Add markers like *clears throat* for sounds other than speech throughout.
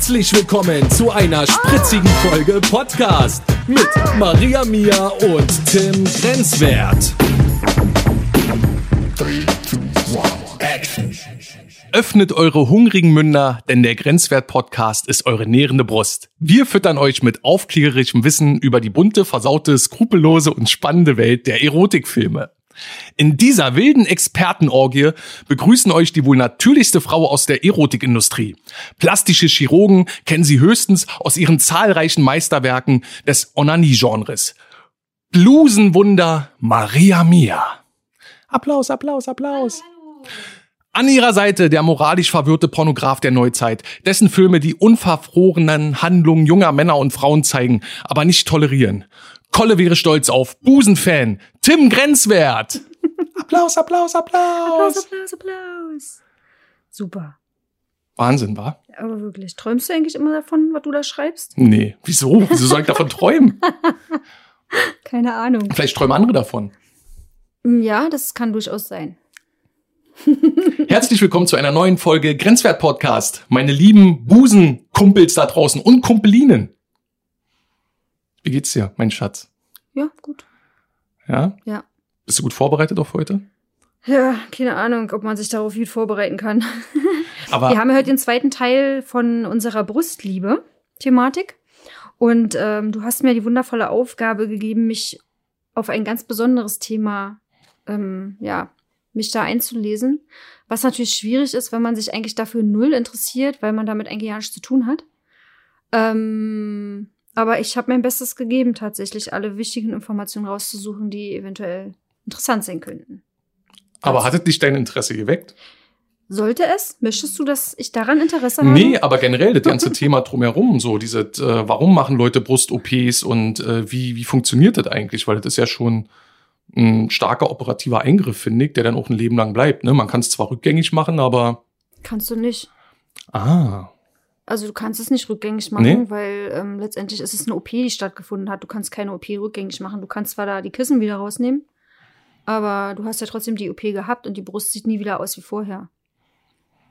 Herzlich willkommen zu einer spritzigen Folge Podcast mit Maria Mia und Tim Grenzwert. Öffnet eure hungrigen Münder, denn der Grenzwert-Podcast ist eure nährende Brust. Wir füttern euch mit aufklärerischem Wissen über die bunte, versaute, skrupellose und spannende Welt der Erotikfilme. In dieser wilden Expertenorgie begrüßen euch die wohl natürlichste Frau aus der Erotikindustrie. Plastische Chirurgen kennen sie höchstens aus ihren zahlreichen Meisterwerken des Onanie-Genres. Blusenwunder Maria Mia. Applaus, Applaus, Applaus. An ihrer Seite der moralisch verwirrte Pornograf der Neuzeit, dessen Filme die unverfrorenen Handlungen junger Männer und Frauen zeigen, aber nicht tolerieren. Kolle wäre stolz auf Busenfan Tim Grenzwert. *laughs* Applaus, Applaus, Applaus. Applaus, Applaus, Applaus. Super. Wahnsinn, war? Aber wirklich, träumst du eigentlich immer davon, was du da schreibst? Nee, wieso? Wieso soll ich davon *laughs* träumen? Keine Ahnung. Vielleicht träumen andere davon. Ja, das kann durchaus sein. *laughs* Herzlich willkommen zu einer neuen Folge Grenzwert Podcast. Meine lieben Busenkumpels da draußen und Kumpelinen. Wie geht's dir, mein Schatz? Ja, gut. Ja? Ja. Bist du gut vorbereitet auf heute? Ja, keine Ahnung, ob man sich darauf gut vorbereiten kann. *laughs* Aber Wir haben ja heute den zweiten Teil von unserer Brustliebe-Thematik. Und ähm, du hast mir die wundervolle Aufgabe gegeben, mich auf ein ganz besonderes Thema, ähm, ja, mich da einzulesen. Was natürlich schwierig ist, wenn man sich eigentlich dafür null interessiert, weil man damit eigentlich gar nichts zu tun hat. Ähm, aber ich habe mein Bestes gegeben, tatsächlich alle wichtigen Informationen rauszusuchen, die eventuell interessant sein könnten. aber hat es dich dein Interesse geweckt? Sollte es? Möchtest du, dass ich daran Interesse habe? Nee, aber generell das ganze Thema drumherum, so diese, äh, warum machen Leute Brust-OPs und äh, wie, wie funktioniert das eigentlich? Weil das ist ja schon ein starker operativer Eingriff, finde ich, der dann auch ein Leben lang bleibt. Ne? Man kann es zwar rückgängig machen, aber Kannst du nicht. ah, Also du kannst es nicht rückgängig machen, Nee. weil ähm, letztendlich ist es eine OP, die stattgefunden hat. Du kannst keine OP rückgängig machen. Du kannst zwar da die Kissen wieder rausnehmen, aber du hast ja trotzdem die OP gehabt und die Brust sieht nie wieder aus wie vorher.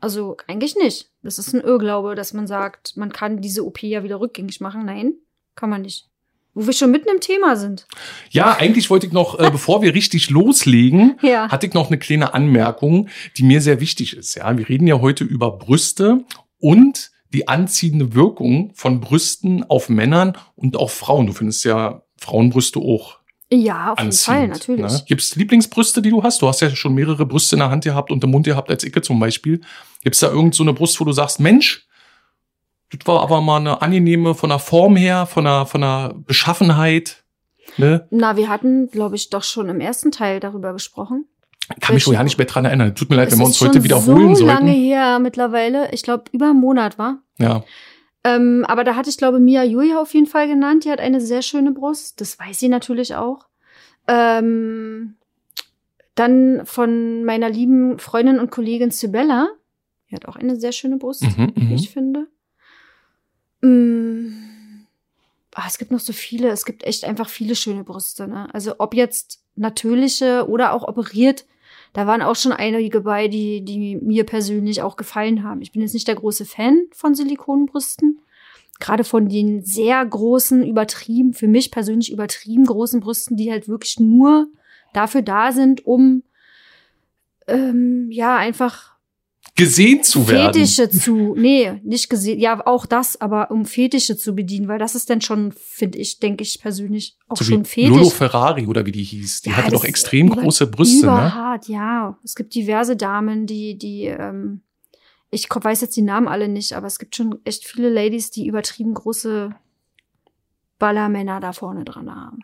Also eigentlich nicht. Das ist ein Irrglaube, dass man sagt, man kann diese OP ja wieder rückgängig machen. Nein, kann man nicht. Wo wir schon mitten im Thema sind. Ja, eigentlich wollte ich noch, äh, *laughs* bevor wir richtig loslegen, Ja. hatte ich noch eine kleine Anmerkung, die mir sehr wichtig ist. Ja, wir reden ja heute über Brüste und die anziehende Wirkung von Brüsten auf Männern und auch Frauen. Du findest ja Frauenbrüste auch Ja, auf jeden. Fall, natürlich. Ne? Gibt's Lieblingsbrüste, die du hast? Du hast ja schon mehrere Brüste in der Hand gehabt und im Mund gehabt als Icke zum Beispiel. Gibt's da irgend so eine Brust, wo du sagst, Mensch, das war aber mal eine angenehme von der Form her, von der, von der Beschaffenheit. Ne? Na, wir hatten, glaube ich, doch schon im ersten Teil darüber gesprochen. Kann mich schon ja nicht mehr dran erinnern. Tut mir leid, wenn wir uns heute wiederholen so lange sollten. her mittlerweile. Ich glaube, über einen Monat war. Ja. Ähm, aber da hatte ich, glaube Mia Julia auf jeden Fall genannt. Die hat eine sehr schöne Brust. Das weiß sie natürlich auch. Ähm, dann von meiner lieben Freundin und Kollegin Sibella. Die hat auch eine sehr schöne Brust, Mhm, wie mhm. ich finde. Mm. Ah, es gibt noch so viele. Es gibt echt einfach viele schöne Brüste. Ne? Also ob jetzt natürliche oder auch operiert, da waren auch schon einige bei, die, die mir persönlich auch gefallen haben. Ich bin jetzt nicht der große Fan von Silikonbrüsten. Gerade von den sehr großen, übertrieben, für mich persönlich übertrieben großen Brüsten, die halt wirklich nur dafür da sind, um ähm, ja einfach Gesehen zu werden. Fetische zu, nee, nicht gesehen, ja auch das, aber um Fetische zu bedienen, weil das ist dann schon, finde ich, denke ich persönlich auch So schon fetisch. Lolo Ferrari oder wie die hieß. Die Ja, hatte doch extrem über- große Brüste, ne? Überhart, ja. Es gibt diverse Damen, die, die, ähm, ich weiß jetzt die Namen alle nicht, aber es gibt schon echt viele Ladies, die übertrieben große Ballermänner da vorne dran haben.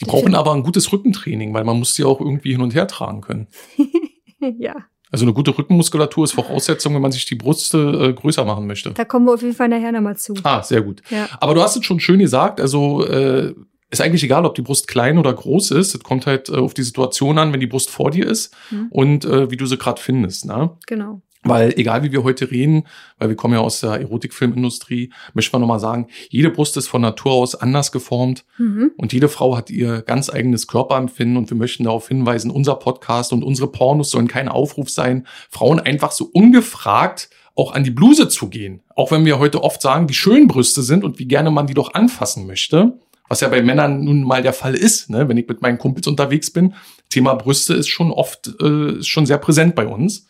Die brauchen aber ein gutes Rückentraining, weil man muss die auch irgendwie hin und her tragen können. *laughs* ja, Also eine gute Rückenmuskulatur ist Voraussetzung, wenn man sich die Brüste äh, größer machen möchte. da kommen wir auf jeden Fall nachher nochmal zu. Ah, sehr gut. Ja. Aber du hast es schon schön gesagt, also äh, ist eigentlich egal, ob die Brust klein oder groß ist. Es kommt halt äh, auf die Situation an, wenn die Brust vor dir ist Mhm. und äh, wie du sie gerade findest. Ne? Genau. Weil egal wie wir heute reden, weil wir kommen ja aus der Erotikfilmindustrie, möchte man nochmal sagen, jede Brust ist von Natur aus anders geformt Mhm. und jede Frau hat ihr ganz eigenes Körperempfinden und wir möchten darauf hinweisen, unser Podcast und unsere Pornos sollen kein Aufruf sein, Frauen einfach so ungefragt auch an die Bluse zu gehen. Auch wenn wir heute oft sagen, wie schön Brüste sind und wie gerne man die doch anfassen möchte. Was ja bei Männern nun mal der Fall ist, ne? wenn ich mit meinen Kumpels unterwegs bin. Thema Brüste ist schon oft, äh, ist schon sehr präsent bei uns.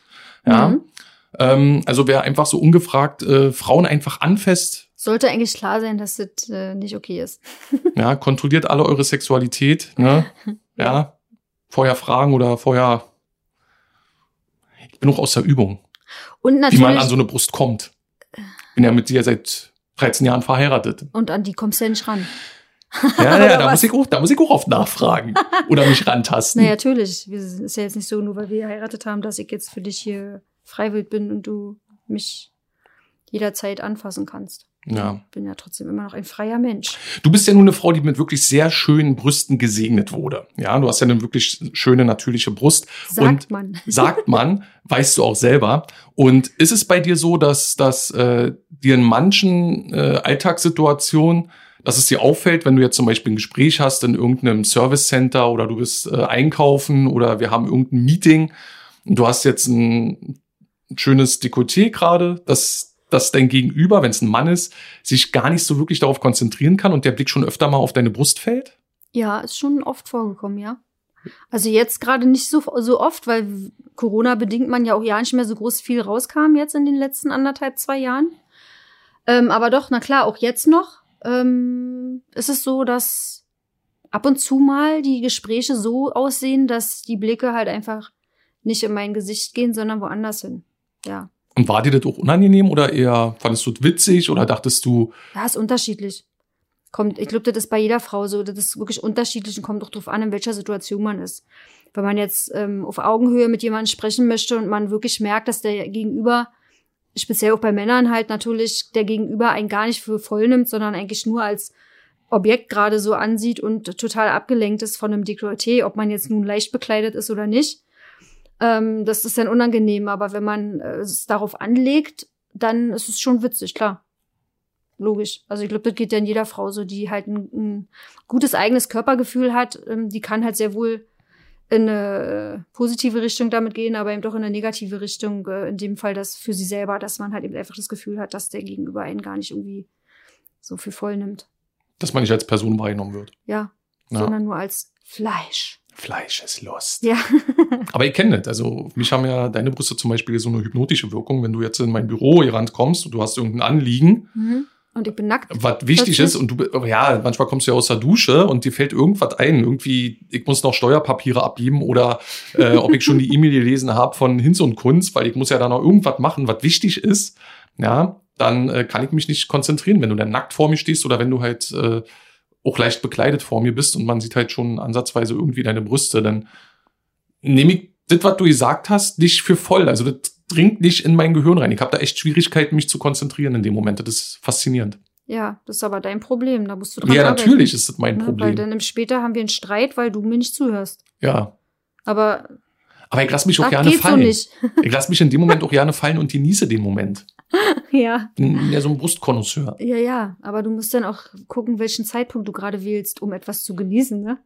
Ja. Mhm. Ähm, also wer einfach so ungefragt äh, Frauen einfach anfasst, Sollte eigentlich klar sein, dass das äh, nicht okay ist. *laughs* ja, kontrolliert alle eure Sexualität, ne? *laughs* Ja. Vorher fragen oder vorher. Ich bin auch aus der Übung, Und wie natürlich. man an so eine Brust kommt. Bin ja mit dir seit 13 Jahren verheiratet. und an die kommst du ja nicht ran. Ja, ja, *laughs* da was? muss ich auch, da muss ich auch oft nachfragen oder mich rantasten. Naja, natürlich. Wir sind- ist ja jetzt nicht so, nur weil wir geheiratet haben, dass ich jetzt für dich hier freiwillig bin und du mich jederzeit anfassen kannst. Ja. Ich bin ja trotzdem immer noch ein freier Mensch. Du bist ja nur eine Frau, die mit wirklich sehr schönen Brüsten gesegnet wurde. Ja, du hast ja eine wirklich schöne, natürliche Brust. Sagt Und man. *laughs* sagt man, weißt du auch selber. Und ist es bei dir so, dass, dass äh, dir in manchen äh, Alltagssituationen, dass es dir auffällt, wenn du jetzt zum Beispiel ein Gespräch hast in irgendeinem Service Center oder du bist äh, einkaufen oder wir haben irgendein Meeting und du hast jetzt ein, ein schönes Dekolleté gerade, dass, dass dein Gegenüber, wenn es ein Mann ist, sich gar nicht so wirklich darauf konzentrieren kann und der Blick schon öfter mal auf deine Brust fällt? Ja, ist schon oft vorgekommen, ja. Also jetzt gerade nicht so, so oft, weil Corona bedingt man ja auch ja nicht mehr so groß viel rauskam jetzt in den letzten anderthalb, zwei Jahren. Ähm, aber doch, na klar, auch jetzt noch ähm, ist es so, dass ab und zu mal die Gespräche so aussehen, dass die Blicke halt einfach nicht in mein Gesicht gehen, sondern woanders hin. Ja. Und war dir das auch unangenehm oder eher fandest du es witzig oder dachtest du, Ja, ist unterschiedlich. Kommt, ich glaube, das ist bei jeder Frau so. Das ist wirklich unterschiedlich und kommt auch drauf an, in welcher Situation man ist. Wenn man jetzt ähm, auf Augenhöhe mit jemandem sprechen möchte und man wirklich merkt, dass der Gegenüber, speziell auch bei Männern halt natürlich, der Gegenüber einen gar nicht für voll nimmt, sondern eigentlich nur als Objekt gerade so ansieht und total abgelenkt ist von einem Dekolleté, ob man jetzt nun leicht bekleidet ist oder nicht. Ähm, das ist dann unangenehm, aber wenn man äh, es darauf anlegt, dann ist es schon witzig, klar. Logisch. Also ich glaube, das geht ja in jeder Frau so, die halt ein, ein gutes eigenes Körpergefühl hat. Ähm, die kann halt sehr wohl in eine äh, positive Richtung damit gehen, aber eben doch in eine negative Richtung. Äh, in dem Fall das für sie selber, dass man halt eben einfach das Gefühl hat, dass der Gegenüber einen gar nicht irgendwie so viel voll nimmt. dass man nicht als Person wahrgenommen wird? Ja. Ja. Sondern nur als Fleisch. Fleisch ist Lust. Ja. *laughs* Aber ihr kennt das. Also, mich haben ja deine Brüste zum Beispiel so eine hypnotische Wirkung. Wenn du jetzt in mein Büro hier rankommst und du hast irgendein Anliegen, Mhm. Und ich bin nackt. was wichtig ist und du, ja, manchmal kommst du ja aus der Dusche und dir fällt irgendwas ein. Irgendwie, ich muss noch Steuerpapiere abgeben oder äh, ob ich schon die *laughs* E-Mail gelesen habe von Hinz und Kunz, weil ich muss ja da noch irgendwas machen, was wichtig ist. Ja, dann äh, kann ich mich nicht konzentrieren, wenn du dann nackt vor mir stehst oder wenn du halt äh, auch leicht bekleidet vor mir bist und man sieht halt schon ansatzweise irgendwie deine Brüste, dann nehme ich das, was du gesagt hast, nicht für voll. Also das dringt nicht in mein Gehirn rein. Ich habe da echt Schwierigkeiten, mich zu konzentrieren in dem Moment. Das ist faszinierend. Ja, das ist aber dein Problem. Da musst du dran Ja, arbeiten. natürlich ist das mein Ne? Weil Problem. dann im später haben wir einen Streit, weil du mir nicht zuhörst. Ja. Aber Aber ich lasse mich auch gerne fallen. *laughs* Ich lasse mich in dem Moment auch gerne fallen und genieße den Moment. *laughs* ja. Bin ja so ein Brustkonnoisseur. Ja, ja. Aber du musst dann auch gucken, welchen Zeitpunkt du gerade wählst, um etwas zu genießen, ne?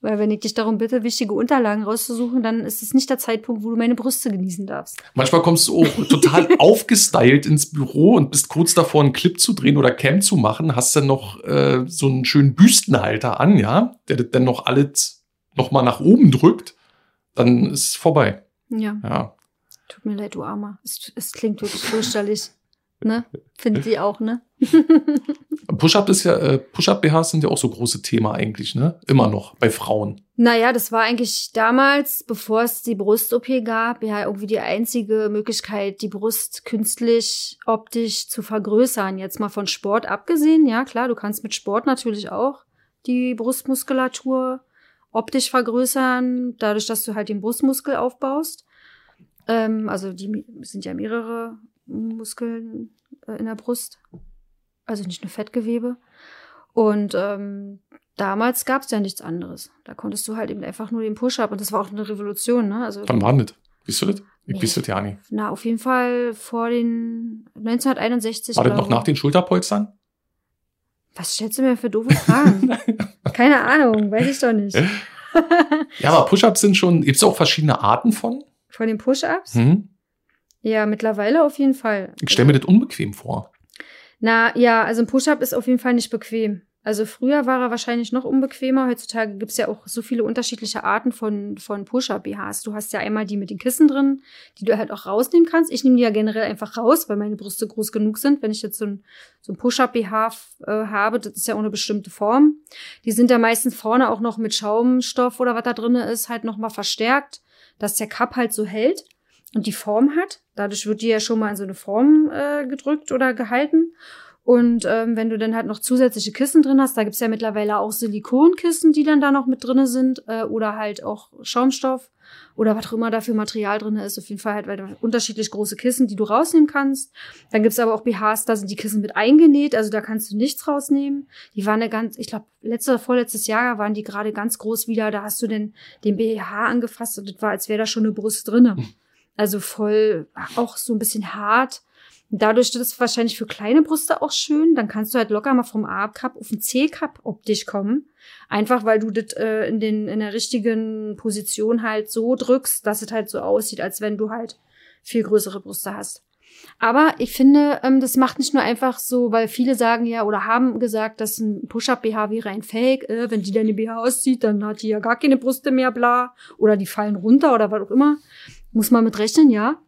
Weil wenn ich dich darum bitte, wichtige Unterlagen rauszusuchen, dann ist es nicht der Zeitpunkt, wo du meine Brüste genießen darfst. Manchmal kommst du auch total *laughs* aufgestylt ins Büro und bist kurz davor, einen Clip zu drehen oder Cam zu machen, hast dann noch äh, so einen schönen Büstenhalter an, ja, der das dann noch alles noch mal nach oben drückt, dann ist es vorbei. Ja. Ja. Tut mir leid, du Armer. Es, es klingt wirklich fürchterlich. Ne? Findet die auch, ne? *laughs* Push-up ist ja, äh, Push-up-BHs sind ja auch so große Thema eigentlich, ne? Immer noch bei Frauen. Naja, das war eigentlich damals, bevor es die Brust-OP gab, ja irgendwie die einzige Möglichkeit, die Brust künstlich optisch zu vergrößern. Jetzt mal von Sport abgesehen, ja klar, du kannst mit Sport natürlich auch die Brustmuskulatur optisch vergrößern, dadurch, dass du halt den Brustmuskel aufbaust. Ähm, also die sind ja mehrere Muskeln äh, in der Brust, also nicht nur Fettgewebe. Und ähm, damals gab es ja nichts anderes. Da konntest du halt eben einfach nur den Push-Up und das war auch eine Revolution, ne? Also Wann war das? Siehst du das? Ich nee. wüsste ja nicht. Na, auf jeden Fall vor den 1961. War das noch nach den Schulterpolstern? Was stellst du mir für doofe Fragen? *laughs* Keine Ahnung, weiß ich doch nicht. ja, aber Push-Ups sind schon, gibt es auch verschiedene Arten von? Von den Push-Ups? Mhm. Ja, mittlerweile auf jeden Fall. Ich stelle mir das unbequem vor. Na ja, also ein Push-Up ist auf jeden Fall nicht bequem. Also früher war er wahrscheinlich noch unbequemer. Heutzutage gibt es ja auch so viele unterschiedliche Arten von, von Push-Up-BHs. Du hast ja einmal die mit den Kissen drin, die du halt auch rausnehmen kannst. Ich nehme die ja generell einfach raus, weil meine Brüste groß genug sind. Wenn ich jetzt so ein, so ein Push-Up-BH äh, habe, das ist ja auch eine bestimmte Form. Die sind ja meistens vorne auch noch mit Schaumstoff oder was da drin ist, halt nochmal verstärkt, dass der Cup halt so hält und die Form hat. Dadurch wird die ja schon mal in so eine Form äh, gedrückt oder gehalten. Und ähm, wenn du dann halt noch zusätzliche Kissen drin hast, da gibt's ja mittlerweile auch Silikonkissen, die dann da noch mit drinne sind, äh, oder halt auch Schaumstoff oder was auch immer da für Material drinne ist. Auf jeden Fall halt unterschiedlich große Kissen, die du rausnehmen kannst. Dann gibt's aber auch BHs, da sind die Kissen mit eingenäht, also da kannst du nichts rausnehmen. Die waren eine ganz, ich glaube, letztes oder vorletztes Jahr waren die gerade ganz groß wieder. Da hast du den, den BH angefasst und das war, als wäre da schon eine Brust drinne. *laughs* Also voll, auch so ein bisschen hart. Dadurch ist es wahrscheinlich für kleine Brüste auch schön. Dann kannst du halt locker mal vom A-Cup auf den C-Cup optisch kommen. Einfach weil du das äh, in, den, in der richtigen Position halt so drückst, dass es halt so aussieht, als wenn du halt viel größere Brüste hast. Aber ich finde, ähm, das macht nicht nur einfach so, weil viele sagen ja oder haben gesagt, dass ein Push-Up-BH wäre ein Fake. Äh, wenn die dann die BH auszieht, dann hat die ja gar keine Brüste mehr, bla. Oder die fallen runter oder was auch immer. Muss man mit rechnen, ja.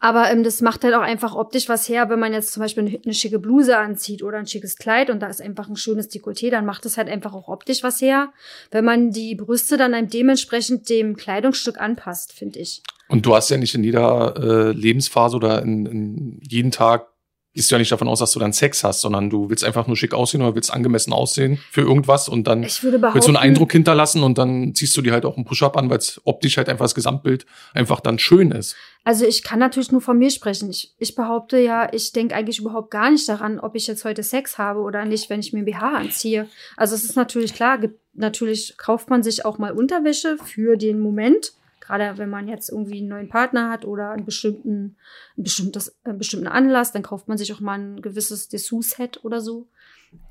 Aber ähm, das macht halt auch einfach optisch was her, wenn man jetzt zum Beispiel eine, eine, schicke Bluse anzieht oder ein schickes Kleid und da ist einfach ein schönes Dekolleté, dann macht das halt einfach auch optisch was her, wenn man die Brüste dann einem dementsprechend dem Kleidungsstück anpasst, finde ich. Und du hast ja nicht in jeder äh, Lebensphase oder in, in jeden Tag gehst du ja nicht davon aus, dass du dann Sex hast, sondern du willst einfach nur schick aussehen oder willst angemessen aussehen für irgendwas und dann willst du einen Eindruck hinterlassen und dann ziehst du dir halt auch einen Push-Up an, weil es optisch halt einfach das Gesamtbild einfach dann schön ist. Also ich kann natürlich nur von mir sprechen. Ich, ich behaupte ja, ich denke eigentlich überhaupt gar nicht daran, ob ich jetzt heute Sex habe oder nicht, wenn ich mir BH anziehe. Also es ist natürlich klar, gibt, natürlich kauft man sich auch mal Unterwäsche für den Moment Gerade wenn man jetzt irgendwie einen neuen Partner hat oder einen bestimmten, ein bestimmtes, einen bestimmten Anlass, dann kauft man sich auch mal ein gewisses Dessous-Set oder so.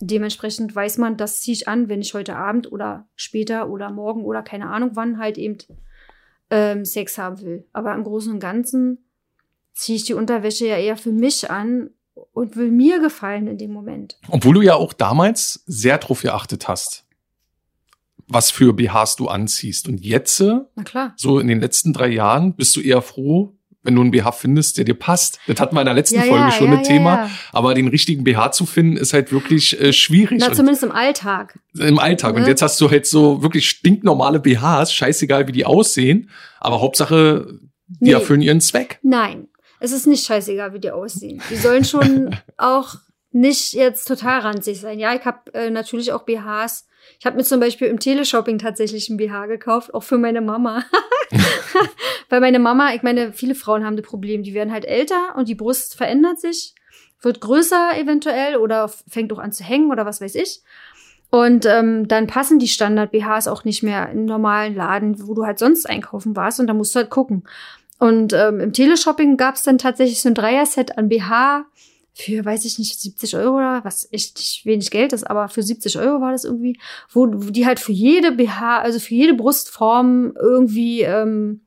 Dementsprechend weiß man, das ziehe ich an, wenn ich heute Abend oder später oder morgen oder keine Ahnung wann halt eben ähm, Sex haben will. Aber im Großen und Ganzen ziehe ich die Unterwäsche ja eher für mich an und will mir gefallen in dem Moment. Obwohl du ja auch damals sehr drauf geachtet hast was für BHs du anziehst. Und jetzt, Na klar. so in den letzten drei Jahren, bist du eher froh, wenn du einen BH findest, der dir passt. Das hatten wir in der letzten ja, Folge ja, schon ja, ein Thema. Aber den richtigen BH zu finden, ist halt wirklich äh, schwierig. Na, zumindest im Alltag. Im Alltag. Ne? Und jetzt hast du halt so wirklich stinknormale BHs, scheißegal wie die aussehen. Aber Hauptsache, die nee. erfüllen ihren Zweck. Nein. Es ist nicht scheißegal, wie die aussehen. Die sollen schon *laughs* auch nicht jetzt total ranzig sein. Ja, ich habe äh, natürlich auch BHs, ich habe mir zum Beispiel im Teleshopping tatsächlich ein BH gekauft, auch für meine Mama. *laughs* *laughs* Weil meine Mama, ich meine, viele Frauen haben das Problem, die werden halt älter und die Brust verändert sich, wird größer eventuell oder fängt auch an zu hängen oder was weiß ich. Und ähm, dann passen die Standard-BHs auch nicht mehr im normalen Laden, wo du halt sonst einkaufen warst und da musst du halt gucken. Und ähm, im Teleshopping gab es dann tatsächlich so ein Dreier-Set an BH, für, weiß ich nicht, 70 Euro oder was echt wenig Geld ist, aber für 70 Euro war das irgendwie, wo, die halt für jede BH, also für jede Brustform irgendwie ähm,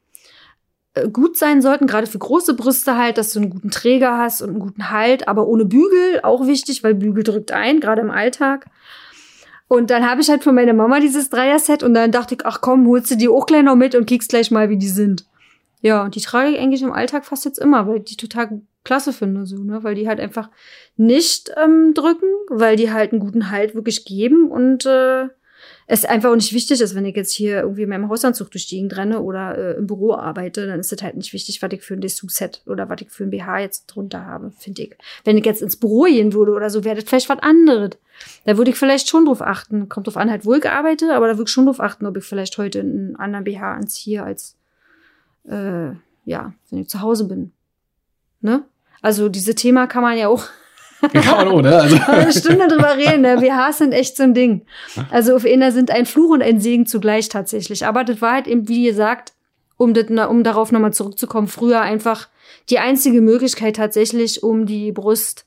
äh, gut sein sollten, gerade für große Brüste halt, dass du einen guten Träger hast und einen guten Halt, aber ohne Bügel, auch wichtig, weil Bügel drückt ein, gerade im Alltag. Und dann habe ich halt von meiner Mama dieses Dreier-Set und dann dachte ich, ach komm, holst du die auch gleich noch mit und kriegst gleich mal, wie die sind. Ja, und die trage ich eigentlich im Alltag fast jetzt immer, weil die total klasse finde, so, ne? Weil die halt einfach nicht ähm, drücken, weil die halt einen guten Halt wirklich geben und äh, es einfach auch nicht wichtig ist, wenn ich jetzt hier irgendwie in meinem Hausanzug durch die Gegend renne oder äh, im Büro arbeite, dann ist es halt nicht wichtig, was ich für ein Dessous-Set oder was ich für ein BH jetzt drunter habe, finde ich. Wenn ich jetzt ins Büro gehen würde oder so, wäre das vielleicht was anderes. Da würde ich vielleicht schon drauf achten. Kommt drauf an, halt wohl gearbeitet, aber da würde ich schon drauf achten, ob ich vielleicht heute einen anderen BH anziehe, als äh, ja, wenn ich zu Hause bin. Ne? Also diese Thema kann man ja auch kann man auch, ne? Also. *laughs* eine Stunde drüber reden. Ne? BHs sind echt so ein Ding. Also auf einer sind ein Fluch und ein Segen zugleich tatsächlich. Aber das war halt eben, wie gesagt, um, das, um darauf nochmal zurückzukommen, früher einfach die einzige Möglichkeit tatsächlich, um die Brust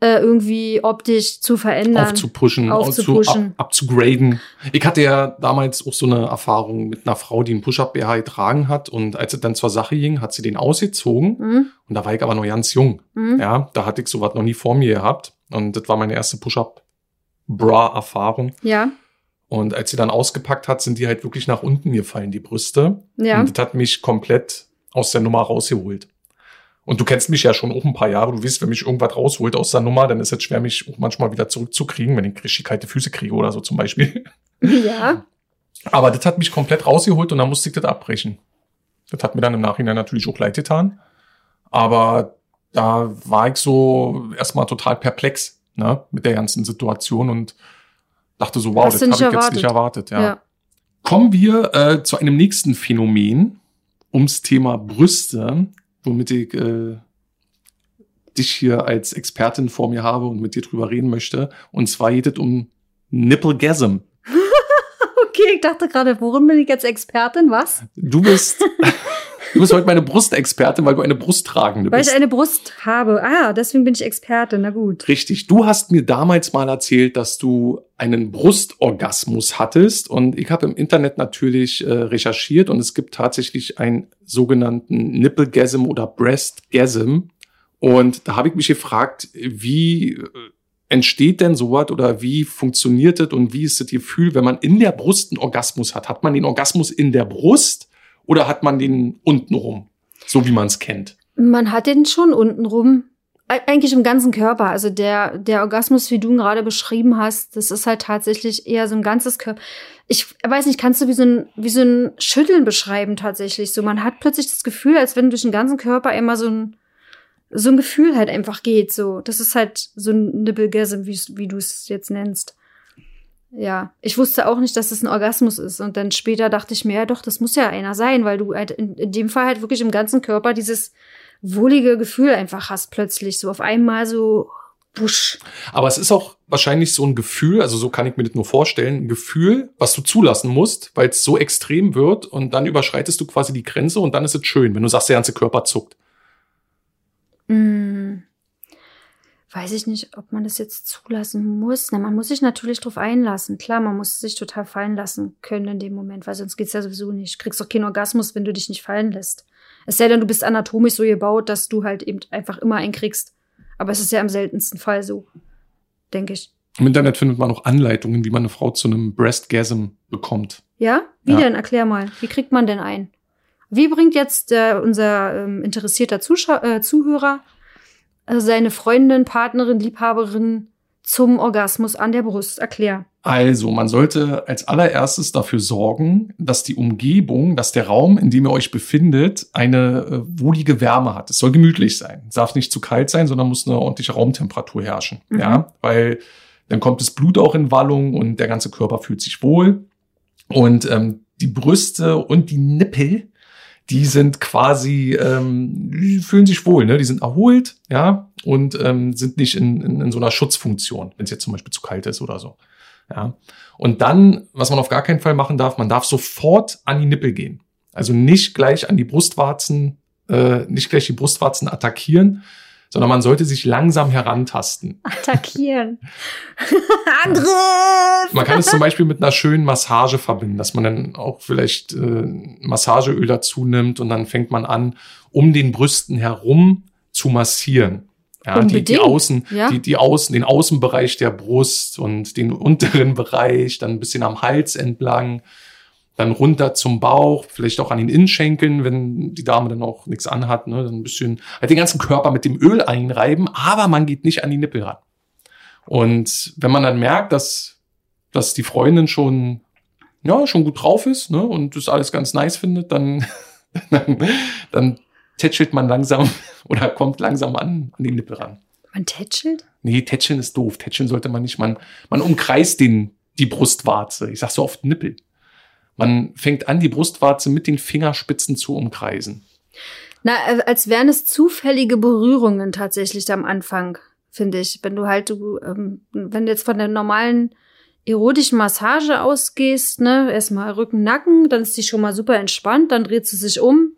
äh, irgendwie optisch zu verändern. Aufzupushen, aufzupushen. Ab, abzugraden. Ich hatte ja damals auch so eine Erfahrung mit einer Frau, die einen Push-Up-BH getragen hat und als es dann zur Sache ging, hat sie den ausgezogen mhm. und da war ich aber noch ganz jung. Mhm. Ja, da hatte ich sowas noch nie vor mir gehabt und das war meine erste Push-Up-Bra-Erfahrung. Ja. Und als sie dann ausgepackt hat, sind die halt wirklich nach unten gefallen, die Brüste. Ja. Und das hat mich komplett aus der Nummer rausgeholt. Und du kennst mich ja schon auch ein paar Jahre. Du weißt, wenn mich irgendwas rausholt aus der Nummer, dann ist es schwer, mich auch manchmal wieder zurückzukriegen, wenn ich richtig kalte Füße kriege oder so zum Beispiel. *laughs* Ja. Aber das hat mich komplett rausgeholt und dann musste ich das abbrechen. Das hat mir dann im Nachhinein natürlich auch leid getan. Aber da war ich so erstmal total perplex ne, mit der ganzen Situation und dachte so, wow, Hast das habe ich jetzt nicht erwartet. Ja. ja. Kommen wir äh, zu einem nächsten Phänomen ums Thema Brüste, womit ich äh, dich hier als Expertin vor mir habe und mit dir drüber reden möchte. Und zwar geht es um Nipplegasm. *laughs* okay, ich dachte gerade, worin bin ich jetzt Expertin? Was? Du bist *laughs* Du bist heute meine Brustexpertin, weil du eine Brust tragende weil bist. Weil ich eine Brust habe. Ah, deswegen bin ich Expertin. Na gut. Richtig. Du hast mir damals mal erzählt, dass du einen Brustorgasmus hattest. Und ich habe im Internet natürlich äh, recherchiert und es gibt tatsächlich einen sogenannten Nipplegasm oder Breastgasm. Und da habe ich mich gefragt, wie äh, entsteht denn sowas oder wie funktioniert das und wie ist das Gefühl, wenn man in der Brust einen Orgasmus hat? Hat man den Orgasmus in der Brust oder hat man den untenrum, so wie man es kennt? Man hat den schon untenrum. Eigentlich im ganzen Körper. Also der, der Orgasmus, wie du ihn gerade beschrieben hast, das ist halt tatsächlich eher so ein ganzes Körper. Ich weiß nicht, kannst du wie so ein, wie so ein Schütteln beschreiben tatsächlich? So, man hat plötzlich das Gefühl, als wenn durch den ganzen Körper immer so ein, so ein Gefühl halt einfach geht. So, das ist halt so ein Nippelgasm, wie, wie du es jetzt nennst. Ja, ich wusste auch nicht, dass es ein Orgasmus ist. Und dann später dachte ich mir, ja doch, das muss ja einer sein, weil du halt in, in dem Fall halt wirklich im ganzen Körper dieses wohlige Gefühl einfach hast, plötzlich so auf einmal so busch. Aber es ist auch wahrscheinlich so ein Gefühl, also so kann ich mir das nur vorstellen, ein Gefühl, was du zulassen musst, weil es so extrem wird und dann überschreitest du quasi die Grenze und dann ist es schön, wenn du sagst, der ganze Körper zuckt. Mm weiß ich nicht, ob man das jetzt zulassen muss. Na, man muss sich natürlich drauf einlassen. Klar, man muss sich total fallen lassen können in dem Moment, weil sonst geht's ja sowieso nicht. Du kriegst doch keinen Orgasmus, wenn du dich nicht fallen lässt. Es sei denn, du bist anatomisch so gebaut, dass du halt eben einfach immer einen kriegst. Aber es ist ja im seltensten Fall so, denke ich. Im Internet findet man auch Anleitungen, wie man eine Frau zu einem Breastgasm bekommt. Ja? Wie ja. denn? Erklär mal. Wie kriegt man denn ein? Wie bringt jetzt äh, unser ähm, interessierter Zuschau äh, Zuhörer also seine Freundin, Partnerin, Liebhaberin zum Orgasmus an der Brust. Erklär. Also, man sollte als allererstes dafür sorgen, dass die Umgebung, dass der Raum, in dem ihr euch befindet, eine äh, wohlige Wärme hat. Es soll gemütlich sein. Es darf nicht zu kalt sein, sondern muss eine ordentliche Raumtemperatur herrschen. Mhm. Ja, weil dann kommt das Blut auch in Wallung und der ganze Körper fühlt sich wohl. Und ähm, die Brüste und die Nippel die sind quasi, ähm, fühlen sich wohl, ne? Die sind erholt, ja, und ähm, sind nicht in, in, in so einer Schutzfunktion, wenn es jetzt zum Beispiel zu kalt ist oder so. Ja. Und dann, was man auf gar keinen Fall machen darf, man darf sofort an die Nippel gehen. Also nicht gleich an die Brustwarzen, äh, nicht gleich die Brustwarzen attackieren, sondern man sollte sich langsam herantasten. Attackieren. *laughs* *laughs* Angriff! Man kann es zum Beispiel mit einer schönen Massage verbinden, dass man dann auch vielleicht äh, Massageöl dazu nimmt und dann fängt man an, um den Brüsten herum zu massieren. Ja, die, die Außen, ja? die, die Außen, den Außenbereich der Brust und den unteren Bereich, dann ein bisschen am Hals entlang dann runter zum Bauch, vielleicht auch an den Innenschenkeln, wenn die Dame dann auch nichts anhat, ne, dann ein bisschen halt den ganzen Körper mit dem Öl einreiben, aber man geht nicht an die Nippel ran. Und wenn man dann merkt, dass, dass die Freundin schon, ja, schon gut drauf ist, ne, und das alles ganz nice findet, dann, *laughs* dann, dann tätschelt man langsam *laughs* oder kommt langsam an, an die Nippel ran. Man tätschelt? Nee, tätscheln ist doof. Tätscheln sollte man nicht. Man, man umkreist den, die Brustwarze. Ich sag so oft Nippel. Man fängt an, die Brustwarze mit den Fingerspitzen zu umkreisen. Na, äh, als wären es zufällige Berührungen tatsächlich am Anfang, finde ich. Wenn du halt, du, ähm, wenn du jetzt von der normalen erotischen Massage ausgehst, ne, erstmal Rücken, Nacken, dann ist die schon mal super entspannt, dann dreht sie sich um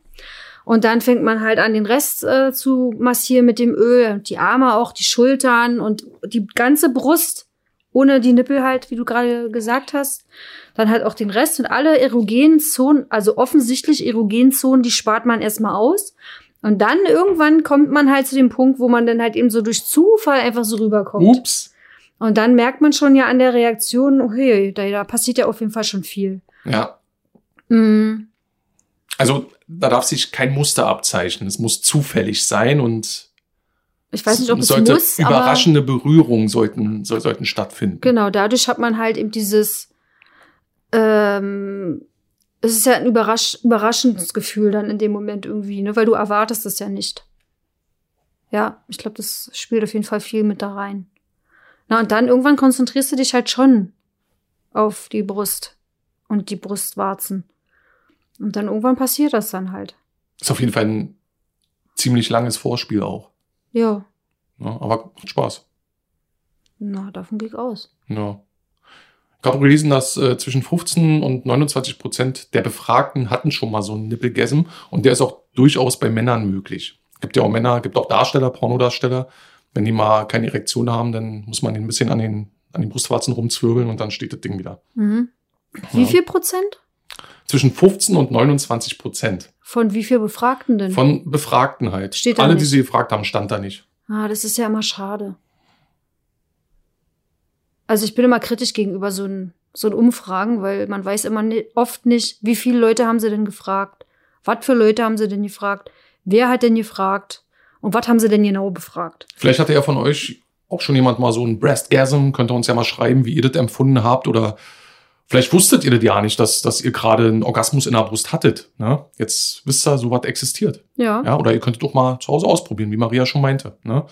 und dann fängt man halt an, den Rest äh, zu massieren mit dem Öl, die Arme auch, die Schultern und die ganze Brust, ohne die Nippel halt, wie du gerade gesagt hast. Dann halt auch den Rest und alle erogenen Zonen, also offensichtlich erogenen Zonen, die spart man erstmal aus. Und dann irgendwann kommt man halt zu dem Punkt, wo man dann halt eben so durch Zufall einfach so rüberkommt. Ups. Und dann merkt man schon ja an der Reaktion, okay, da, da passiert ja auf jeden Fall schon viel. Ja. Mhm. Also da darf sich kein Muster abzeichnen. Es muss zufällig sein und Ich weiß nicht, ob es sollte muss, überraschende Berührungen sollten, soll, sollten stattfinden. genau, dadurch hat man halt eben dieses, ähm, es ist ja ein überrasch überraschendes Gefühl dann in dem Moment irgendwie, ne, weil du erwartest es ja nicht. Ja, ich glaube, das spielt auf jeden Fall viel mit da rein. Na, und dann irgendwann konzentrierst du dich halt schon auf die Brust und die Brustwarzen. Und dann irgendwann passiert das dann halt. Ist auf jeden Fall ein ziemlich langes Vorspiel auch. Ja, Ja, aber macht Spaß. na, davon gehe ich aus. Ja. Ich habe gelesen, dass äh, zwischen 15 und 29 Prozent der Befragten hatten schon mal so einen Nippelgasm und der ist auch durchaus bei Männern möglich. Gibt ja auch Männer, gibt auch Darsteller, Pornodarsteller. Wenn die mal keine Erektion haben, dann muss man den ein bisschen an den, an den Brustwarzen rumzwirbeln und dann steht das Ding wieder. Mhm. Wie Ja. viel Prozent? Zwischen 15 und 29 Prozent Von wie viel Befragten denn? von Befragten halt. Steht da Alle, die nicht. sie gefragt haben, stand da nicht. Ah, das ist ja immer schade. Also ich bin immer kritisch gegenüber so ein so ein Umfragen, weil man weiß immer ni- oft nicht, wie viele Leute haben sie denn gefragt? Was für Leute haben sie denn gefragt? Wer hat denn gefragt? Und was haben sie denn genau befragt? Vielleicht hatte ja von euch auch schon jemand mal so ein Breastgasm. Könnt ihr uns ja mal schreiben, wie ihr das empfunden habt. Oder vielleicht wusstet ihr das ja nicht, dass, dass ihr gerade einen Orgasmus in der Brust hattet. Ne? Jetzt wisst ihr, sowas existiert. Ja. Ja, oder ihr könntet doch mal zu Hause ausprobieren, wie Maria schon meinte. Ne?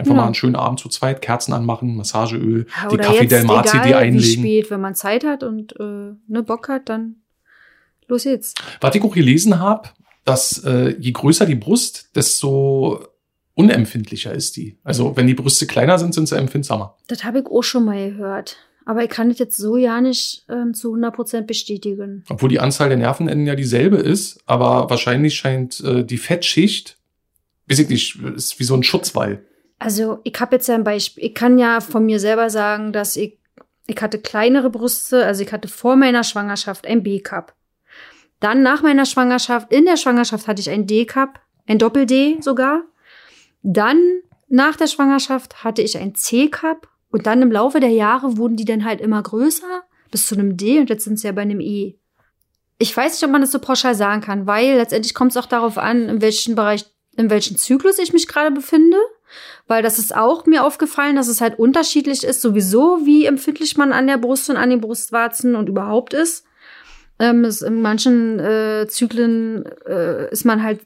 Einfach Ja. mal einen schönen Abend zu zweit, Kerzen anmachen, Massageöl, Ja, die Kaffee Del Marzi, egal, die Wie einlegen. spät, wenn man Zeit hat und äh, ne Bock hat, dann los jetzt. Was ich auch gelesen habe, dass äh, je größer die Brust, desto unempfindlicher ist die. Also wenn die Brüste kleiner sind, sind sie empfindsamer. Das habe ich auch schon mal gehört. Aber ich kann das jetzt so ja nicht ähm, zu 100% bestätigen. Obwohl die Anzahl der Nervenenden ja dieselbe ist, aber wahrscheinlich scheint äh, die Fettschicht, weiß ich nicht, ist wie so ein Schutzwall. Also, ich habe jetzt ja ein Beispiel. Ich kann ja von mir selber sagen, dass ich, ich hatte kleinere Brüste, also ich hatte vor meiner Schwangerschaft ein B-Cup. Dann nach meiner Schwangerschaft, in der Schwangerschaft hatte ich ein D-Cup, ein Doppel-D sogar. Dann nach der Schwangerschaft hatte ich ein C-Cup und dann im Laufe der Jahre wurden die dann halt immer größer bis zu einem D und jetzt sind sie ja bei einem E. Ich weiß nicht, ob man das so pauschal sagen kann, weil letztendlich kommt es auch darauf an, in welchem Bereich, in welchem Zyklus ich mich gerade befinde. Weil das ist auch mir aufgefallen, dass es halt unterschiedlich ist, sowieso, wie empfindlich man an der Brust und an den Brustwarzen und überhaupt ist. Ähm, es, in manchen äh, Zyklen äh, ist man halt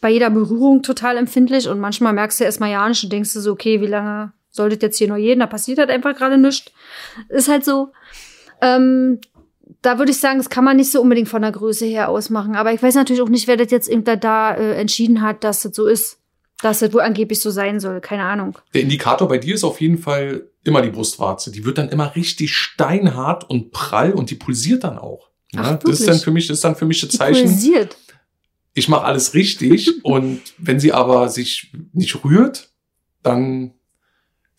bei jeder Berührung total empfindlich und manchmal merkst du erstmal ja nicht und denkst du so, okay, wie lange soll das jetzt hier noch jeden? Da passiert halt einfach gerade nichts. Ist halt so. Ähm, da würde ich sagen, das kann man nicht so unbedingt von der Größe her ausmachen. Aber ich weiß natürlich auch nicht, wer das jetzt irgendwer da äh, entschieden hat, dass das so ist. Dass das wohl angeblich so sein soll. Keine Ahnung. Der Indikator bei dir ist auf jeden Fall immer die Brustwarze. Die wird dann immer richtig steinhart und prall und die pulsiert dann auch. Ja, Ach, das ist dann für mich, das ist dann für mich das Die Zeichen. pulsiert. Ich mache alles richtig *laughs* und wenn sie aber sich nicht rührt, dann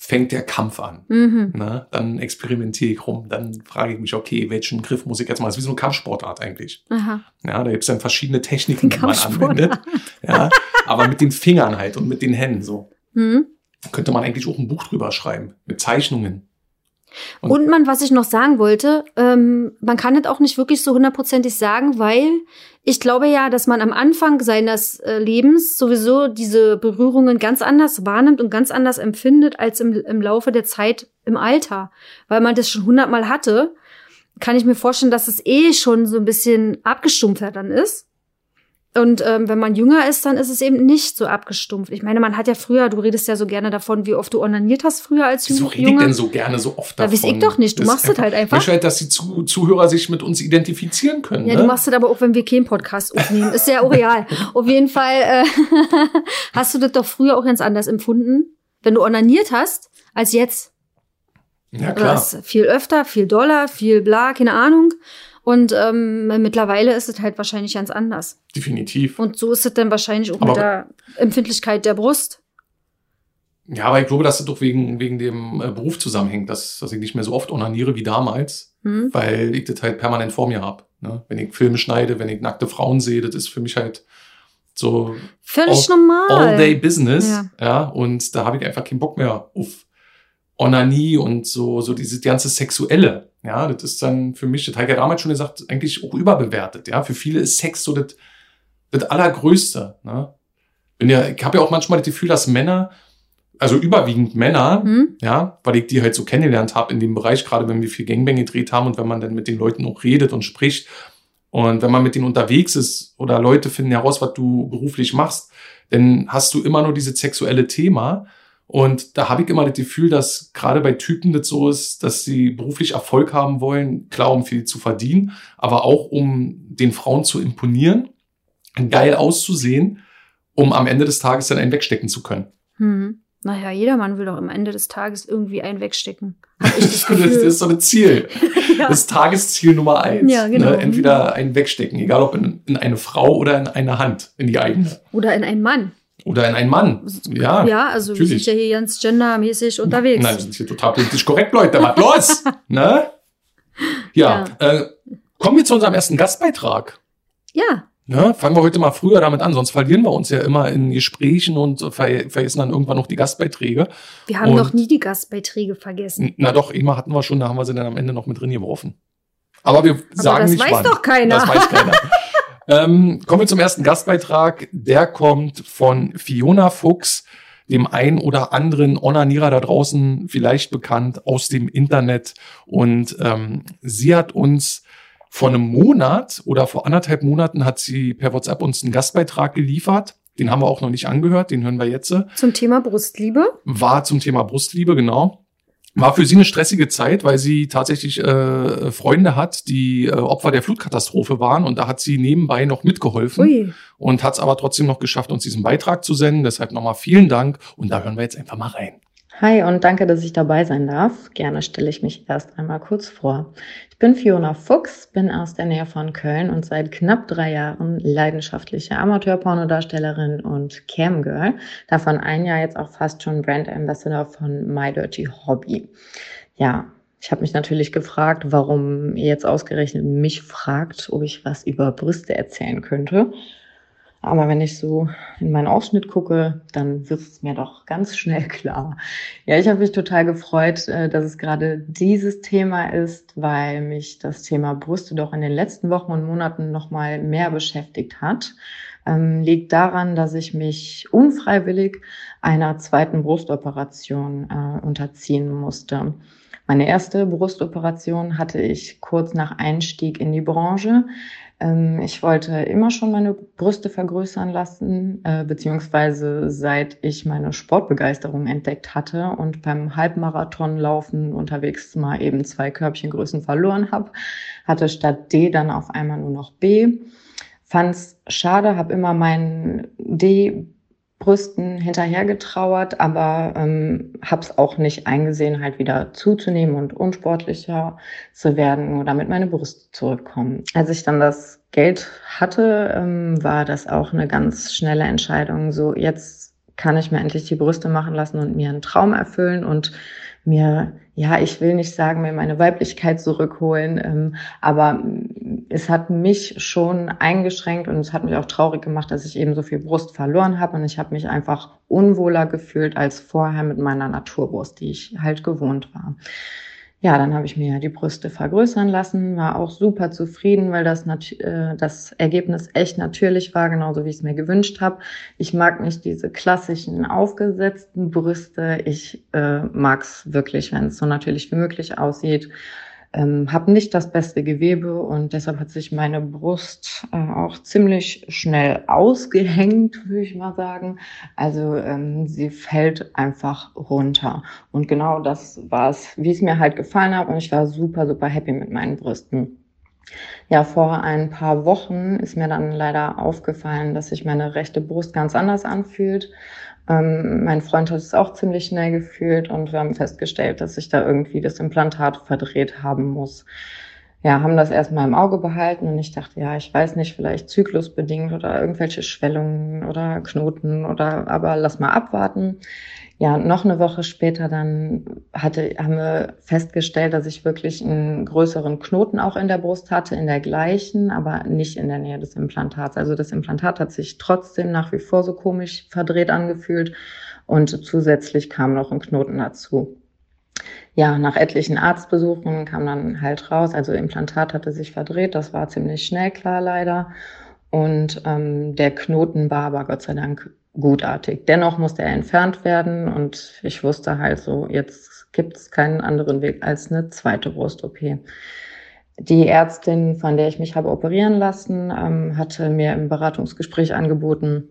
fängt der Kampf an. Mhm. Ne? Dann experimentiere ich rum. Dann frage ich mich, okay, welchen Griff muss ich jetzt mal? Das ist wie so eine Kampfsportart eigentlich. Aha. Ja, da gibt es dann verschiedene Techniken, die man anwendet. Ja, aber mit den Fingern halt und mit den Händen so. Mhm. Könnte man eigentlich auch ein Buch drüber schreiben. Mit Zeichnungen. Und- Und man, was ich noch sagen wollte, ähm, man kann das auch nicht wirklich so hundertprozentig sagen, weil ich glaube ja, dass man am Anfang seines äh, Lebens sowieso diese Berührungen ganz anders wahrnimmt und ganz anders empfindet als im, im Laufe der Zeit im Alter. Weil man das schon hundertmal hatte, kann ich mir vorstellen, dass es eh schon so ein bisschen abgestumpfer dann ist. Und ähm, wenn man jünger ist, dann ist es eben nicht so abgestumpft. Ich meine, man hat ja früher, du redest ja so gerne davon, wie oft du onaniert hast früher als Wieso Ju- rede ich denn so gerne so oft Da davon? weiß ich doch nicht. Du Das machst es halt einfach. Ich halt, dass die Zu Zuhörer sich mit uns identifizieren können. Ja, ne? du machst es aber auch, wenn wir keinen Podcast aufnehmen. Ist ja auch real. *laughs* Auf jeden Fall äh, *laughs* hast du das doch früher auch ganz anders empfunden, wenn du onaniert hast, als jetzt. Ja, klar. Viel öfter, viel doller, viel bla, keine Ahnung. Und ähm, mittlerweile ist es halt wahrscheinlich ganz anders. Definitiv. Und so ist es dann wahrscheinlich auch Aber- mit der Empfindlichkeit der Brust. Ja, aber ich glaube, dass das doch wegen, wegen dem äh, Beruf zusammenhängt, dass, dass ich nicht mehr so oft onaniere wie damals, Hm? weil ich das halt permanent vor mir habe. Ne? Wenn ich Filme schneide, wenn ich nackte Frauen sehe, das ist für mich halt so Völlig All- normal. All-Day-Business. Ja. Ja. und da habe ich einfach keinen Bock mehr auf Onanie und so, so diese ganze Sexuelle. Ja, das ist dann für mich, das ich ja damals schon gesagt, eigentlich auch überbewertet. Ja, für viele ist Sex so das, das Allergrößte. Ne? Bin ja, ich habe ja auch manchmal das Gefühl, dass Männer, also überwiegend Männer, Hm? ja, weil ich die halt so kennengelernt habe in dem Bereich, gerade wenn wir viel Gangbang gedreht haben und wenn man dann mit den Leuten auch redet und spricht und wenn man mit denen unterwegs ist oder Leute finden heraus, was du beruflich machst, dann hast du immer nur dieses sexuelle Thema. Und da habe ich immer das Gefühl, dass gerade bei Typen das so ist, dass sie beruflich Erfolg haben wollen, klar, um viel zu verdienen, aber auch um den Frauen zu imponieren, geil auszusehen, um am Ende des Tages dann einen wegstecken zu können. Hm. Naja, jeder Mann will doch am Ende des Tages irgendwie einen wegstecken. *laughs* Das ist so ein Ziel. *laughs* ja. Das Tagesziel Nummer eins. Ja, genau. Ne? Entweder ein Wegstecken, egal ob in, in eine Frau oder in eine Hand, in die eigene. Oder in einen Mann. Oder in einen Mann. Ja. Ja, also wir sind natürlich. ja hier ganz gendermäßig unterwegs. Nein, wir sind hier total politisch korrekt, Leute. Was los? *laughs* ne? Ja. Äh, kommen wir zu unserem ersten Gastbeitrag. ja, Ne? Fangen wir heute mal früher damit an, sonst verlieren wir uns ja immer in Gesprächen und ver vergessen dann irgendwann noch die Gastbeiträge. wir haben Und- noch nie die Gastbeiträge vergessen. Na doch, immer hatten wir schon, da haben wir sie dann am Ende noch mit drin geworfen. Aber wir sagen das nicht weiß wann. doch keiner. Das weiß keiner. *laughs* ähm, kommen wir zum ersten Gastbeitrag. Der kommt von Fiona Fuchs, dem ein oder anderen Onanierer da draußen vielleicht bekannt aus dem Internet. Und ähm, sie hat uns vor einem Monat oder vor anderthalb Monaten hat sie per WhatsApp uns einen Gastbeitrag geliefert. Den haben wir auch noch nicht angehört, den hören wir jetzt Zum Thema Brustliebe. war zum Thema Brustliebe, genau. War für sie eine stressige Zeit, weil sie tatsächlich äh, Freunde hat, die äh, Opfer der Flutkatastrophe waren und da hat sie nebenbei noch mitgeholfen Ui. und hat es aber trotzdem noch geschafft, uns diesen Beitrag zu senden. Deshalb nochmal vielen Dank und da hören wir jetzt einfach mal rein. Hi und danke, dass ich dabei sein darf. Gerne stelle ich mich erst einmal kurz vor. Ich bin Fiona Fuchs, bin aus der Nähe von Köln und seit knapp drei Jahren leidenschaftliche Amateurpornodarstellerin und Camgirl. Davon ein Jahr jetzt auch fast schon Brand Ambassador von My Dirty Hobby. Ja, ich habe mich natürlich gefragt, warum ihr jetzt ausgerechnet mich fragt, ob ich was über Brüste erzählen könnte. Aber wenn ich so in meinen Ausschnitt gucke, dann wird es mir doch ganz schnell *laughs* klar. Ja, ich habe mich total gefreut, äh, dass es gerade dieses Thema ist, weil mich das Thema Brüste doch in den letzten Wochen und Monaten noch mal mehr beschäftigt hat. Ähm, liegt daran, dass ich mich unfreiwillig einer zweiten Brustoperation äh, unterziehen musste. Meine erste Brustoperation hatte ich kurz nach Einstieg in die Branche. Ähm, ich wollte immer schon meine Brüste vergrößern lassen, äh, beziehungsweise seit ich meine Sportbegeisterung entdeckt hatte und beim Halbmarathonlaufen unterwegs mal eben zwei Körbchengrößen verloren habe, hatte statt D dann auf einmal nur noch B. Fand's schade, habe immer meinen D Brüsten hinterhergetrauert, aber ähm, habe es auch nicht eingesehen, halt wieder zuzunehmen und unsportlicher zu werden, nur damit meine Brüste zurückkommen. Als ich dann das Geld hatte, ähm, war das auch eine ganz schnelle Entscheidung. So, jetzt kann ich mir endlich die Brüste machen lassen und mir einen Traum erfüllen und mir, ja, ich will nicht sagen, mir meine Weiblichkeit zurückholen, ähm, aber es hat mich schon eingeschränkt und es hat mich auch traurig gemacht, dass ich eben so viel Brust verloren habe und ich habe mich einfach unwohler gefühlt als vorher mit meiner Naturbrust, die ich halt gewohnt war. Ja, dann habe ich mir die Brüste vergrößern lassen, war auch super zufrieden, weil das, äh, das Ergebnis echt natürlich war, genauso wie ich es mir gewünscht habe. Ich mag nicht diese klassischen aufgesetzten Brüste. Ich äh, mag es wirklich, wenn es so natürlich wie möglich aussieht. Ähm, habe nicht das beste Gewebe und deshalb hat sich meine Brust äh, auch ziemlich schnell ausgehängt, *laughs* würde ich mal sagen. Also ähm, sie fällt einfach runter. Und genau das war es, wie es mir halt gefallen hat. Und ich war super, super happy mit meinen Brüsten. Ja, vor ein paar Wochen ist mir dann leider aufgefallen, dass sich meine rechte Brust ganz anders anfühlt. Ähm, mein Freund hat es auch ziemlich schnell gefühlt und wir haben festgestellt, dass sich da irgendwie das Implantat verdreht haben muss. Ja, haben das erstmal im Auge behalten und ich dachte, ja, ich weiß nicht, vielleicht zyklusbedingt oder irgendwelche Schwellungen oder Knoten oder, aber lass mal abwarten. Ja, noch eine Woche später dann hatte, haben wir festgestellt, dass ich wirklich einen größeren Knoten auch in der Brust hatte, in der gleichen, aber nicht in der Nähe des Implantats. Also das Implantat hat sich trotzdem nach wie vor so komisch verdreht angefühlt und zusätzlich kam noch ein Knoten dazu. Ja, nach etlichen Arztbesuchen kam dann halt raus, also Implantat hatte sich verdreht, das war ziemlich schnell klar leider. Und ähm, der Knoten war aber Gott sei Dank gutartig. Dennoch musste er entfernt werden und ich wusste halt so, jetzt gibt es keinen anderen Weg als eine zweite Brust-OP. Die Ärztin, von der ich mich habe operieren lassen, ähm, hatte mir im Beratungsgespräch angeboten,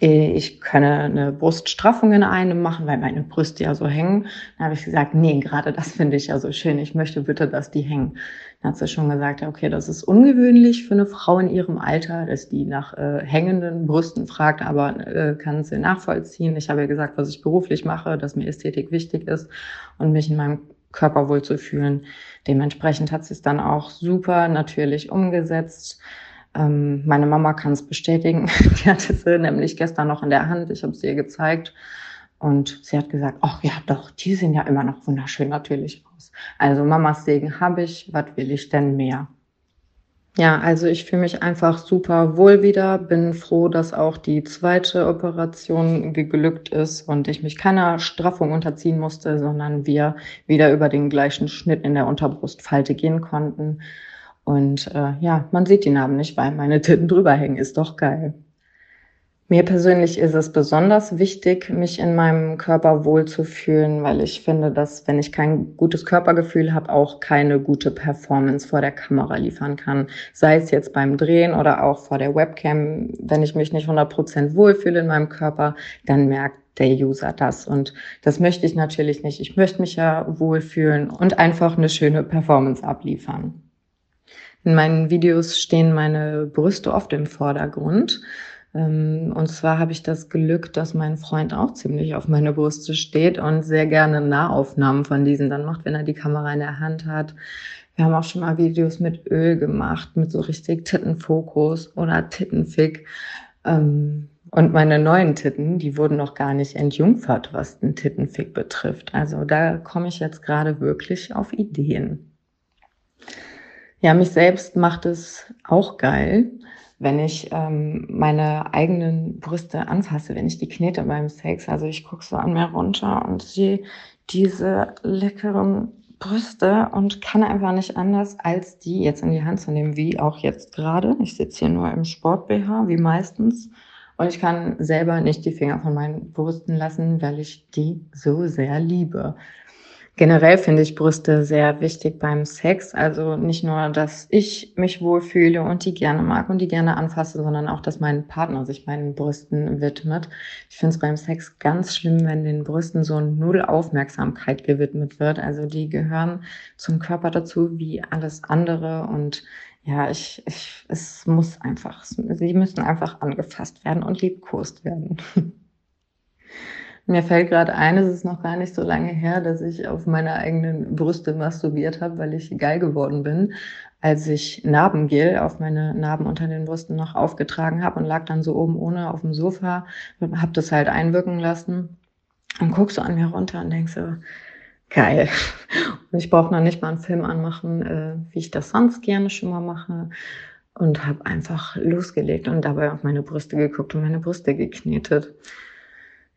ich könne eine Bruststraffung in einem machen, weil meine Brüste ja so hängen. Dann habe ich gesagt, nee, gerade das finde ich ja so schön. Ich möchte bitte, dass die hängen. Dann hat sie schon gesagt, okay, das ist ungewöhnlich für eine Frau in ihrem Alter, dass die nach äh, hängenden Brüsten fragt, aber äh, kann sie nachvollziehen. Ich habe ja gesagt, was ich beruflich mache, dass mir Ästhetik wichtig ist und mich in meinem Körper wohl zu fühlen. Dementsprechend hat sie es dann auch super natürlich umgesetzt. Ähm, meine Mama kann es bestätigen. *laughs* Die hatte sie nämlich gestern noch in der Hand. Ich habe es ihr gezeigt. Und sie hat gesagt, ach ja, doch, die sehen ja immer noch wunderschön natürlich aus. Also Mamas Segen habe ich, was will ich denn mehr? Ja, also ich fühle mich einfach super wohl wieder, bin froh, dass auch die zweite Operation geglückt ist und ich mich keiner Straffung unterziehen musste, sondern wir wieder über den gleichen Schnitt in der Unterbrustfalte gehen konnten. Und äh, ja, man sieht die Narben nicht, weil meine Titten drüber hängen. Ist doch geil. Mir persönlich ist es besonders wichtig, mich in meinem Körper wohlzufühlen, weil ich finde, dass wenn ich kein gutes Körpergefühl habe, auch keine gute Performance vor der Kamera liefern kann. Sei es jetzt beim Drehen oder auch vor der Webcam. Wenn ich mich nicht 100% wohlfühle in meinem Körper, dann merkt der User das. Und das möchte ich natürlich nicht. Ich möchte mich ja wohlfühlen und einfach eine schöne Performance abliefern. In meinen Videos stehen meine Brüste oft im Vordergrund. Ähm, und zwar habe ich das Glück, dass mein Freund auch ziemlich auf meine Brüste steht und sehr gerne Nahaufnahmen von diesen dann macht, wenn er die Kamera in der Hand hat. Wir haben auch schon mal Videos mit Öl gemacht, mit so richtig Tittenfokus oder Tittenfick. Ähm, und meine neuen Titten, die wurden noch gar nicht entjungfert, was den Tittenfick betrifft. Also da komme ich jetzt gerade wirklich auf Ideen. Ja, mich selbst macht es auch geil, wenn ich ähm, meine eigenen Brüste anfasse, wenn ich die knete beim Sex. Also ich gucke so an mir runter und sehe diese leckeren Brüste und kann einfach nicht anders, als die jetzt in die Hand zu nehmen, wie auch jetzt gerade. Ich sitze hier nur im Sport-BH, wie meistens. Und ich kann selber nicht die Finger von meinen Brüsten lassen, weil ich die so sehr liebe. Generell finde ich Brüste sehr wichtig beim Sex. Also nicht nur, dass ich mich wohlfühle und die gerne mag und die gerne anfasse, sondern auch, dass mein Partner sich meinen Brüsten widmet. Ich finde es beim Sex ganz schlimm, wenn den Brüsten so null Aufmerksamkeit gewidmet wird. Also die gehören zum Körper dazu wie alles andere und ja, ich, ich, es muss einfach, sie müssen einfach angefasst werden und liebkost werden. *laughs* Mir fällt gerade ein, es ist noch gar nicht so lange her, dass ich auf meine eigenen Brüste masturbiert habe, weil ich geil geworden bin, als ich Narbengel auf meine Narben unter den Brüsten noch aufgetragen habe und lag dann so oben ohne auf dem Sofa, habe das halt einwirken lassen und guck so an mir runter und denk so, geil. Und ich brauche noch nicht mal einen Film anmachen, äh, wie ich das sonst gerne schon mal mache und habe einfach losgelegt und dabei auf meine Brüste geguckt und meine Brüste geknetet.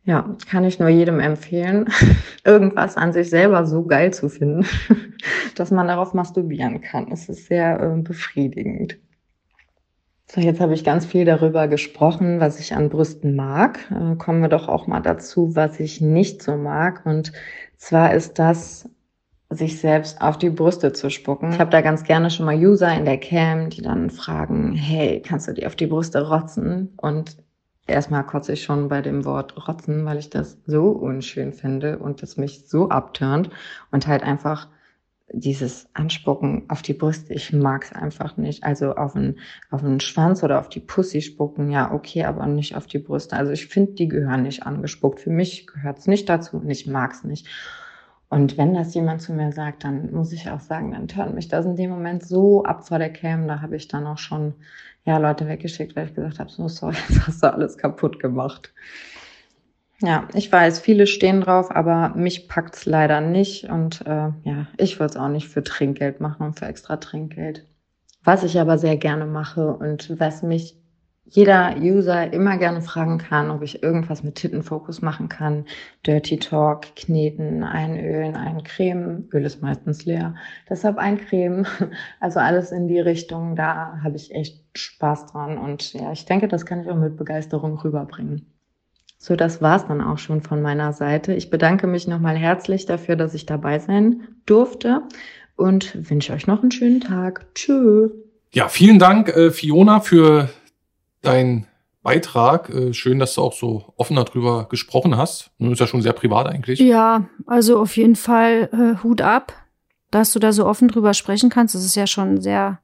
Ja, kann ich nur jedem empfehlen, *laughs* irgendwas an sich selber so geil zu finden, *laughs* dass man darauf masturbieren kann. Es ist sehr äh, befriedigend. So, jetzt habe ich ganz viel darüber gesprochen, was ich an Brüsten mag. Äh, kommen wir doch auch mal dazu, was ich nicht so mag. Und zwar ist das, sich selbst auf die Brüste zu spucken. Ich habe da ganz gerne schon mal User in der Cam, die dann fragen, hey, kannst du dir auf die Brüste rotzen? Und erstmal kotze ich schon bei dem Wort rotzen, weil ich das so unschön finde und das mich so abturnt und halt einfach dieses Anspucken auf die Brüste, ich mag's einfach nicht. Also auf den, auf den Schwanz oder auf die Pussy spucken, ja, okay, aber nicht auf die Brüste. Also ich finde, die gehören nicht angespuckt. Für mich gehört's nicht dazu und ich mag's nicht. Und wenn das jemand zu mir sagt, dann muss ich auch sagen, dann turnt mich das in dem Moment so ab vor der Cam. Da habe ich dann auch schon ja, Leute weggeschickt, weil ich gesagt habe, *laughs* so sorry, jetzt hast du alles kaputt gemacht. Ja, ich weiß, viele stehen drauf, aber mich packt's leider nicht. Und äh, ja, ich würde es auch nicht für Trinkgeld machen und für extra Trinkgeld. Was ich aber sehr gerne mache und was mich jeder User immer gerne fragen kann, ob ich irgendwas mit Tittenfokus machen kann. Dirty Talk, Kneten, einölen, eincremen. Öl ist meistens leer. Deshalb eincremen. *laughs* Also alles in die Richtung. Da habe ich echt Spaß dran. Und ja, ich denke, das kann ich auch mit Begeisterung rüberbringen. So, das war's dann auch schon von meiner Seite. Ich bedanke mich nochmal herzlich dafür, dass ich dabei sein durfte und wünsche euch noch einen schönen Tag. Tschö. Ja, vielen Dank, äh, Fiona, für deinen Beitrag. Äh, schön, dass du auch so offen darüber gesprochen hast. Das ist ja schon sehr privat eigentlich. Ja, also auf jeden Fall äh, Hut ab, dass du da so offen drüber sprechen kannst. Das ist ja schon ein sehr,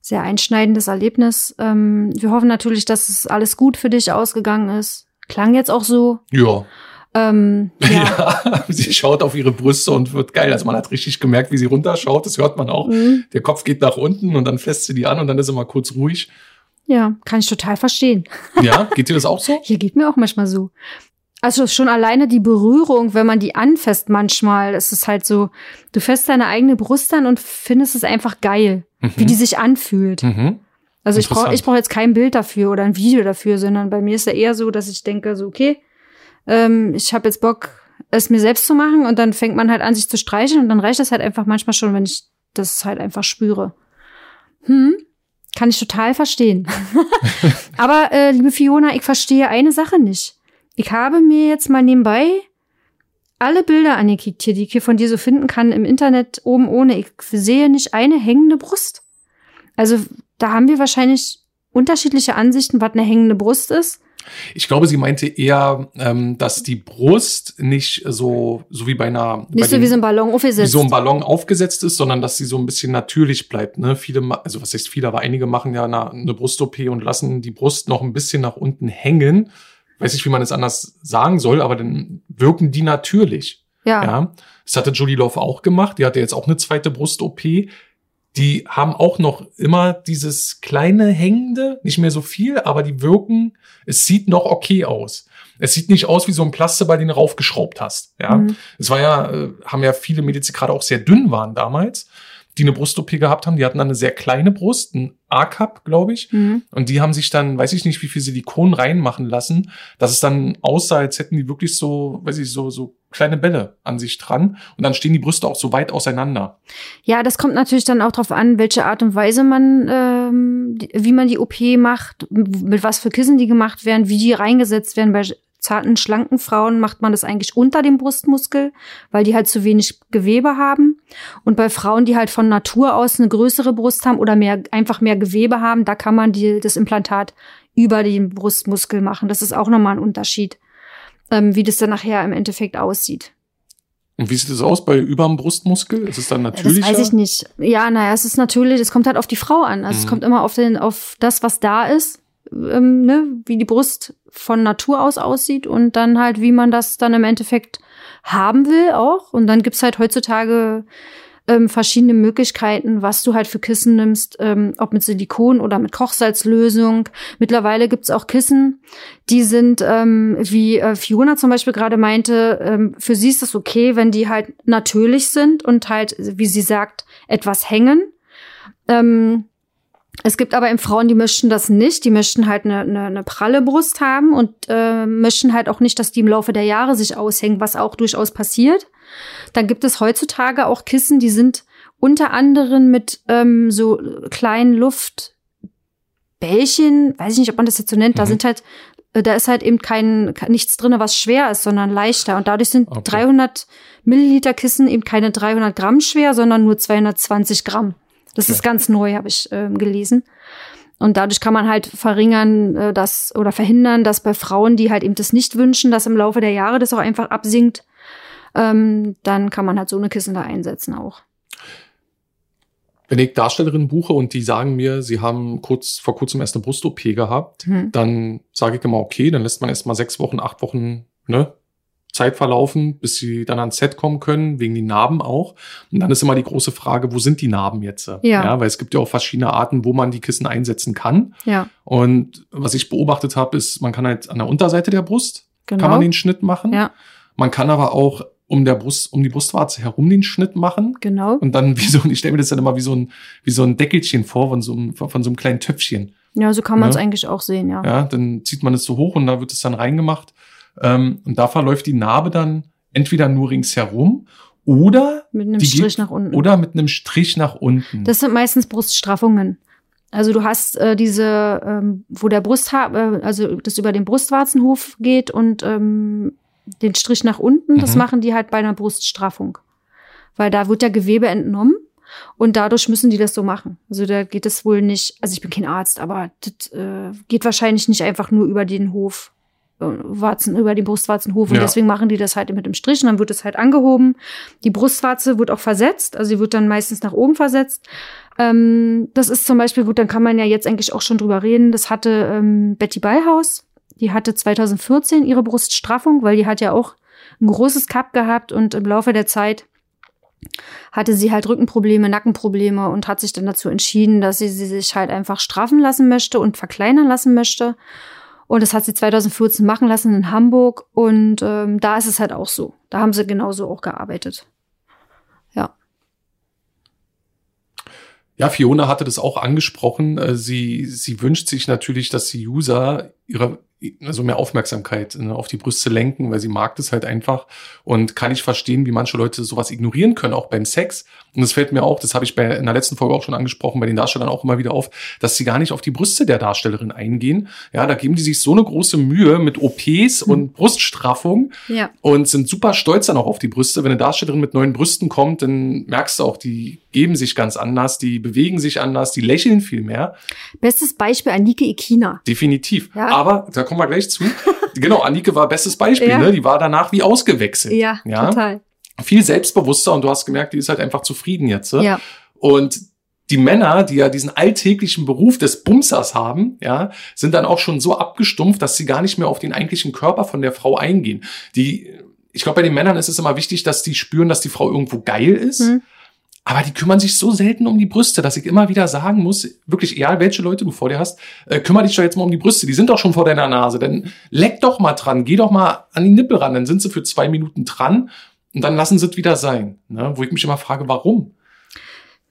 sehr einschneidendes Erlebnis. Ähm, wir hoffen natürlich, dass es alles gut für dich ausgegangen ist. Klang jetzt auch so. Ja. Ähm, *laughs* ja. ja. sie schaut auf ihre Brüste und wird geil. Also man hat richtig gemerkt, wie sie runterschaut. Das hört man auch. Mhm. Der Kopf geht nach unten und dann fässt sie die an und dann ist sie mal kurz ruhig. Ja, kann ich total verstehen. *laughs* Ja, geht dir das auch so? Ja, geht mir auch manchmal so. Also schon alleine die Berührung, wenn man die anfasst manchmal, ist es halt so, du fässt deine eigene Brust an und findest es einfach geil, mhm. wie die sich anfühlt. Mhm. Also ich brauche ich brauch jetzt kein Bild dafür oder ein Video dafür, sondern bei mir ist ja eher so, dass ich denke, so, okay, ähm, ich habe jetzt Bock, es mir selbst zu machen und dann fängt man halt an, sich zu streicheln und dann reicht das halt einfach manchmal schon, wenn ich das halt einfach spüre. Hm? Kann ich total verstehen. *laughs* Aber äh, liebe Fiona, ich verstehe eine Sache nicht. Ich habe mir jetzt mal nebenbei alle Bilder angekickt hier, die ich hier von dir so finden kann im Internet oben ohne. Ich sehe nicht eine hängende Brust. Also da haben wir wahrscheinlich unterschiedliche Ansichten, was eine hängende Brust ist. Ich glaube, sie meinte eher, ähm, dass die Brust nicht so, so wie bei einer. Nicht bei so den, wie so ein Ballon aufgesetzt. Wie so ein Ballon aufgesetzt ist, sondern dass sie so ein bisschen natürlich bleibt. Ne? Viele, also was heißt viele, aber einige machen ja eine, eine Brust-OP und lassen die Brust noch ein bisschen nach unten hängen. Weiß nicht, wie man es anders sagen soll, aber dann wirken die natürlich. Ja. ja. Das hatte Julie Love auch gemacht. Die hatte jetzt auch eine zweite Brust-OP die haben auch noch immer dieses kleine hängende, nicht mehr so viel, aber die wirken, es sieht noch okay aus. Es sieht nicht aus wie so ein Plastikball, den du raufgeschraubt hast. Ja, mhm. es war ja, äh, haben ja viele die gerade auch sehr dünn waren damals, die eine Brust-OP gehabt haben, die hatten dann eine sehr kleine Brust, ein A-Cup, glaube ich. Mhm. Und die haben sich dann, weiß ich nicht, wie viel Silikon reinmachen lassen, dass es dann aussah, als hätten die wirklich so, weiß ich, so, so kleine Bälle an sich dran. Und dann stehen die Brüste auch so weit auseinander. Ja, das kommt natürlich dann auch darauf an, welche Art und Weise man, ähm, wie man die OP macht, mit was für Kissen die gemacht werden, wie die reingesetzt werden. Bei zarten, schlanken Frauen macht man das eigentlich unter dem Brustmuskel, weil die halt zu wenig Gewebe haben. Und bei Frauen, die halt von Natur aus eine größere Brust haben oder mehr, einfach mehr Gewebe haben, da kann man die, das Implantat über den Brustmuskel machen. Das ist auch nochmal ein Unterschied, ähm, wie das dann nachher im Endeffekt aussieht. Und wie sieht es aus bei überm Brustmuskel? Ist es dann natürlich? Das weiß ich nicht. Ja, naja, es ist natürlich, es kommt halt auf die Frau an. Also mhm. es kommt immer auf den, auf das, was da ist ähm, ne, wie die Brust von Natur aus aussieht und dann halt, wie man das dann im Endeffekt haben will auch. Und dann gibt's halt heutzutage ähm, verschiedene Möglichkeiten, was du halt für Kissen nimmst, ähm, ob mit Silikon oder mit Kochsalzlösung. Mittlerweile gibt's auch Kissen, die sind, ähm, wie äh, Fiona zum Beispiel gerade meinte, ähm, für sie ist es okay, wenn die halt natürlich sind und halt, wie sie sagt, etwas hängen. Ähm, es gibt aber eben Frauen, die möchten das nicht. Die möchten halt eine, eine, eine pralle Brust haben und äh, möchten halt auch nicht, dass die im Laufe der Jahre sich aushängen, was auch durchaus passiert. Dann gibt es heutzutage auch Kissen, die sind unter anderem mit ähm, so kleinen Luftbällchen, weiß ich nicht, ob man das jetzt so nennt, mhm. da sind halt, äh, da ist halt eben kein, nichts drinne, was schwer ist, sondern leichter. Und dadurch sind okay. 300 Milliliter Kissen eben keine 300 Gramm schwer, sondern nur 220 Gramm. Das okay. ist ganz neu, habe ich äh, gelesen. Und dadurch kann man halt verringern, äh, dass oder verhindern, dass bei Frauen, die halt eben das nicht wünschen, dass im Laufe der Jahre das auch einfach absinkt, ähm, dann kann man halt so eine Kissen da einsetzen auch. Wenn ich Darstellerinnen buche und die sagen mir, sie haben kurz vor kurzem erst eine Brust-OP gehabt, Hm. dann sage ich immer, okay, dann lässt man erst mal sechs Wochen, acht Wochen ne, Zeit verlaufen, bis sie dann ans Set kommen können, wegen den Narben auch. Und dann ist immer die große Frage, wo sind die Narben jetzt? Ja. weil es gibt ja auch verschiedene Arten, wo man die Kissen einsetzen kann. Ja, Und was ich beobachtet habe, ist, man kann halt an der Unterseite der Brust, genau. kann man den Schnitt machen. ja, Man kann aber auch um der Brust, um die Brustwarze herum den Schnitt machen. genau. Und dann *laughs* wie so, ich stelle mir das dann immer wie so ein, wie so ein Deckelchen vor von so einem, von so einem kleinen Töpfchen. Ja, so kann man es Ne? eigentlich auch sehen, ja. Ja, dann zieht man es so hoch und da wird es dann reingemacht. Ähm, und da verläuft die Narbe dann entweder nur ringsherum oder, Mit einem Strich geht- nach unten. oder mit einem Strich nach unten. Das sind meistens Bruststraffungen. Also du hast äh, diese, ähm, wo der Brusthaar, äh, also das über den Brustwarzenhof geht und ähm, den Strich nach unten, das Mhm. machen die halt bei einer Bruststraffung. Weil da wird ja Gewebe entnommen und dadurch müssen die das so machen. Also da geht es wohl nicht, also ich bin kein Arzt, aber das äh, geht wahrscheinlich nicht einfach nur über den Hof, äh, Warzen, über den Brustwarzenhof und Ja. deswegen machen die das halt mit dem Strich und dann wird es halt angehoben. Die Brustwarze wird auch versetzt, also sie wird dann meistens nach oben versetzt. Ähm, das ist zum Beispiel gut, dann kann man ja jetzt eigentlich auch schon drüber reden. Das hatte ähm, Betty Ballhaus. Die hatte 2014 ihre Bruststraffung, weil die hat ja auch ein großes Cup gehabt und im Laufe der Zeit hatte sie halt Rückenprobleme, Nackenprobleme und hat sich dann dazu entschieden, dass sie, sie sich halt einfach straffen lassen möchte und verkleinern lassen möchte. Und das hat sie 2014 machen lassen in Hamburg. Und ähm, da ist es halt auch so. Da haben sie genauso auch gearbeitet. Ja. Ja, Fiona hatte das auch angesprochen. Äh, Sie, sie wünscht sich natürlich, dass die User ihre, also mehr Aufmerksamkeit ne, auf die Brüste lenken, weil sie mag das halt einfach und kann ich verstehen, wie manche Leute sowas ignorieren können, auch beim Sex. Und das fällt mir auch, das habe ich bei, in der letzten Folge auch schon angesprochen, bei den Darstellern auch immer wieder auf, dass sie gar nicht auf die Brüste der Darstellerin eingehen. Ja, da geben die sich so eine große Mühe mit OPs und Bruststraffung Ja. und sind super stolz dann auch auf die Brüste. Wenn eine Darstellerin mit neuen Brüsten kommt, dann merkst du auch, die geben sich ganz anders, die bewegen sich anders, die lächeln viel mehr. Bestes Beispiel Anike Ikina. Definitiv. Ja. Aber da kommen wir gleich zu. *laughs* genau, Annike war bestes Beispiel, Ja. ne? Die war danach wie ausgewechselt. Ja, ja? total. Viel selbstbewusster und du hast gemerkt, die ist halt einfach zufrieden jetzt. ne? Ja. Und die Männer, die ja diesen alltäglichen Beruf des Bumsers haben, ja, sind dann auch schon so abgestumpft, dass sie gar nicht mehr auf den eigentlichen Körper von der Frau eingehen. Die, ich glaube, bei den Männern ist es immer wichtig, dass die spüren, dass die Frau irgendwo geil ist. Mhm. Aber die kümmern sich so selten um die Brüste, dass ich immer wieder sagen muss, wirklich, egal welche Leute du vor dir hast, äh, kümmere dich doch jetzt mal um die Brüste. Die sind doch schon vor deiner Nase. Dann leck doch mal dran, geh doch mal an die Nippel ran. Dann sind sie für zwei Minuten dran und dann lassen sie es wieder sein. Ne? Wo ich mich immer frage, warum?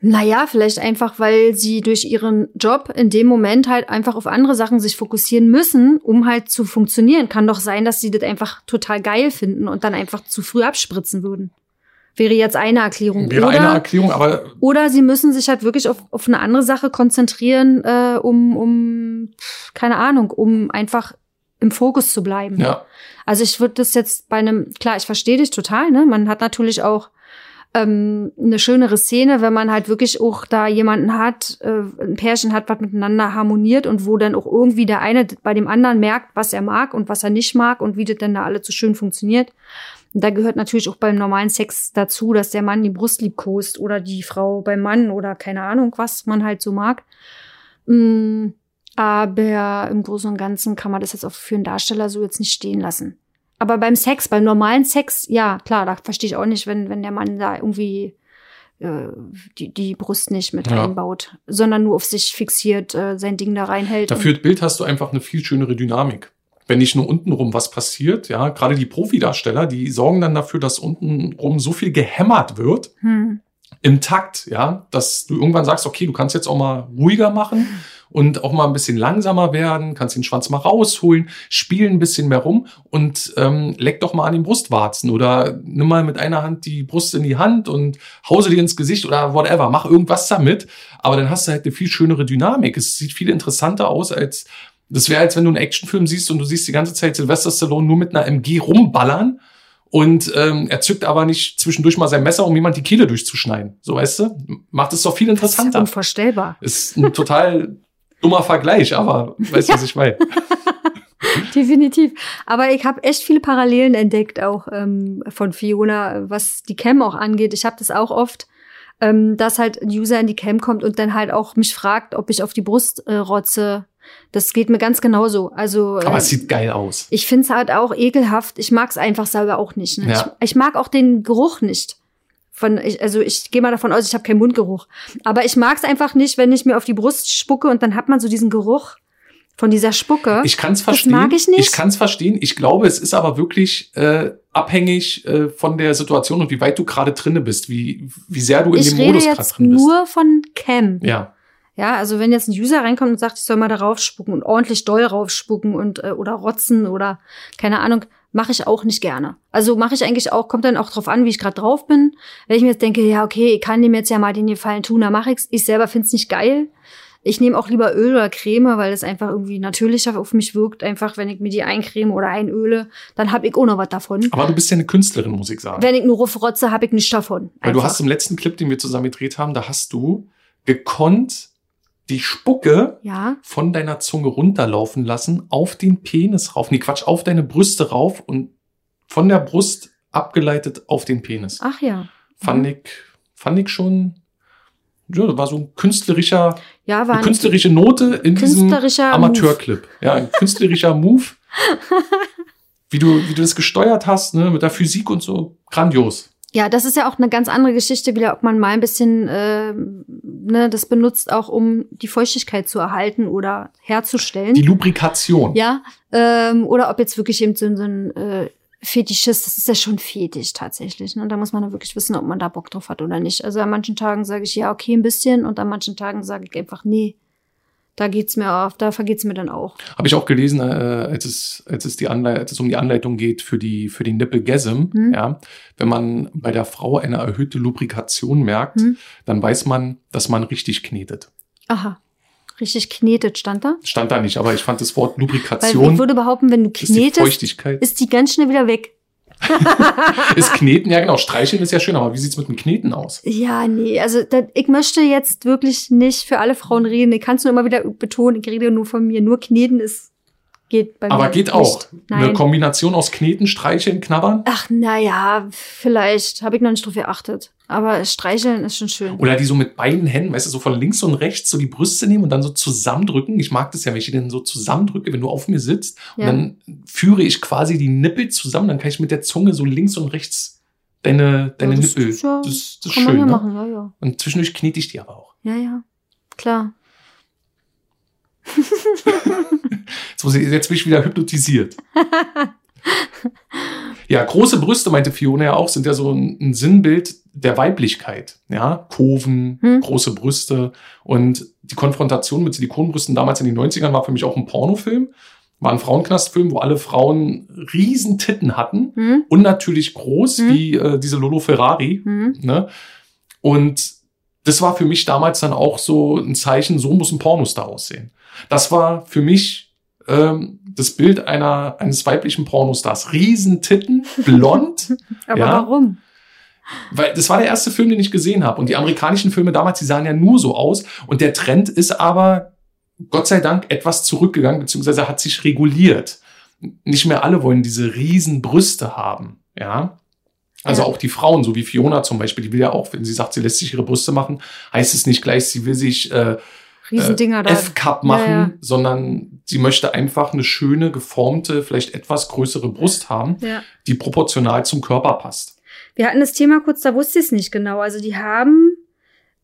Naja, vielleicht einfach, weil sie durch ihren Job in dem Moment halt einfach auf andere Sachen sich fokussieren müssen, um halt zu funktionieren. Kann doch sein, dass sie das einfach total geil finden und dann einfach zu früh abspritzen würden. Wäre jetzt eine Erklärung. Wäre oder, eine Erklärung, aber oder sie müssen sich halt wirklich auf, auf eine andere Sache konzentrieren, äh, um, um, keine Ahnung, um einfach im Fokus zu bleiben. ja, Also ich würde das jetzt bei einem, klar, ich verstehe dich total, ne? Man hat natürlich auch ähm, eine schönere Szene, wenn man halt wirklich auch da jemanden hat, äh, ein Pärchen hat, was miteinander harmoniert und wo dann auch irgendwie der eine bei dem anderen merkt, was er mag und was er nicht mag und wie das denn da alle so schön funktioniert. Und da gehört natürlich auch beim normalen Sex dazu, dass der Mann die Brust liebkost oder die Frau beim Mann oder keine Ahnung, was man halt so mag. Mm, aber im Großen und Ganzen kann man das jetzt auch für einen Darsteller so jetzt nicht stehen lassen. Aber beim Sex, beim normalen Sex, ja, klar, da verstehe ich auch nicht, wenn, wenn der Mann da irgendwie äh, die, die Brust nicht mit Ja. einbaut, sondern nur auf sich fixiert äh, sein Ding da reinhält. dafür das Bild hast du einfach eine viel schönere Dynamik. Wenn nicht nur untenrum was passiert, ja, gerade die Profidarsteller, die sorgen dann dafür, dass untenrum so viel gehämmert wird, hm. im Takt, ja, dass du irgendwann sagst, okay, du kannst jetzt auch mal ruhiger machen und auch mal ein bisschen langsamer werden, kannst den Schwanz mal rausholen, spiel ein bisschen mehr rum und ähm, leck doch mal an den Brustwarzen oder nimm mal mit einer Hand die Brust in die Hand und hause dir ins Gesicht oder whatever, mach irgendwas damit, aber dann hast du halt eine viel schönere Dynamik. Es sieht viel interessanter aus als das wäre, als wenn du einen Actionfilm siehst und du siehst die ganze Zeit Sylvester Stallone nur mit einer MG rumballern und ähm, er zückt aber nicht zwischendurch mal sein Messer, um jemand die Kehle durchzuschneiden. So, weißt du? Macht es doch viel Das ist interessanter. unvorstellbar. Ist ein total dummer Vergleich, aber weißt du, was ich meine? *laughs* Definitiv. Aber ich habe echt viele Parallelen entdeckt, auch ähm, von Fiona, was die Cam auch angeht. Ich habe das auch oft. ähm, dass halt ein User in die Cam kommt und dann halt auch mich fragt, ob ich auf die Brust äh, rotze. Das geht mir ganz genauso. Also, Aber äh, es sieht geil aus. ich finde es halt auch ekelhaft. Ich mag es einfach selber auch nicht. Ne? Ja. Ich, ich mag auch den Geruch nicht. Von, ich, also ich gehe mal davon aus, ich habe keinen Mundgeruch. Aber ich mag es einfach nicht, wenn ich mir auf die Brust spucke und dann hat man so diesen Geruch von dieser Spucke. Ich kann es Das verstehen. mag ich nicht. Ich kann es verstehen. Ich glaube, es ist aber wirklich äh, abhängig äh, von der Situation und wie weit du gerade drinne bist, wie, wie sehr du in ich dem rede Modus gerade jetzt drin bist. nur von Cam. Ja. Ja, also wenn jetzt ein User reinkommt und sagt, ich soll mal da raufspucken und ordentlich doll raufspucken und äh, oder rotzen oder keine Ahnung, mache ich auch nicht gerne. Also mache ich eigentlich auch, kommt dann auch drauf an, wie ich gerade drauf bin. Wenn ich mir jetzt denke, ja, okay, ich kann dem jetzt ja mal den Gefallen tun, dann mache ich's. Ich selber find's nicht geil. Ich nehme auch lieber Öl oder Creme, weil es einfach irgendwie natürlicher auf mich wirkt. Einfach, wenn ich mir die eincreme oder einöle, dann hab ich auch noch was davon. Aber du bist ja eine Künstlerin, muss ich sagen. Wenn ich nur rufrotze, hab ich nichts davon. Weil du Einfach. hast im letzten Clip, den wir zusammen gedreht haben, da hast du gekonnt die Spucke ja, von deiner Zunge runterlaufen lassen, auf den Penis rauf. Nee, Quatsch, auf deine Brüste rauf und von der Brust abgeleitet auf den Penis. ach ja. Fand Mhm. ich, fand ich schon, ja, das war so ein künstlerischer, Ja, war eine ein künstlerische Note in diesem künstlerischer Amateurclip. Ja, ein künstlerischer Move. *laughs* Wie du, wie du das gesteuert hast, ne, mit der Physik und so. Grandios. Ja, das ist ja auch eine ganz andere Geschichte, wieder, ob man mal ein bisschen äh, ne, das benutzt, auch um die Feuchtigkeit zu erhalten oder herzustellen. Die Lubrikation. ja, ähm, oder ob jetzt wirklich eben so, so ein äh, Fetischist, das ist ja schon Fetisch tatsächlich. Ne? Da muss man dann wirklich wissen, ob man da Bock drauf hat oder nicht. Also an manchen Tagen sage ich ja, okay, ein bisschen und an manchen Tagen sage ich einfach, nee, da geht's mir auf, da vergeht's mir dann auch. Habe ich auch gelesen, äh, als, es, als, es die Anlei als es um die Anleitung geht für die, für den Nippelgasm. Hm. Ja, wenn man bei der Frau eine erhöhte Lubrikation merkt, Hm. dann weiß man, dass man richtig knetet. Aha. Richtig knetet stand da. Stand da nicht, aber ich fand das Wort Weil Lubrikation ich würde behaupten, wenn du ist die knetest, Feuchtigkeit. ist die ganz schnell wieder weg. Ist Kneten, ja genau, Streicheln ist ja schön, aber wie sieht's mit dem Kneten aus? Ja, nee, also da, ich möchte jetzt wirklich nicht für alle Frauen reden. Ich kann es nur immer wieder betonen, ich rede nur von mir. Nur kneten ist, geht bei mir Aber geht nicht. auch. Eine Nein. Kombination aus Kneten, Streicheln, Knabbern? Ach, naja, vielleicht. Habe ich noch nicht drauf geachtet. Aber streicheln ist schon schön. Oder die so mit beiden Händen, weißt du, so von links und rechts so die Brüste nehmen und dann so zusammendrücken. Ich mag das ja, wenn ich die dann so zusammendrücke, wenn du auf mir sitzt. Und Ja. dann führe ich quasi die Nippel zusammen. Dann kann ich mit der Zunge so links und rechts deine, deine Ja, das Nippel. ist ja- das, das ist schön, ja ne? machen, ja, ja. Und zwischendurch knete ich die aber auch. Ja, ja. Klar. *laughs* Jetzt, muss ich, jetzt bin ich wieder hypnotisiert. *laughs* *laughs* ja, große Brüste, meinte Fiona ja auch, sind ja so ein, ein Sinnbild der Weiblichkeit. Ja, Kurven, Hm. große Brüste. Und die Konfrontation mit Silikonbrüsten damals in den 90ern war für mich auch ein Pornofilm. War ein Frauenknastfilm, wo alle Frauen riesen Titten hatten. Hm? Und natürlich groß, Hm. wie äh, diese Lolo Ferrari. Hm? Ne? Und das war für mich damals dann auch so ein Zeichen, so muss ein Pornostar aussehen. Das war für mich ähm, das Bild einer, eines weiblichen Pornostars. Riesentitten, blond. *laughs* Aber Ja. warum? weil das war der erste Film, den ich gesehen habe. Und die amerikanischen Filme damals, die sahen ja nur so aus. Und der Trend ist aber, Gott sei Dank, etwas zurückgegangen, beziehungsweise hat sich reguliert. Nicht mehr alle wollen diese riesen Brüste haben. Ja. Also Ja. auch die Frauen, so wie Fiona zum Beispiel, die will ja auch, wenn sie sagt, sie lässt sich ihre Brüste machen, heißt es nicht gleich, sie will sich äh, Riesendinger da. F-Cup machen, Ja, ja. sondern sie möchte einfach eine schöne, geformte, vielleicht etwas größere Brust haben, Ja. die proportional zum Körper passt. Wir hatten das Thema kurz, da wusste ich es nicht genau. Also die haben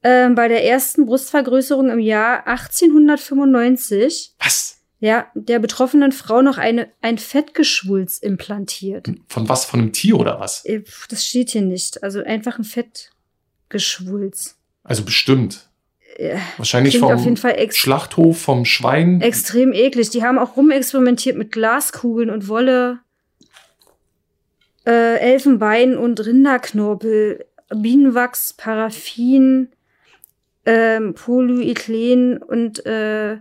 ähm, bei der ersten Brustvergrößerung im Jahr 1895 Was? ja, der betroffenen Frau noch eine, ein Fettgeschwulst implantiert. Von was? Von einem Tier oder was? Äh, Das steht hier nicht. Also einfach ein Fettgeschwulst. Also bestimmt. Wahrscheinlich Klingt auf jeden vom Fall Schlachthof, vom Schwein. extrem eklig. Die haben auch rumexperimentiert mit Glaskugeln und Wolle, äh, Elfenbein und Rinderknorpel, Bienenwachs, Paraffin, ähm, Polyethylen und äh,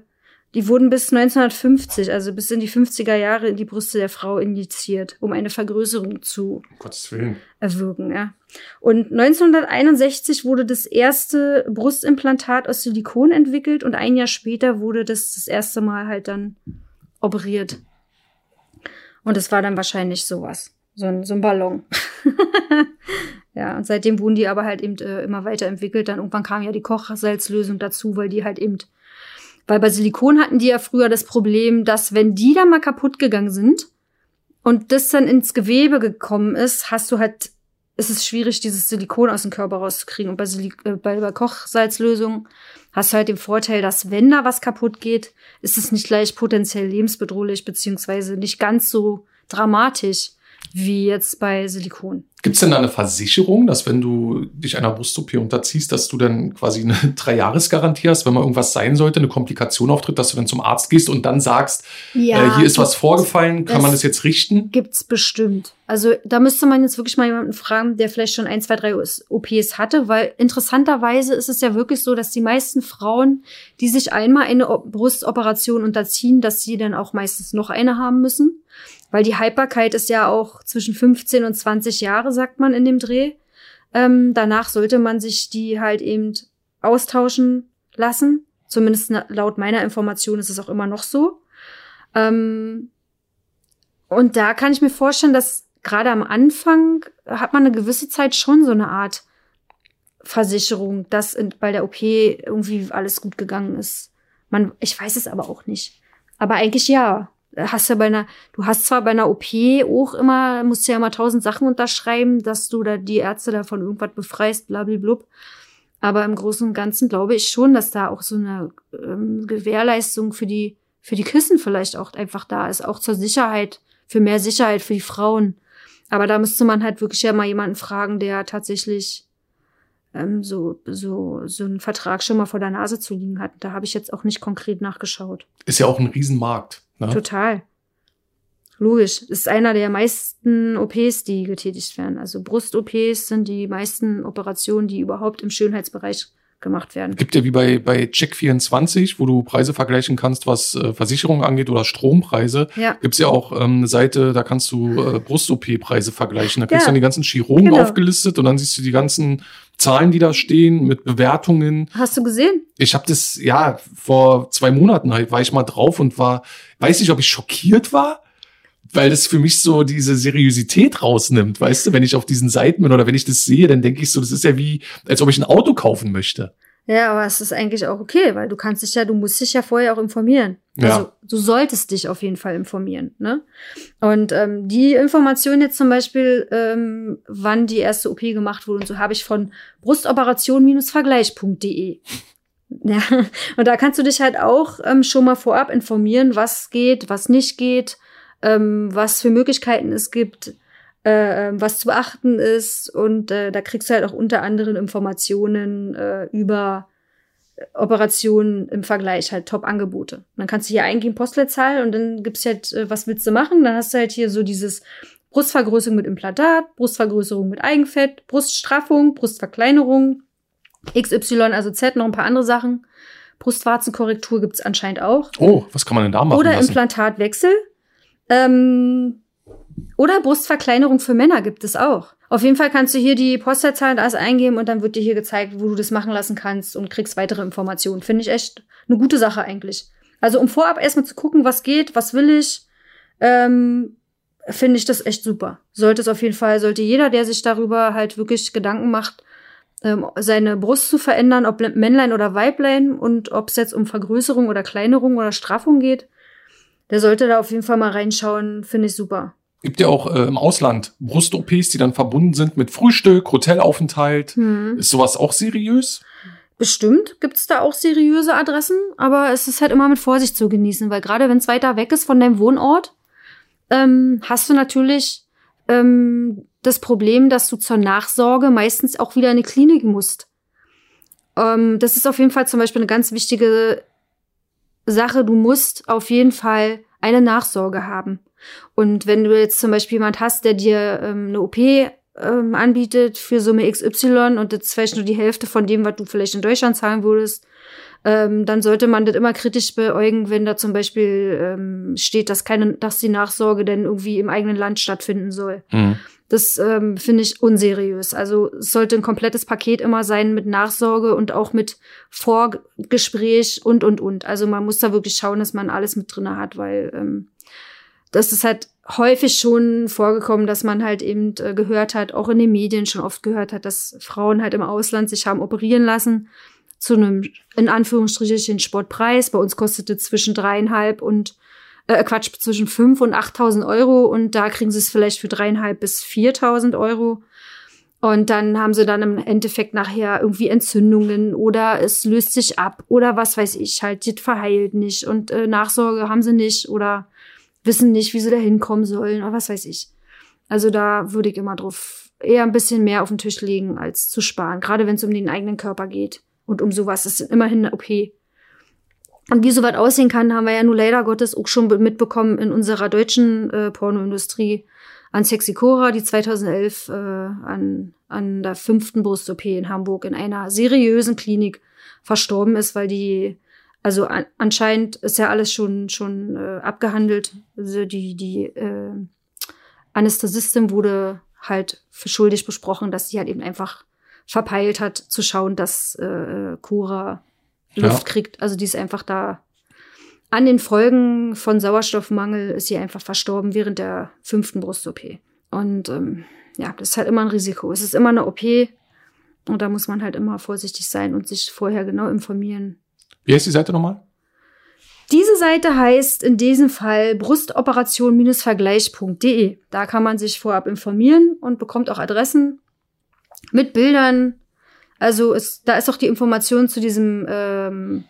die wurden bis 1950, also bis in die 50er Jahre, in die Brüste der Frau injiziert, um eine Vergrößerung zu um erwirken, ja. Und 1961 wurde das erste Brustimplantat aus Silikon entwickelt und ein Jahr später wurde das das erste Mal halt dann operiert. Und es war dann wahrscheinlich sowas. So ein, so ein Ballon. *laughs* Ja, und seitdem wurden die aber halt eben äh, immer weiterentwickelt. Dann irgendwann kam ja die Kochsalzlösung dazu, weil die halt eben, weil bei Silikon hatten die ja früher das Problem, dass wenn die dann mal kaputt gegangen sind und das dann ins Gewebe gekommen ist, hast du halt, ist es schwierig, dieses Silikon aus dem Körper rauszukriegen. Und bei, Silik äh, bei, Kochsalzlösungen hast du halt den Vorteil, dass wenn da was kaputt geht, ist es nicht gleich potenziell lebensbedrohlich, beziehungsweise nicht ganz so dramatisch wie jetzt bei Silikon. Gibt es denn da eine Versicherung, dass wenn du dich einer Brust-OP unterziehst, dass du dann quasi eine *laughs* Drei-Jahres-Garantie hast, wenn mal irgendwas sein sollte, eine Komplikation auftritt, dass du dann zum Arzt gehst und dann sagst, ja, äh, hier ist was vorgefallen, kann man das jetzt richten? Gibt's bestimmt. Also da müsste man jetzt wirklich mal jemanden fragen, der vielleicht schon ein, zwei, drei OPs hatte, weil interessanterweise ist es ja wirklich so, dass die meisten Frauen, die sich einmal eine Brustoperation unterziehen, dass sie dann auch meistens noch eine haben müssen. Weil die Haltbarkeit ist ja auch zwischen 15 und 20 Jahre, sagt man in dem Dreh. Ähm, danach sollte man sich die halt eben austauschen lassen. Zumindest laut meiner Information ist es auch immer noch so. Ähm, und da kann ich mir vorstellen, dass gerade am Anfang hat man eine gewisse Zeit schon so eine Art Versicherung, dass bei der OP irgendwie alles gut gegangen ist. Man, ich weiß es aber auch nicht. Aber eigentlich ja hast ja bei einer, du hast zwar bei einer OP auch immer, musst ja immer tausend Sachen unterschreiben, dass du da die Ärzte davon irgendwas befreist, blablablub. Aber im Großen und Ganzen glaube ich schon, dass da auch so eine ähm, Gewährleistung für die, für die Kissen vielleicht auch einfach da ist, auch zur Sicherheit, für mehr Sicherheit für die Frauen. Aber da müsste man halt wirklich ja mal jemanden fragen, der tatsächlich ähm, so, so, so einen Vertrag schon mal vor der Nase zu liegen hat. Da habe ich jetzt auch nicht konkret nachgeschaut. Ist ja auch ein Riesenmarkt. Ne? Total. Logisch. Das ist einer der meisten OPs, die getätigt werden. Also Brust-OPs sind die meisten Operationen, die überhaupt im Schönheitsbereich gemacht werden. Gibt ja wie bei, bei Check24, wo du Preise vergleichen kannst, was äh, Versicherungen angeht oder Strompreise. Ja. Gibt's ja auch ähm, eine Seite, da kannst du äh, Brust-OP-Preise vergleichen. Da kriegst du dann die ganzen Chirurgen genau. aufgelistet und dann siehst du die ganzen Zahlen, die da stehen, mit Bewertungen. Hast du gesehen? Ich habe das, ja, vor zwei Monaten halt, war ich mal drauf und war, weiß nicht, ob ich schockiert war, weil das für mich so diese Seriosität rausnimmt, weißt du, wenn ich auf diesen Seiten bin oder wenn ich das sehe, dann denke ich so, das ist ja wie, als ob ich ein Auto kaufen möchte. Ja, aber es ist eigentlich auch okay, weil du kannst dich ja, du musst dich ja vorher auch informieren. Ja. Also du solltest dich auf jeden Fall informieren. Ne? Und ähm, die Information jetzt zum Beispiel, ähm, wann die erste OP gemacht wurde und so, habe ich von brustoperation-vergleich.de. *laughs* Ja, und da kannst du dich halt auch ähm, schon mal vorab informieren, was geht, was nicht geht, ähm, was für Möglichkeiten es gibt, äh, ähm, was zu beachten ist. Und äh, da kriegst du halt auch unter anderem Informationen äh, über Operationen im Vergleich, halt Top-Angebote. Dann kannst du hier eingeben, Postleitzahl und dann gibt's halt, äh, was willst du machen? Dann hast du halt hier so dieses Brustvergrößerung mit Implantat, Brustvergrößerung mit Eigenfett, Bruststraffung, Brustverkleinerung, XY, also Z, noch ein paar andere Sachen. Brustwarzenkorrektur gibt's anscheinend auch. Oh, was kann man denn da machen? Oder lassen? Implantatwechsel. Ähm, oder Brustverkleinerung für Männer gibt es auch. Auf jeden Fall kannst du hier die Postleitzahl und alles eingeben und dann wird dir hier gezeigt, wo du das machen lassen kannst und kriegst weitere Informationen. Finde ich echt eine gute Sache eigentlich. Also um vorab erstmal zu gucken, was geht, was will ich, ähm, finde ich das echt super. Sollte es auf jeden Fall, sollte jeder, der sich darüber halt wirklich Gedanken macht, ähm, seine Brust zu verändern, ob Männlein oder Weiblein und ob es jetzt um Vergrößerung oder Kleinerung oder Straffung geht, der sollte da auf jeden Fall mal reinschauen, finde ich super. Gibt ja auch äh, im Ausland Brust-OPs, die dann verbunden sind mit Frühstück, Hotelaufenthalt. Hm. Ist sowas auch seriös? Bestimmt gibt es da auch seriöse Adressen, aber es ist halt immer mit Vorsicht zu genießen, weil gerade wenn es weiter weg ist von deinem Wohnort, ähm, hast du natürlich ähm, das Problem, dass du zur Nachsorge meistens auch wieder in eine Klinik musst. Ähm, das ist auf jeden Fall zum Beispiel eine ganz wichtige Sache. Du musst auf jeden Fall eine Nachsorge haben. Und wenn du jetzt zum Beispiel jemand hast, der dir ähm, eine OP ähm, anbietet für Summe XY und das ist vielleicht nur die Hälfte von dem, was du vielleicht in Deutschland zahlen würdest, ähm, dann sollte man das immer kritisch beäugen, wenn da zum Beispiel ähm, steht, dass keine, dass die Nachsorge denn irgendwie im eigenen Land stattfinden soll. Mhm. Das ähm, finde ich unseriös. Also es sollte ein komplettes Paket immer sein mit Nachsorge und auch mit Vorgespräch und und und. Also man muss da wirklich schauen, dass man alles mit drinne hat, weil ähm, das ist halt häufig schon vorgekommen, dass man halt eben äh, gehört hat, auch in den Medien schon oft gehört hat, dass Frauen halt im Ausland sich haben operieren lassen zu einem, in Anführungsstrichen, Sportpreis. Bei uns kostete zwischen dreieinhalb und, äh, Quatsch, zwischen fünf und achttausend Euro und da kriegen sie es vielleicht für dreieinhalb bis viertausend Euro. Und dann haben sie dann im Endeffekt nachher irgendwie Entzündungen oder es löst sich ab oder was weiß ich, halt, das verheilt nicht und äh, Nachsorge haben sie nicht oder wissen nicht, wie sie da hinkommen sollen oder was weiß ich. Also da würde ich immer drauf eher ein bisschen mehr auf den Tisch legen, als zu sparen. Gerade wenn es um den eigenen Körper geht. Und um sowas ist immerhin eine OP. Und wie sowas aussehen kann, haben wir ja nur leider Gottes auch schon mitbekommen in unserer deutschen äh, Pornoindustrie an Sexy Cora, die 2011 äh, an, an der fünften Brust-OP in Hamburg in einer seriösen Klinik verstorben ist, weil die, also an, anscheinend ist ja alles schon, schon äh, abgehandelt. Also die, die äh, Anästhesistin wurde halt für schuldig besprochen, dass sie halt eben einfach verpeilt hat, zu schauen, dass äh, Cora Luft ja. kriegt. Also die ist einfach da an den Folgen von Sauerstoffmangel ist sie einfach verstorben während der fünften Brust-OP. Und ähm, ja, das ist halt immer ein Risiko. Es ist immer eine OP und da muss man halt immer vorsichtig sein und sich vorher genau informieren. Wie heißt die Seite nochmal? Diese Seite heißt in diesem Fall brustoperation-vergleich.de. Da kann man sich vorab informieren und bekommt auch Adressen mit Bildern. Also ist, da ist auch die Information zu diesem ähm,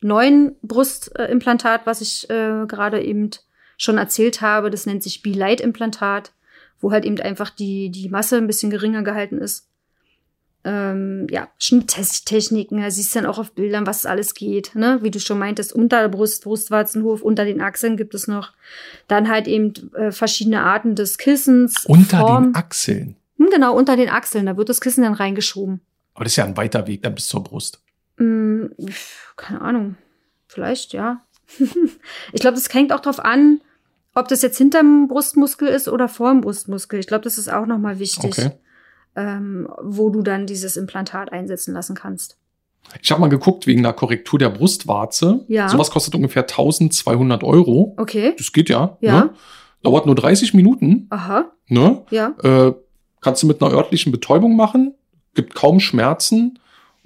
neuen Brustimplantat, was ich äh, gerade eben schon erzählt habe. Das nennt sich Be-Light-Implantat, wo halt eben einfach die, die Masse ein bisschen geringer gehalten ist. Ähm, ja, Schnitttechniken, da siehst du dann auch auf Bildern, was alles geht, ne? Wie du schon meintest, unter der Brust, Brustwarzenhof, unter den Achseln gibt es noch. Dann halt eben äh, verschiedene Arten des Kissens. Unter Form. den Achseln? Hm, genau, unter den Achseln, da wird das Kissen dann reingeschoben. Aber das ist ja ein weiter Weg dann bis zur Brust. Mm, keine Ahnung. Vielleicht, ja. *laughs* ich glaube, das hängt auch drauf an, ob das jetzt hinterm Brustmuskel ist oder vorm Brustmuskel. Ich glaube, das ist auch nochmal wichtig, okay. Ähm, wo du dann dieses Implantat einsetzen lassen kannst. Ich habe mal geguckt wegen der Korrektur der Brustwarze. Ja. Sowas kostet ungefähr 1200 Euro. Okay. Das geht ja. Ja. Ne? Dauert nur 30 Minuten. Aha. Ne? Ja. Äh, kannst du mit einer örtlichen Betäubung machen. Gibt kaum Schmerzen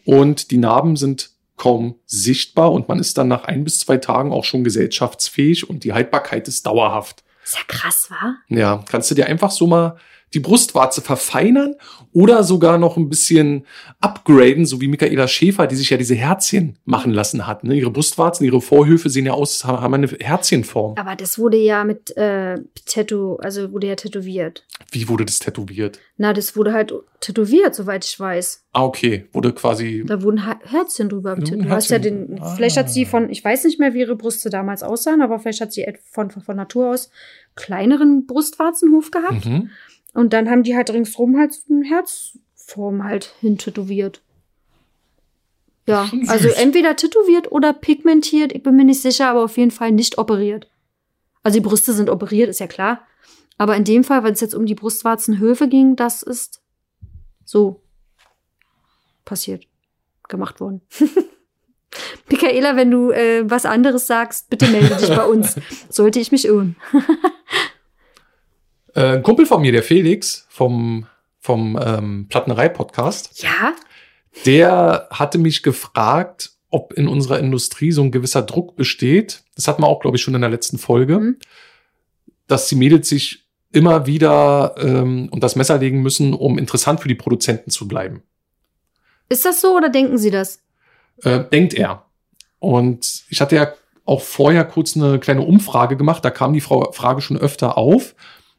und die Narben sind kaum sichtbar und man ist dann nach ein bis zwei Tagen auch schon gesellschaftsfähig und die Haltbarkeit ist dauerhaft. Ist ja krass, wa? Ja, kannst du dir einfach so mal die Brustwarze verfeinern oder sogar noch ein bisschen upgraden, so wie Michaela Schäfer, die sich ja diese Herzchen machen lassen hat. Ne? Ihre Brustwarzen, ihre Vorhöfe sehen ja aus, haben eine Herzchenform. Aber das wurde ja mit äh, Tattoo, also wurde ja tätowiert. Wie wurde das tätowiert? Na, das wurde halt tätowiert, soweit ich weiß. Ah, okay. Wurde quasi. Da wurden Herzchen drüber tätowiert. Du hast ja den, ah. vielleicht hat sie von, ich weiß nicht mehr, wie ihre Brüste damals aussahen, aber vielleicht hat sie von, von Natur aus kleineren Brustwarzenhof gehabt. Mhm. Und dann haben die halt ringsrum halt eine Herzform halt hintätowiert. Ja, also entweder tätowiert oder pigmentiert, ich bin mir nicht sicher, aber auf jeden Fall nicht operiert. Also die Brüste sind operiert, ist ja klar. Aber in dem Fall, wenn es jetzt um die Brustwarzenhöfe ging, das ist so passiert, gemacht worden. *laughs* Michaela, wenn du äh, was anderes sagst, bitte melde dich bei uns. *laughs* Sollte ich mich irren. *laughs* Äh, ein Kumpel von mir, der Felix vom, vom ähm, Plattenerei-Podcast. Ja. Der hatte mich gefragt, ob in unserer Industrie so ein gewisser Druck besteht. Das hatten wir auch, glaube ich, schon in der letzten Folge, mhm. dass die Mädels sich immer wieder ähm, und das Messer legen müssen, um interessant für die Produzenten zu bleiben. Ist das so oder denken Sie das? Äh, denkt er. Und ich hatte ja auch vorher kurz eine kleine Umfrage gemacht, da kam die Frage schon öfter auf.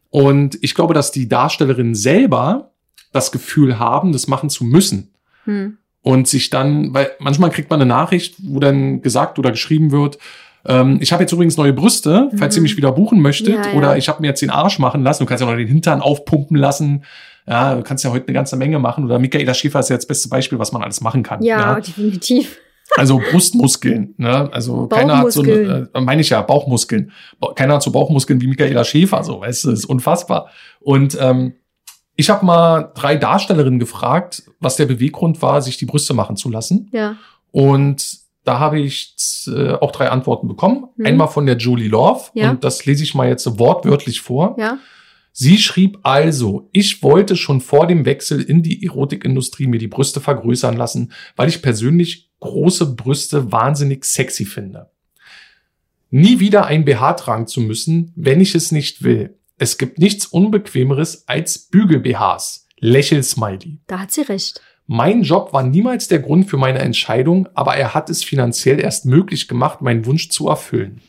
Und ich glaube, dass die Darstellerinnen selber das Gefühl haben, das machen zu müssen. Hm. Und sich dann, weil manchmal kriegt man eine Nachricht, wo dann gesagt oder geschrieben wird, ähm, ich habe jetzt übrigens neue Brüste, falls mhm. ihr mich wieder buchen möchtet, ja, ja. oder ich habe mir jetzt den Arsch machen lassen, du kannst ja noch den Hintern aufpumpen lassen. Ja, du kannst ja heute eine ganze Menge machen. Oder Michaela Schäfer ist ja das beste Beispiel, was man alles machen kann. Ja, ja. definitiv. Also Brustmuskeln, ne? Also keiner hat so, äh, meine ich ja, Bauchmuskeln. Keiner hat so Bauchmuskeln wie Michaela Schäfer, so, weißt du, ist unfassbar. Und ähm, ich habe mal drei Darstellerinnen gefragt, was der Beweggrund war, sich die Brüste machen zu lassen. Ja. Und da habe ich äh, auch drei Antworten bekommen. Mhm. Einmal von der Julie Love Ja. und das lese ich mal jetzt wortwörtlich vor. Ja. Sie schrieb also, ich wollte schon vor dem Wechsel in die Erotikindustrie mir die Brüste vergrößern lassen, weil ich persönlich große Brüste wahnsinnig sexy finde. Nie wieder ein BH tragen zu müssen, wenn ich es nicht will. Es gibt nichts Unbequemeres als Bügel-BHs. Lächel-Smiley. Da hat sie recht. Mein Job war niemals der Grund für meine Entscheidung, aber er hat es finanziell erst möglich gemacht, meinen Wunsch zu erfüllen.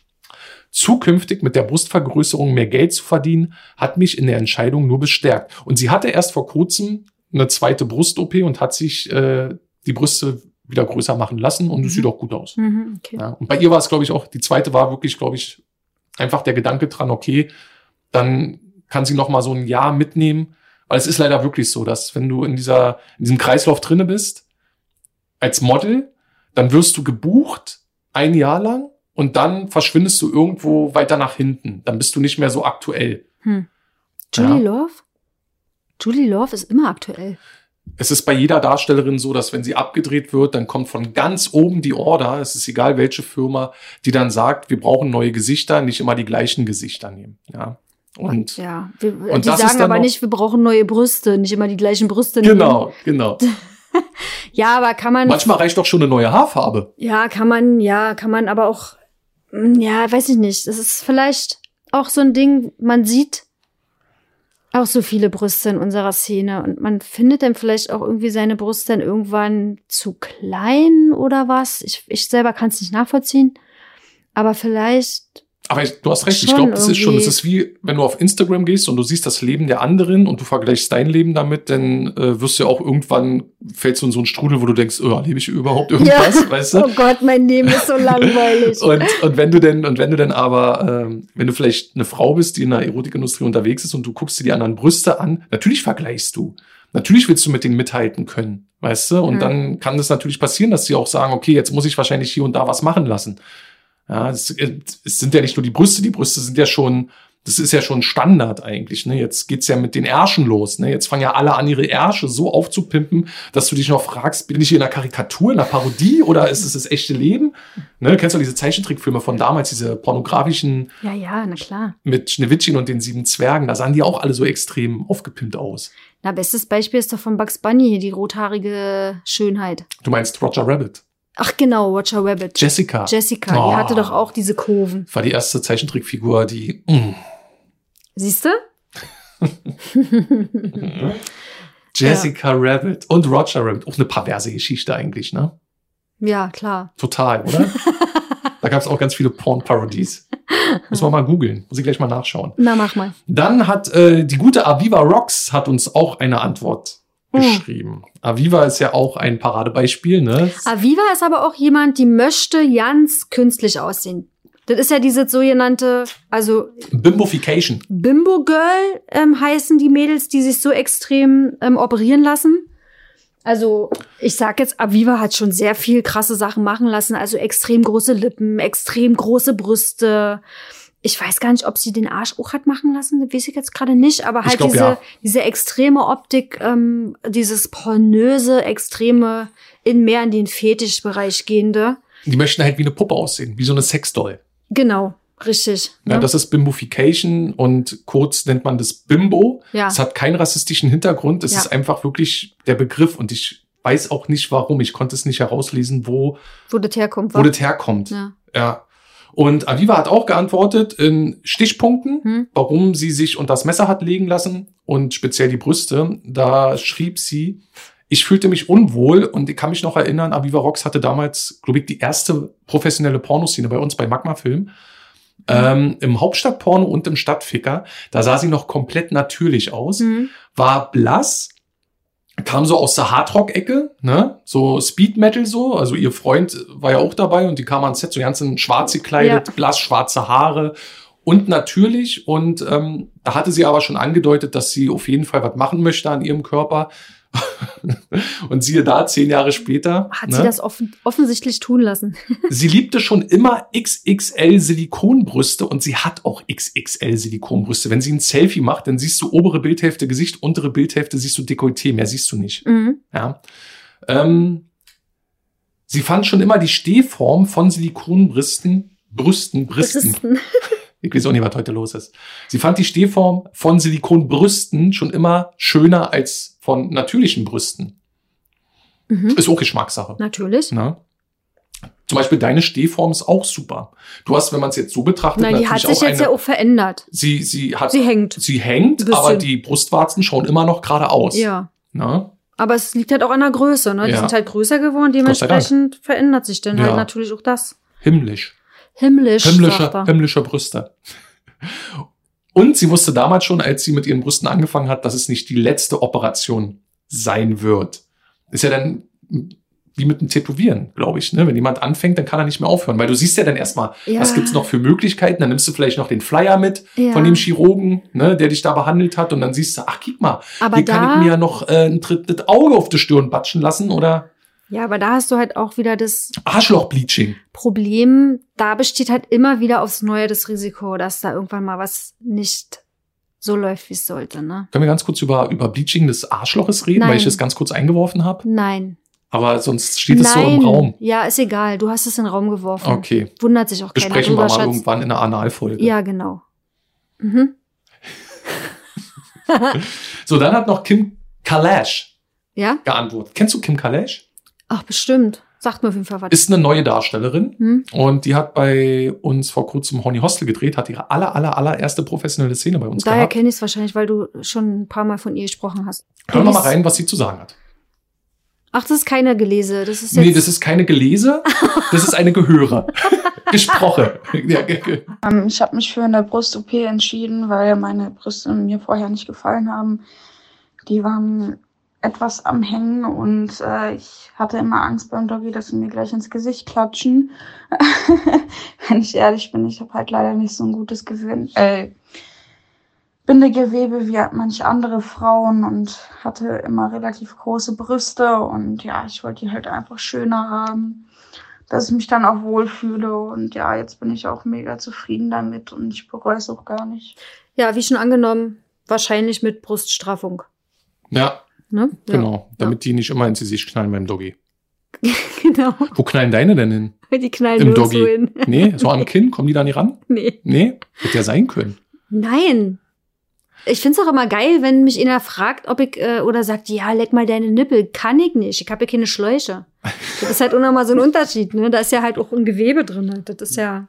Zukünftig mit der Brustvergrößerung mehr Geld zu verdienen, hat mich in der Entscheidung nur bestärkt. Und sie hatte erst vor kurzem eine zweite Brust-OP und hat sich äh, die Brüste wieder größer machen lassen und es Mhm. sieht auch gut aus. Mhm, okay. Ja. Und bei ihr war es, glaube ich, auch, die zweite war wirklich, glaube ich, einfach der Gedanke dran, okay, dann kann sie noch mal so ein Jahr mitnehmen. Weil es ist leider wirklich so, dass wenn du in dieser, in diesem Kreislauf drinne bist, als Model, dann wirst du gebucht ein Jahr lang und dann verschwindest du irgendwo weiter nach hinten. Dann bist du nicht mehr so aktuell. Hm. Julie Ja. Love? Julie Love ist immer aktuell. Es ist bei jeder Darstellerin so, dass wenn sie abgedreht wird, dann kommt von ganz oben die Order, es ist egal welche Firma, die dann sagt, wir brauchen neue Gesichter, nicht immer die gleichen Gesichter nehmen. Ja. Und Ja. Wir, Und die sagen aber noch- nicht, wir brauchen neue Brüste, nicht immer die gleichen Brüste. nehmen. genau, genau. *laughs* Ja, aber kann man. Manchmal reicht doch schon eine neue Haarfarbe. Ja, kann man, ja, kann man aber auch, mm, ja, weiß ich nicht. Das ist vielleicht auch so ein Ding, man sieht auch so viele Brüste in unserer Szene und man findet dann vielleicht auch irgendwie seine Brust dann irgendwann zu klein oder was. Ich, ich selber kann es nicht nachvollziehen. Aber vielleicht, Aber ich, du hast recht, ich Schon glaube, das ist schon, es ist wie, wenn du auf Instagram gehst und du siehst das Leben der anderen und du vergleichst dein Leben damit, dann äh, wirst du ja auch irgendwann, fällst du in so einen Strudel, wo du denkst, oh, lebe ich überhaupt irgendwas, *laughs* weißt du? oh Gott, mein Leben ist so langweilig. Und, und wenn du denn, und wenn du denn aber, ähm, wenn du vielleicht eine Frau bist, die in der Erotikindustrie unterwegs ist und du guckst dir die anderen Brüste an, natürlich vergleichst du. Natürlich willst du mit denen mithalten können, weißt du? Und Mhm. dann kann es natürlich passieren, dass sie auch sagen, okay, jetzt muss ich wahrscheinlich hier und da was machen lassen. Ja, es, es sind ja nicht nur die Brüste, die Brüste sind ja schon, das ist ja schon Standard eigentlich. Ne? Jetzt geht's ja mit den Ärschen los. Ne? Jetzt fangen ja alle an, ihre Ärsche so aufzupimpen, dass du dich noch fragst, bin ich hier in einer Karikatur, in einer Parodie oder ist es das echte Leben? Ne? Kennst du diese Zeichentrickfilme von damals, diese pornografischen ja, ja, na klar. mit Schneewittchen und den sieben Zwergen? Da sahen die auch alle so extrem aufgepimpt aus. Na, bestes Beispiel ist doch von Bugs Bunny, hier die rothaarige Schönheit. Du meinst Roger Rabbit. Ach genau, Roger Rabbit. Jessica. Jessica, Oh. die hatte doch auch diese Kurven. war die erste Zeichentrickfigur, die mm, Siehst du? *laughs* Jessica Rabbit und Roger Rabbit. Auch eine perverse Geschichte eigentlich, ne? Ja, klar. Total, oder? *laughs* da gab es auch ganz viele Porn-Parodies. Muss man mal googeln. Muss ich gleich mal nachschauen. Na, mach mal. Dann hat äh, die gute Aviva Rocks hat uns auch eine Antwort Hm. geschrieben. Aviva ist ja auch ein Paradebeispiel, ne? Aviva ist aber auch jemand, die möchte ganz künstlich aussehen. Das ist ja diese sogenannte, also Bimbofication. Bimbo Girl ähm, heißen die Mädels, die sich so extrem ähm, operieren lassen. Also ich sag jetzt, Aviva hat schon sehr viel krasse Sachen machen lassen. Also extrem große Lippen, extrem große Brüste. Ich weiß gar nicht, ob sie den Arsch auch hat machen lassen. Das weiß ich jetzt gerade nicht. Aber halt glaub, diese, ja. diese extreme Optik, ähm, dieses pornöse, extreme, in mehr in den Fetischbereich gehende. Die möchten halt wie eine Puppe aussehen, wie so eine Sexdoll. Genau, richtig. Ja, ne? das ist Bimbofication und kurz nennt man das Bimbo. Ja. Es hat keinen rassistischen Hintergrund. Es Ja. ist einfach wirklich der Begriff und ich weiß auch nicht warum. Ich konnte es nicht herauslesen, wo, wo das herkommt. wo das herkommt. ja. Ja. Und Aviva hat auch geantwortet in Stichpunkten, Hm. warum sie sich unter das Messer hat legen lassen und speziell die Brüste. Da schrieb sie, ich fühlte mich unwohl und ich kann mich noch erinnern, Aviva Rocks hatte damals, glaube ich, die erste professionelle Pornoszene bei uns bei Magma Film. Ähm, Im Hauptstadtporno und im Stadtficker. Da sah sie noch komplett natürlich aus Hm. war blass, kam so aus der Hardrock-Ecke, ne? So Speed Metal so. Also ihr Freund war ja auch dabei und die kam ans Set so ganz in schwarz gekleidet, Ja. blass, schwarze Haare und natürlich. Und ähm, da hatte sie aber schon angedeutet, dass sie auf jeden Fall was machen möchte an ihrem Körper. *laughs* und siehe da, zehn Jahre später. Hat ne? sie das offen, offensichtlich tun lassen. *laughs* Sie liebte schon immer XXL Silikonbrüste und sie hat auch XXL Silikonbrüste. Wenn sie ein Selfie macht, dann siehst du obere Bildhälfte Gesicht, untere Bildhälfte siehst du Dekolleté, mehr siehst du nicht. Mhm. Ja. Ähm, Sie fand schon immer die Stehform von Silikonbrüsten, Brüsten, Brüsten. Brüsten. *laughs* Ich weiß auch nicht, was heute los ist. Sie fand die Stehform von Silikonbrüsten schon immer schöner als von natürlichen Brüsten. Mhm. Ist auch Geschmackssache. Natürlich. Ne? Zum Beispiel deine Stehform ist auch super. Du hast, wenn man es jetzt so betrachtet, Nein, die hat natürlich sich auch jetzt eine. ja auch verändert. sie, sie hat, Sie hängt. sie hängt, aber die Brustwarzen schauen immer noch geradeaus. Ja. Ne? Aber es liegt halt auch an der Größe, ne? Die Ja. sind halt größer geworden, Dank. dementsprechend verändert sich dann Ja. halt natürlich auch das. Himmlisch. Himmlisch, sagt Himmlische, er. himmlische Brüste. Und sie wusste damals schon, als sie mit ihren Brüsten angefangen hat, dass es nicht die letzte Operation sein wird. Ist ja dann wie mit dem Tätowieren, glaube ich. Ne? Wenn jemand anfängt, dann kann er nicht mehr aufhören. Weil du siehst ja dann erstmal, Ja. was gibt's noch für Möglichkeiten. Dann nimmst du vielleicht noch den Flyer mit Ja. von dem Chirurgen, ne, der dich da behandelt hat. Und dann siehst du, ach, guck mal, Aber hier kann ich mir ja noch äh, ein drittes Auge auf die Stirn batschen lassen oder Ja, aber da hast du halt auch wieder das Arschlochbleaching. Problem, da besteht halt immer wieder aufs Neue das Risiko, dass da irgendwann mal was nicht so läuft, wie es sollte, ne? Können wir ganz kurz über, über Bleaching des Arschloches reden, weil Nein. ich das ganz kurz eingeworfen habe? Nein. Aber sonst steht es so im Raum. Ja, ist egal. Du hast es in den Raum geworfen. Okay. Wundert sich auch keiner Besprechen wir mal Schatz. irgendwann in einer Analfolge. Ja, genau. Mhm. *laughs* So, dann hat noch Kim Kalash Ja? geantwortet. Kennst du Kim Kalash? Ach, bestimmt. Sagt mir auf jeden Fall was. Ist eine neue Darstellerin Hm? und die hat bei uns vor kurzem Honey Hostel gedreht, hat ihre aller, aller, allererste professionelle Szene bei uns Daher gehabt. kenne ich es wahrscheinlich, weil du schon ein paar Mal von ihr gesprochen hast. Hören wir mal rein, was sie zu sagen hat. Ach, das ist keine Gelese. Das ist jetzt. Nee, das ist keine Gelese, das ist eine Gehöre. *laughs* Gesproche. Ähm, ich habe mich für eine Brust-OP entschieden, weil meine Brüste mir vorher nicht gefallen haben. Die waren etwas am Hängen und äh, ich hatte immer Angst beim Doggy, dass sie mir gleich ins Gesicht klatschen. *laughs* Wenn ich ehrlich bin, ich habe halt leider nicht so ein gutes Gewinn, äh, Bindegewebe wie manche andere Frauen und hatte immer relativ große Brüste und ja, ich wollte die halt einfach schöner haben dass ich mich dann auch wohlfühle. Und ja, jetzt bin ich auch mega zufrieden damit und ich bereue es auch gar nicht. Ja, wie schon angenommen, wahrscheinlich mit Bruststraffung. ja Ne? genau. Damit die nicht immer ins Gesicht knallen beim Doggy. Ja. *laughs* genau. Wo knallen deine denn hin? *laughs* Die knallen Im Doggy. hin. *laughs* Nee, so am Kinn, kommen die da nicht ran? Nee. Nee, hätte ja sein können. Nein. Ich find's auch immer geil, wenn mich einer fragt, ob ich, äh, oder sagt, ja, leck mal deine Nippel. Kann ich nicht. Ich habe ja keine Schläuche. Das ist halt auch nochmal so ein Unterschied, ne? Da ist ja halt auch ein Gewebe drin. Das ist ja,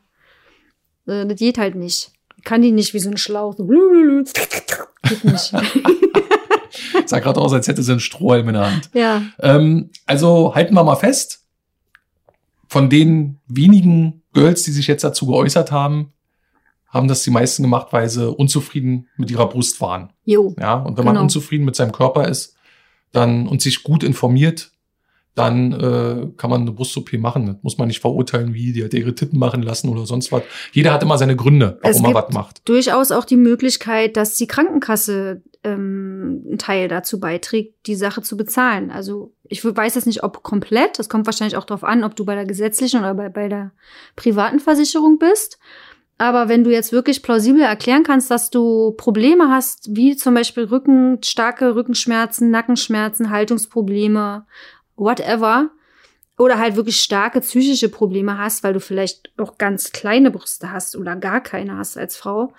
äh, das geht halt nicht. Ich kann die nicht wie so ein Schlauch. So, geht nicht. Sah gerade aus, als hätte sie einen Strohhalm in der Hand. ja. Ähm, also halten wir mal fest, von den wenigen Girls, die sich jetzt dazu geäußert haben, haben das die meisten gemacht, weil sie unzufrieden mit ihrer Brust waren. Jo. Ja, und wenn man Genau. unzufrieden mit seinem Körper ist, dann und sich gut informiert, dann äh, kann man eine Brust-OP machen. Das muss man nicht verurteilen, wie die hat ihre Titten machen lassen oder sonst was. Jeder hat immer seine Gründe, Es warum er gibt- was macht. durchaus auch die Möglichkeit, dass die Krankenkasse ähm, einen Teil dazu beiträgt, die Sache zu bezahlen. Also ich weiß jetzt nicht, ob komplett. Das kommt wahrscheinlich auch darauf an, ob du bei der gesetzlichen oder bei, bei der privaten Versicherung bist. Aber wenn du jetzt wirklich plausibel erklären kannst, dass du Probleme hast, wie zum Beispiel Rücken, starke Rückenschmerzen, Nackenschmerzen, Haltungsprobleme, whatever, oder halt wirklich starke psychische Probleme hast, weil du vielleicht auch ganz kleine Brüste hast oder gar keine hast als Frau,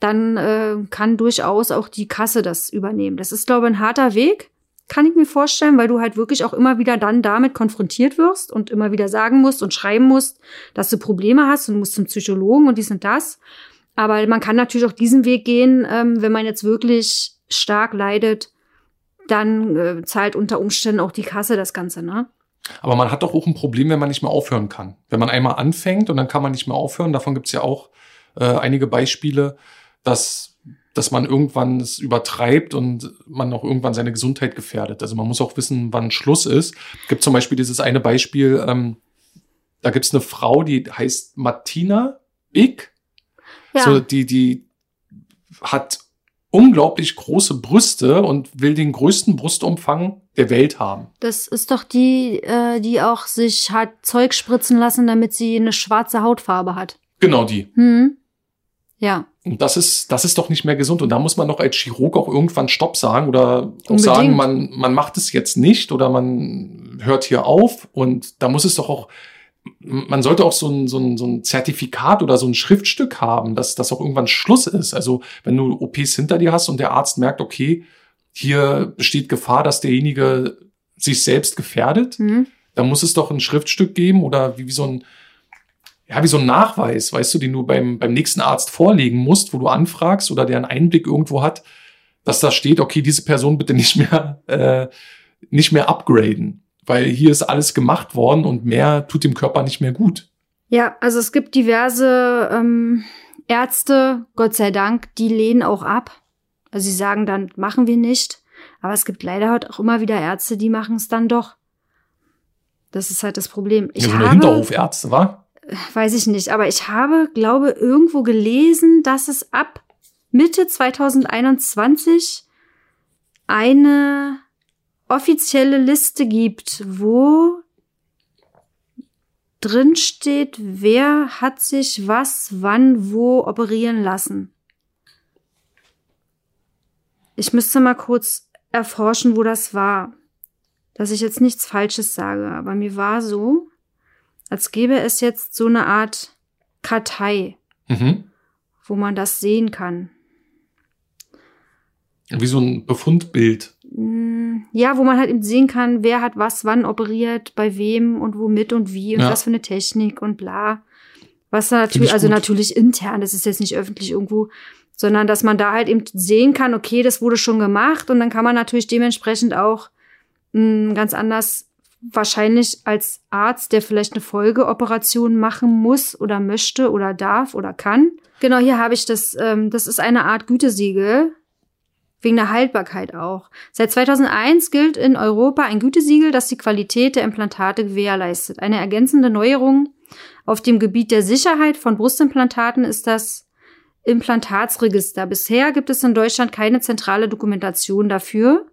dann äh, kann durchaus auch die Kasse das übernehmen. Das ist, glaube ich, ein harter Weg, kann ich mir vorstellen, weil du halt wirklich auch immer wieder dann damit konfrontiert wirst und immer wieder sagen musst und schreiben musst, dass du Probleme hast und musst zum Psychologen und dies und das. Aber man kann natürlich auch diesen Weg gehen, ähm, wenn man jetzt wirklich stark leidet, dann äh, zahlt unter Umständen auch die Kasse das Ganze, ne? Aber man hat doch auch ein Problem, wenn man nicht mehr aufhören kann. Wenn man einmal anfängt und dann kann man nicht mehr aufhören, davon gibt es ja auch äh, einige Beispiele, dass, dass man irgendwann es übertreibt und man auch irgendwann seine Gesundheit gefährdet. Also man muss auch wissen, wann Schluss ist. Gibt zum Beispiel dieses eine Beispiel, ähm, da gibt es eine Frau, die heißt Martina Ick. Ja. So, die, die hat unglaublich große Brüste und will den größten Brustumfang der Welt haben. Das ist doch die, äh, die auch sich hat Zeug spritzen lassen, damit sie eine schwarze Hautfarbe hat. Genau die. Hm. Ja. Und das ist, das ist doch nicht mehr gesund. Und da muss man doch als Chirurg auch irgendwann Stopp sagen oder auch Unbedingt. sagen, man, man macht es jetzt nicht oder man hört hier auf. Und da muss es doch auch, man sollte auch so ein, so ein, so ein Zertifikat oder so ein Schriftstück haben, dass das auch irgendwann Schluss ist. Also wenn du OPs hinter dir hast und der Arzt merkt, okay, hier besteht Gefahr, dass derjenige sich selbst gefährdet, Hm? da muss es doch ein Schriftstück geben oder wie, wie so ein, ja, wie so ein Nachweis, weißt du, den du beim, beim nächsten Arzt vorlegen musst, wo du anfragst oder der einen Einblick irgendwo hat, dass da steht, okay, diese Person bitte nicht mehr, äh, nicht mehr upgraden, weil hier ist alles gemacht worden und mehr tut dem Körper nicht mehr gut. Ja, also es gibt diverse ähm, Ärzte, Gott sei Dank, die lehnen auch ab. Also sie sagen dann, machen wir nicht. Aber es gibt leider halt auch immer wieder Ärzte, die machen es dann doch. Das ist halt das Problem. Ich ja, so eine habe, Hinterhofärzte, war? weiß ich nicht, aber ich habe, glaube, irgendwo gelesen, dass es ab Mitte 2021 eine offizielle Liste gibt, wo drin steht, wer hat sich was, wann, wo operieren lassen. Ich müsste mal kurz erforschen, wo das war. Dass ich jetzt nichts Falsches sage, aber mir war so, als gäbe es jetzt so eine Art Kartei, Mhm. wo man das sehen kann. Wie so ein Befundbild. Mm, Ja, wo man halt eben sehen kann, wer hat was wann operiert, bei wem und womit und wie und Ja. was für eine Technik und bla. Was natürlich, ich also natürlich intern, das ist jetzt nicht öffentlich irgendwo, sondern dass man da halt eben sehen kann, okay, das wurde schon gemacht und dann kann man natürlich dementsprechend auch mh, ganz anders wahrscheinlich als Arzt, der vielleicht eine Folgeoperation machen muss oder möchte oder darf oder kann. Genau, hier habe ich das, ähm, das ist eine Art Gütesiegel, wegen der Haltbarkeit auch. Seit 2001 gilt in Europa ein Gütesiegel, das die Qualität der Implantate gewährleistet. Eine ergänzende Neuerung auf dem Gebiet der Sicherheit von Brustimplantaten ist das Implantatsregister. Bisher gibt es in Deutschland keine zentrale Dokumentation dafür,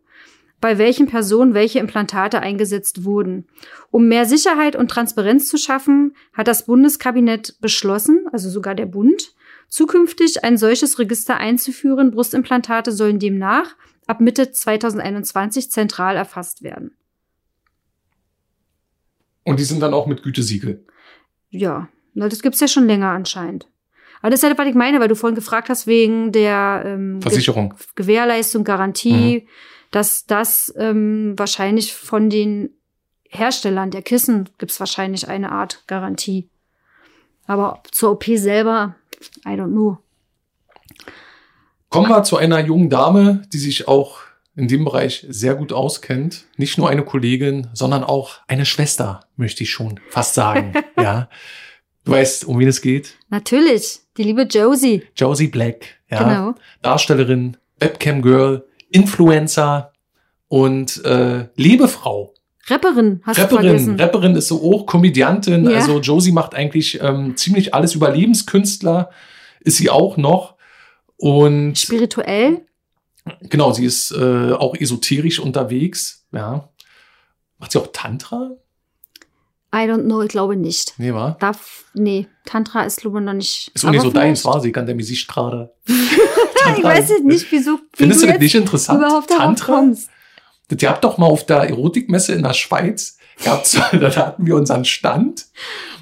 bei welchen Personen welche Implantate eingesetzt wurden. Um mehr Sicherheit und Transparenz zu schaffen, hat das Bundeskabinett beschlossen, also sogar der Bund, zukünftig ein solches Register einzuführen. Brustimplantate sollen demnach ab Mitte 2021 zentral erfasst werden. Und die sind dann auch mit Gütesiegel. Ja, das gibt's ja schon länger anscheinend. Aber das ist ja, was ich meine, weil du vorhin gefragt hast, wegen der ähm, Ge- Versicherung. Gewährleistung, Garantie, dass das ähm, wahrscheinlich von den Herstellern der Kissen gibt's wahrscheinlich eine Art Garantie. Aber zur OP selber, I don't know. Kommen wir zu einer jungen Dame, die sich auch in dem Bereich sehr gut auskennt. Nicht nur eine Kollegin, sondern auch eine Schwester, möchte ich schon fast sagen. *laughs* ja. Du weißt, um wen es geht? Natürlich, die liebe Josie. Josie Black. Ja. Genau. Darstellerin, Webcam Girl, Influencer und äh, Lebefrau. Rapperin, hast du Rapperin. vergessen. Rapperin ist so auch Komödiantin. Ja. Also Josie macht eigentlich ähm, ziemlich alles. Überlebenskünstler ist sie auch noch. Und Spirituell? genau, sie ist äh, auch esoterisch unterwegs. Ja. Macht sie auch Tantra? I don't know, ich glaube nicht. Nee, war? Darf, nee, Tantra ist glaube ich noch nicht. Ist auch nicht so deins, vielleicht- war sie, kann der mir sich gerade. *laughs* Ich weiß jetzt nicht, wieso wie Findest du das nicht interessant? überhaupt Tantra? kommst. Ihr habt doch mal auf der Erotikmesse in der Schweiz, gab's, *laughs* da hatten wir unseren Stand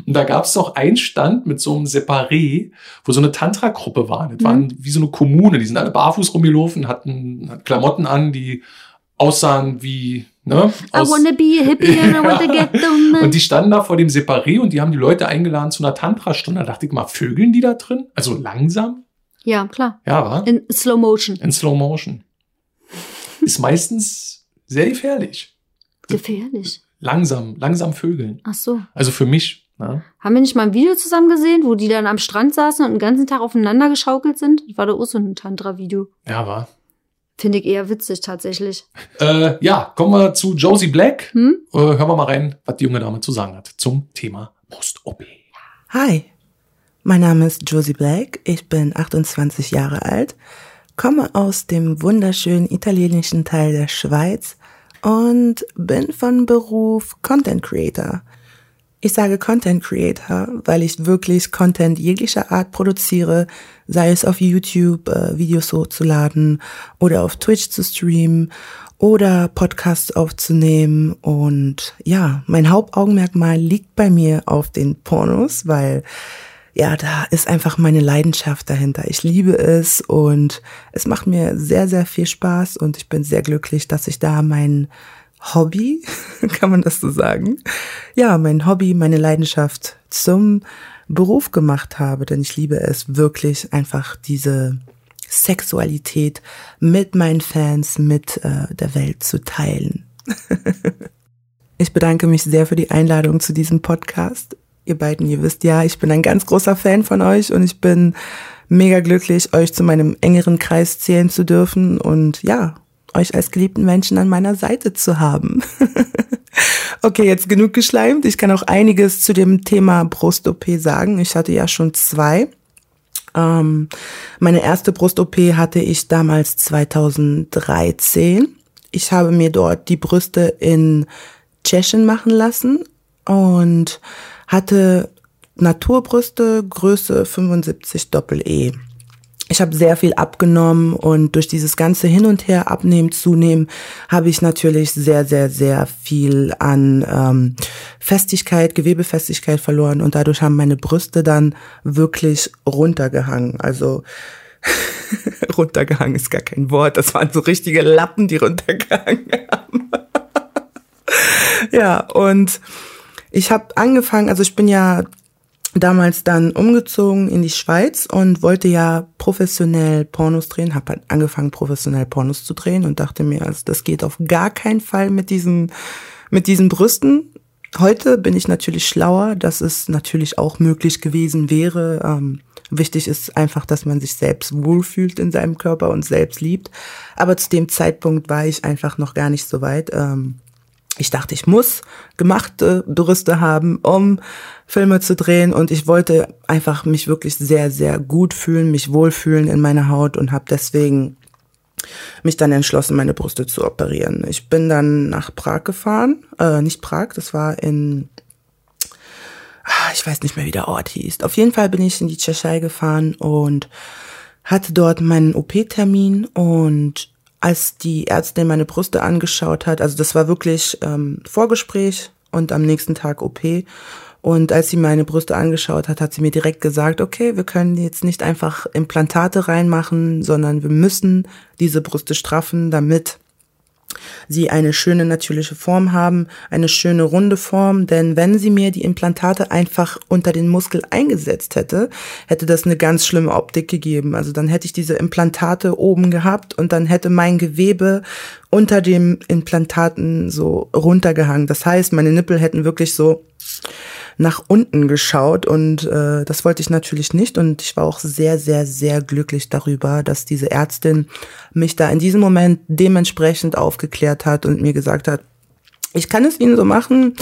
und da gab's doch einen Stand mit so einem Separé, wo so eine Tantra-Gruppe war. Das Mhm. waren wie so eine Kommune, die sind alle barfuß rumgelaufen, hatten hatten Klamotten an, die aussahen wie, ne? I Aus, wanna be a hippie and I wanna *laughs* get down. und die standen da vor dem Separé und die haben die Leute eingeladen zu einer Tantra-Stunde. Da dachte ich mal, vögeln die da drin? Also langsam? Ja, klar. Ja, war? In Slow Motion. In Slow Motion. Ist meistens sehr gefährlich. Gefährlich. Langsam, langsam vögeln. Ach so. Also für mich. Ne? Haben wir nicht mal ein Video zusammen gesehen, wo die dann am Strand saßen und den ganzen Tag aufeinander geschaukelt sind? Das war da auch so ein Tantra-Video. Ja, war. Finde ich eher witzig tatsächlich. Äh, ja, kommen wir zu Josie Black. Hm? Äh, hören wir mal rein, was die junge Dame zu sagen hat zum Thema Brust-OP. Hi, mein Name ist Josie Black, ich bin 28 Jahre alt, komme aus dem wunderschönen italienischen Teil der Schweiz und bin von Beruf Content Creator. Ich sage Content Creator, weil ich wirklich Content jeglicher Art produziere, sei es auf YouTube äh, Videos hochzuladen oder auf Twitch zu streamen oder Podcasts aufzunehmen. Und ja, mein Hauptaugenmerkmal liegt bei mir auf den Pornos, weil ja, da ist einfach meine Leidenschaft dahinter. Ich liebe es und es macht mir sehr, sehr viel Spaß und ich bin sehr glücklich, dass ich da mein Hobby, *laughs* kann man das so sagen? Ja, mein Hobby, meine Leidenschaft zum Beruf gemacht habe, denn ich liebe es wirklich einfach diese Sexualität mit meinen Fans, mit äh, der Welt zu teilen. *laughs* ich bedanke mich sehr für die Einladung zu diesem Podcast. Ihr beiden, ihr wisst ja, ich bin ein ganz großer Fan von euch und ich bin mega glücklich, euch zu meinem engeren Kreis zählen zu dürfen und ja, euch als geliebten Menschen an meiner Seite zu haben. *laughs* okay, jetzt genug geschleimt. Ich kann auch einiges zu dem Thema Brust-OP sagen. Ich hatte ja schon zwei. Ähm, meine erste Brust-OP hatte ich damals 2013. Ich habe mir dort die Brüste in Tschechien machen lassen und hatte Naturbrüste Größe 75 Doppel-E ich habe sehr viel abgenommen und durch dieses ganze Hin und Her abnehmen, zunehmen, habe ich natürlich sehr, sehr, sehr viel an ähm, Festigkeit, Gewebefestigkeit verloren und dadurch haben meine Brüste dann wirklich runtergehangen. Also *laughs* runtergehangen ist gar kein Wort, das waren so richtige Lappen, die runtergehangen haben. *laughs* ja, und ich habe angefangen, also ich bin ja damals dann umgezogen in die Schweiz und wollte ja professionell Pornos drehen, habe halt angefangen professionell Pornos zu drehen und dachte mir, also das geht auf gar keinen Fall mit diesen mit diesen Brüsten. Heute bin ich natürlich schlauer, dass es natürlich auch möglich gewesen wäre. Ähm, wichtig ist einfach, dass man sich selbst wohlfühlt in seinem Körper und selbst liebt. Aber zu dem Zeitpunkt war ich einfach noch gar nicht so weit. Ähm, ich dachte, ich muss gemachte Brüste haben, um Filme zu drehen und ich wollte einfach mich wirklich sehr, sehr gut fühlen, mich wohlfühlen in meiner Haut und habe deswegen mich dann entschlossen, meine Brüste zu operieren. Ich bin dann nach Prag gefahren, äh, nicht Prag, das war in, ah, ich weiß nicht mehr, wie der Ort hieß. Auf jeden Fall bin ich in die Tschechei gefahren und hatte dort meinen OP-Termin und als die Ärztin meine Brüste angeschaut hat, also das war wirklich ähm, Vorgespräch und am nächsten Tag OP. Und als sie meine Brüste angeschaut hat, hat sie mir direkt gesagt, okay, wir können jetzt nicht einfach Implantate reinmachen, sondern wir müssen diese Brüste straffen, damit sie eine schöne natürliche Form haben, eine schöne runde Form, denn wenn sie mir die Implantate einfach unter den Muskel eingesetzt hätte, hätte das eine ganz schlimme Optik gegeben. Also dann hätte ich diese Implantate oben gehabt und dann hätte mein Gewebe unter dem Implantaten so runtergehangen. Das heißt, meine Nippel hätten wirklich so nach unten geschaut und äh, das wollte ich natürlich nicht und ich war auch sehr, sehr, sehr glücklich darüber, dass diese Ärztin mich da in diesem Moment dementsprechend aufgeklärt hat und mir gesagt hat, ich kann es Ihnen so machen,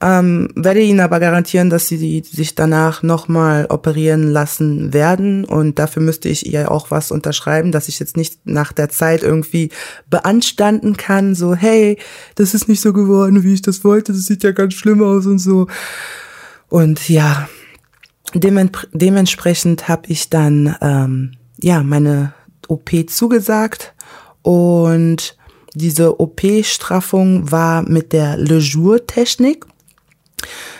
ähm, werde Ihnen aber garantieren, dass Sie sich danach nochmal operieren lassen werden und dafür müsste ich ihr auch was unterschreiben, dass ich jetzt nicht nach der Zeit irgendwie beanstanden kann, so hey, das ist nicht so geworden, wie ich das wollte, das sieht ja ganz schlimm aus und so. Und ja, dementsprechend habe ich dann ähm, ja meine OP zugesagt und diese OP-Straffung war mit der Le Jour-Technik.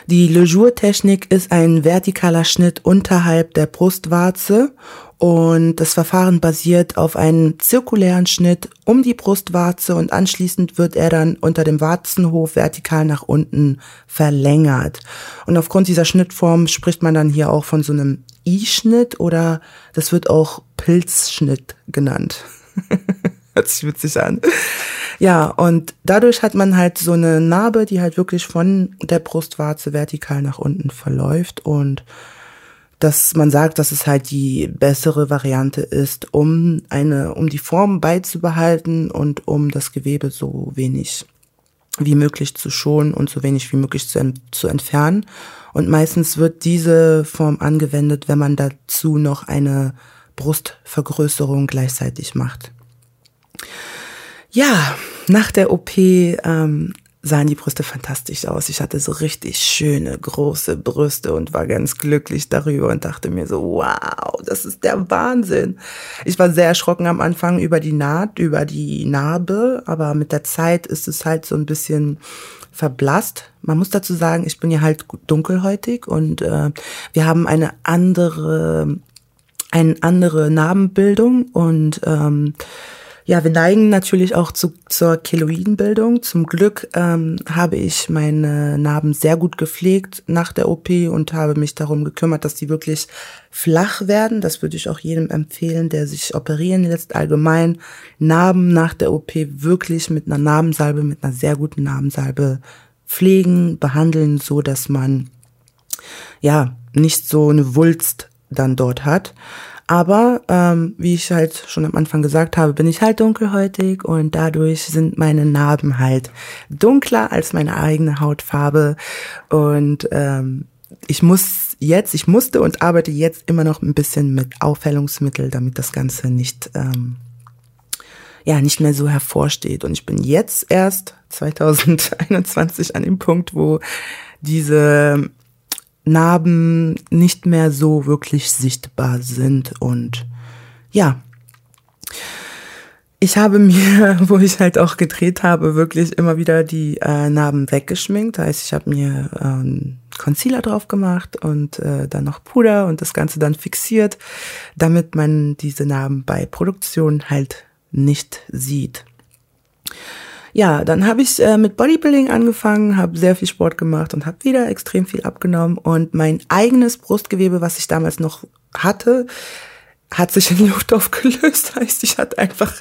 Die Le Jour-Technik ist ein vertikaler Schnitt unterhalb der Brustwarze und das Verfahren basiert auf einem zirkulären Schnitt um die Brustwarze und anschließend wird er dann unter dem Warzenhof vertikal nach unten verlängert. Und aufgrund dieser Schnittform spricht man dann hier auch von so einem I-Schnitt oder das wird auch Pilzschnitt genannt. *laughs* Hört sich witzig an. Ja, und dadurch hat man halt so eine Narbe, die halt wirklich von der Brustwarze vertikal nach unten verläuft und dass man sagt, dass es halt die bessere Variante ist, um eine, um die Form beizubehalten und um das Gewebe so wenig wie möglich zu schonen und so wenig wie möglich zu, zu entfernen. Und meistens wird diese Form angewendet, wenn man dazu noch eine Brustvergrößerung gleichzeitig macht. Ja, nach der OP ähm, sahen die Brüste fantastisch aus. Ich hatte so richtig schöne, große Brüste und war ganz glücklich darüber und dachte mir so, wow, das ist der Wahnsinn. Ich war sehr erschrocken am Anfang über die Naht, über die Narbe, aber mit der Zeit ist es halt so ein bisschen verblasst. Man muss dazu sagen, ich bin ja halt dunkelhäutig und äh, wir haben eine andere, eine andere Narbenbildung und ähm, ja, wir neigen natürlich auch zu, zur Keloidenbildung. Zum Glück ähm, habe ich meine Narben sehr gut gepflegt nach der OP und habe mich darum gekümmert, dass die wirklich flach werden. Das würde ich auch jedem empfehlen, der sich operieren lässt. Allgemein Narben nach der OP wirklich mit einer Narbensalbe, mit einer sehr guten Narbensalbe pflegen, behandeln, so dass man ja nicht so eine Wulst dann dort hat. Aber ähm, wie ich halt schon am Anfang gesagt habe, bin ich halt dunkelhäutig und dadurch sind meine Narben halt dunkler als meine eigene Hautfarbe. Und ähm, ich muss jetzt, ich musste und arbeite jetzt immer noch ein bisschen mit Aufhellungsmittel, damit das Ganze nicht ähm, ja nicht mehr so hervorsteht. Und ich bin jetzt erst 2021 an dem Punkt, wo diese Narben nicht mehr so wirklich sichtbar sind und ja. Ich habe mir, *laughs* wo ich halt auch gedreht habe, wirklich immer wieder die äh, Narben weggeschminkt. Heißt, ich habe mir ähm, Concealer drauf gemacht und äh, dann noch Puder und das Ganze dann fixiert, damit man diese Narben bei Produktion halt nicht sieht. Ja, dann habe ich äh, mit Bodybuilding angefangen, habe sehr viel Sport gemacht und habe wieder extrem viel abgenommen. Und mein eigenes Brustgewebe, was ich damals noch hatte, hat sich in *laughs* Luft aufgelöst. Heißt, ich hatte einfach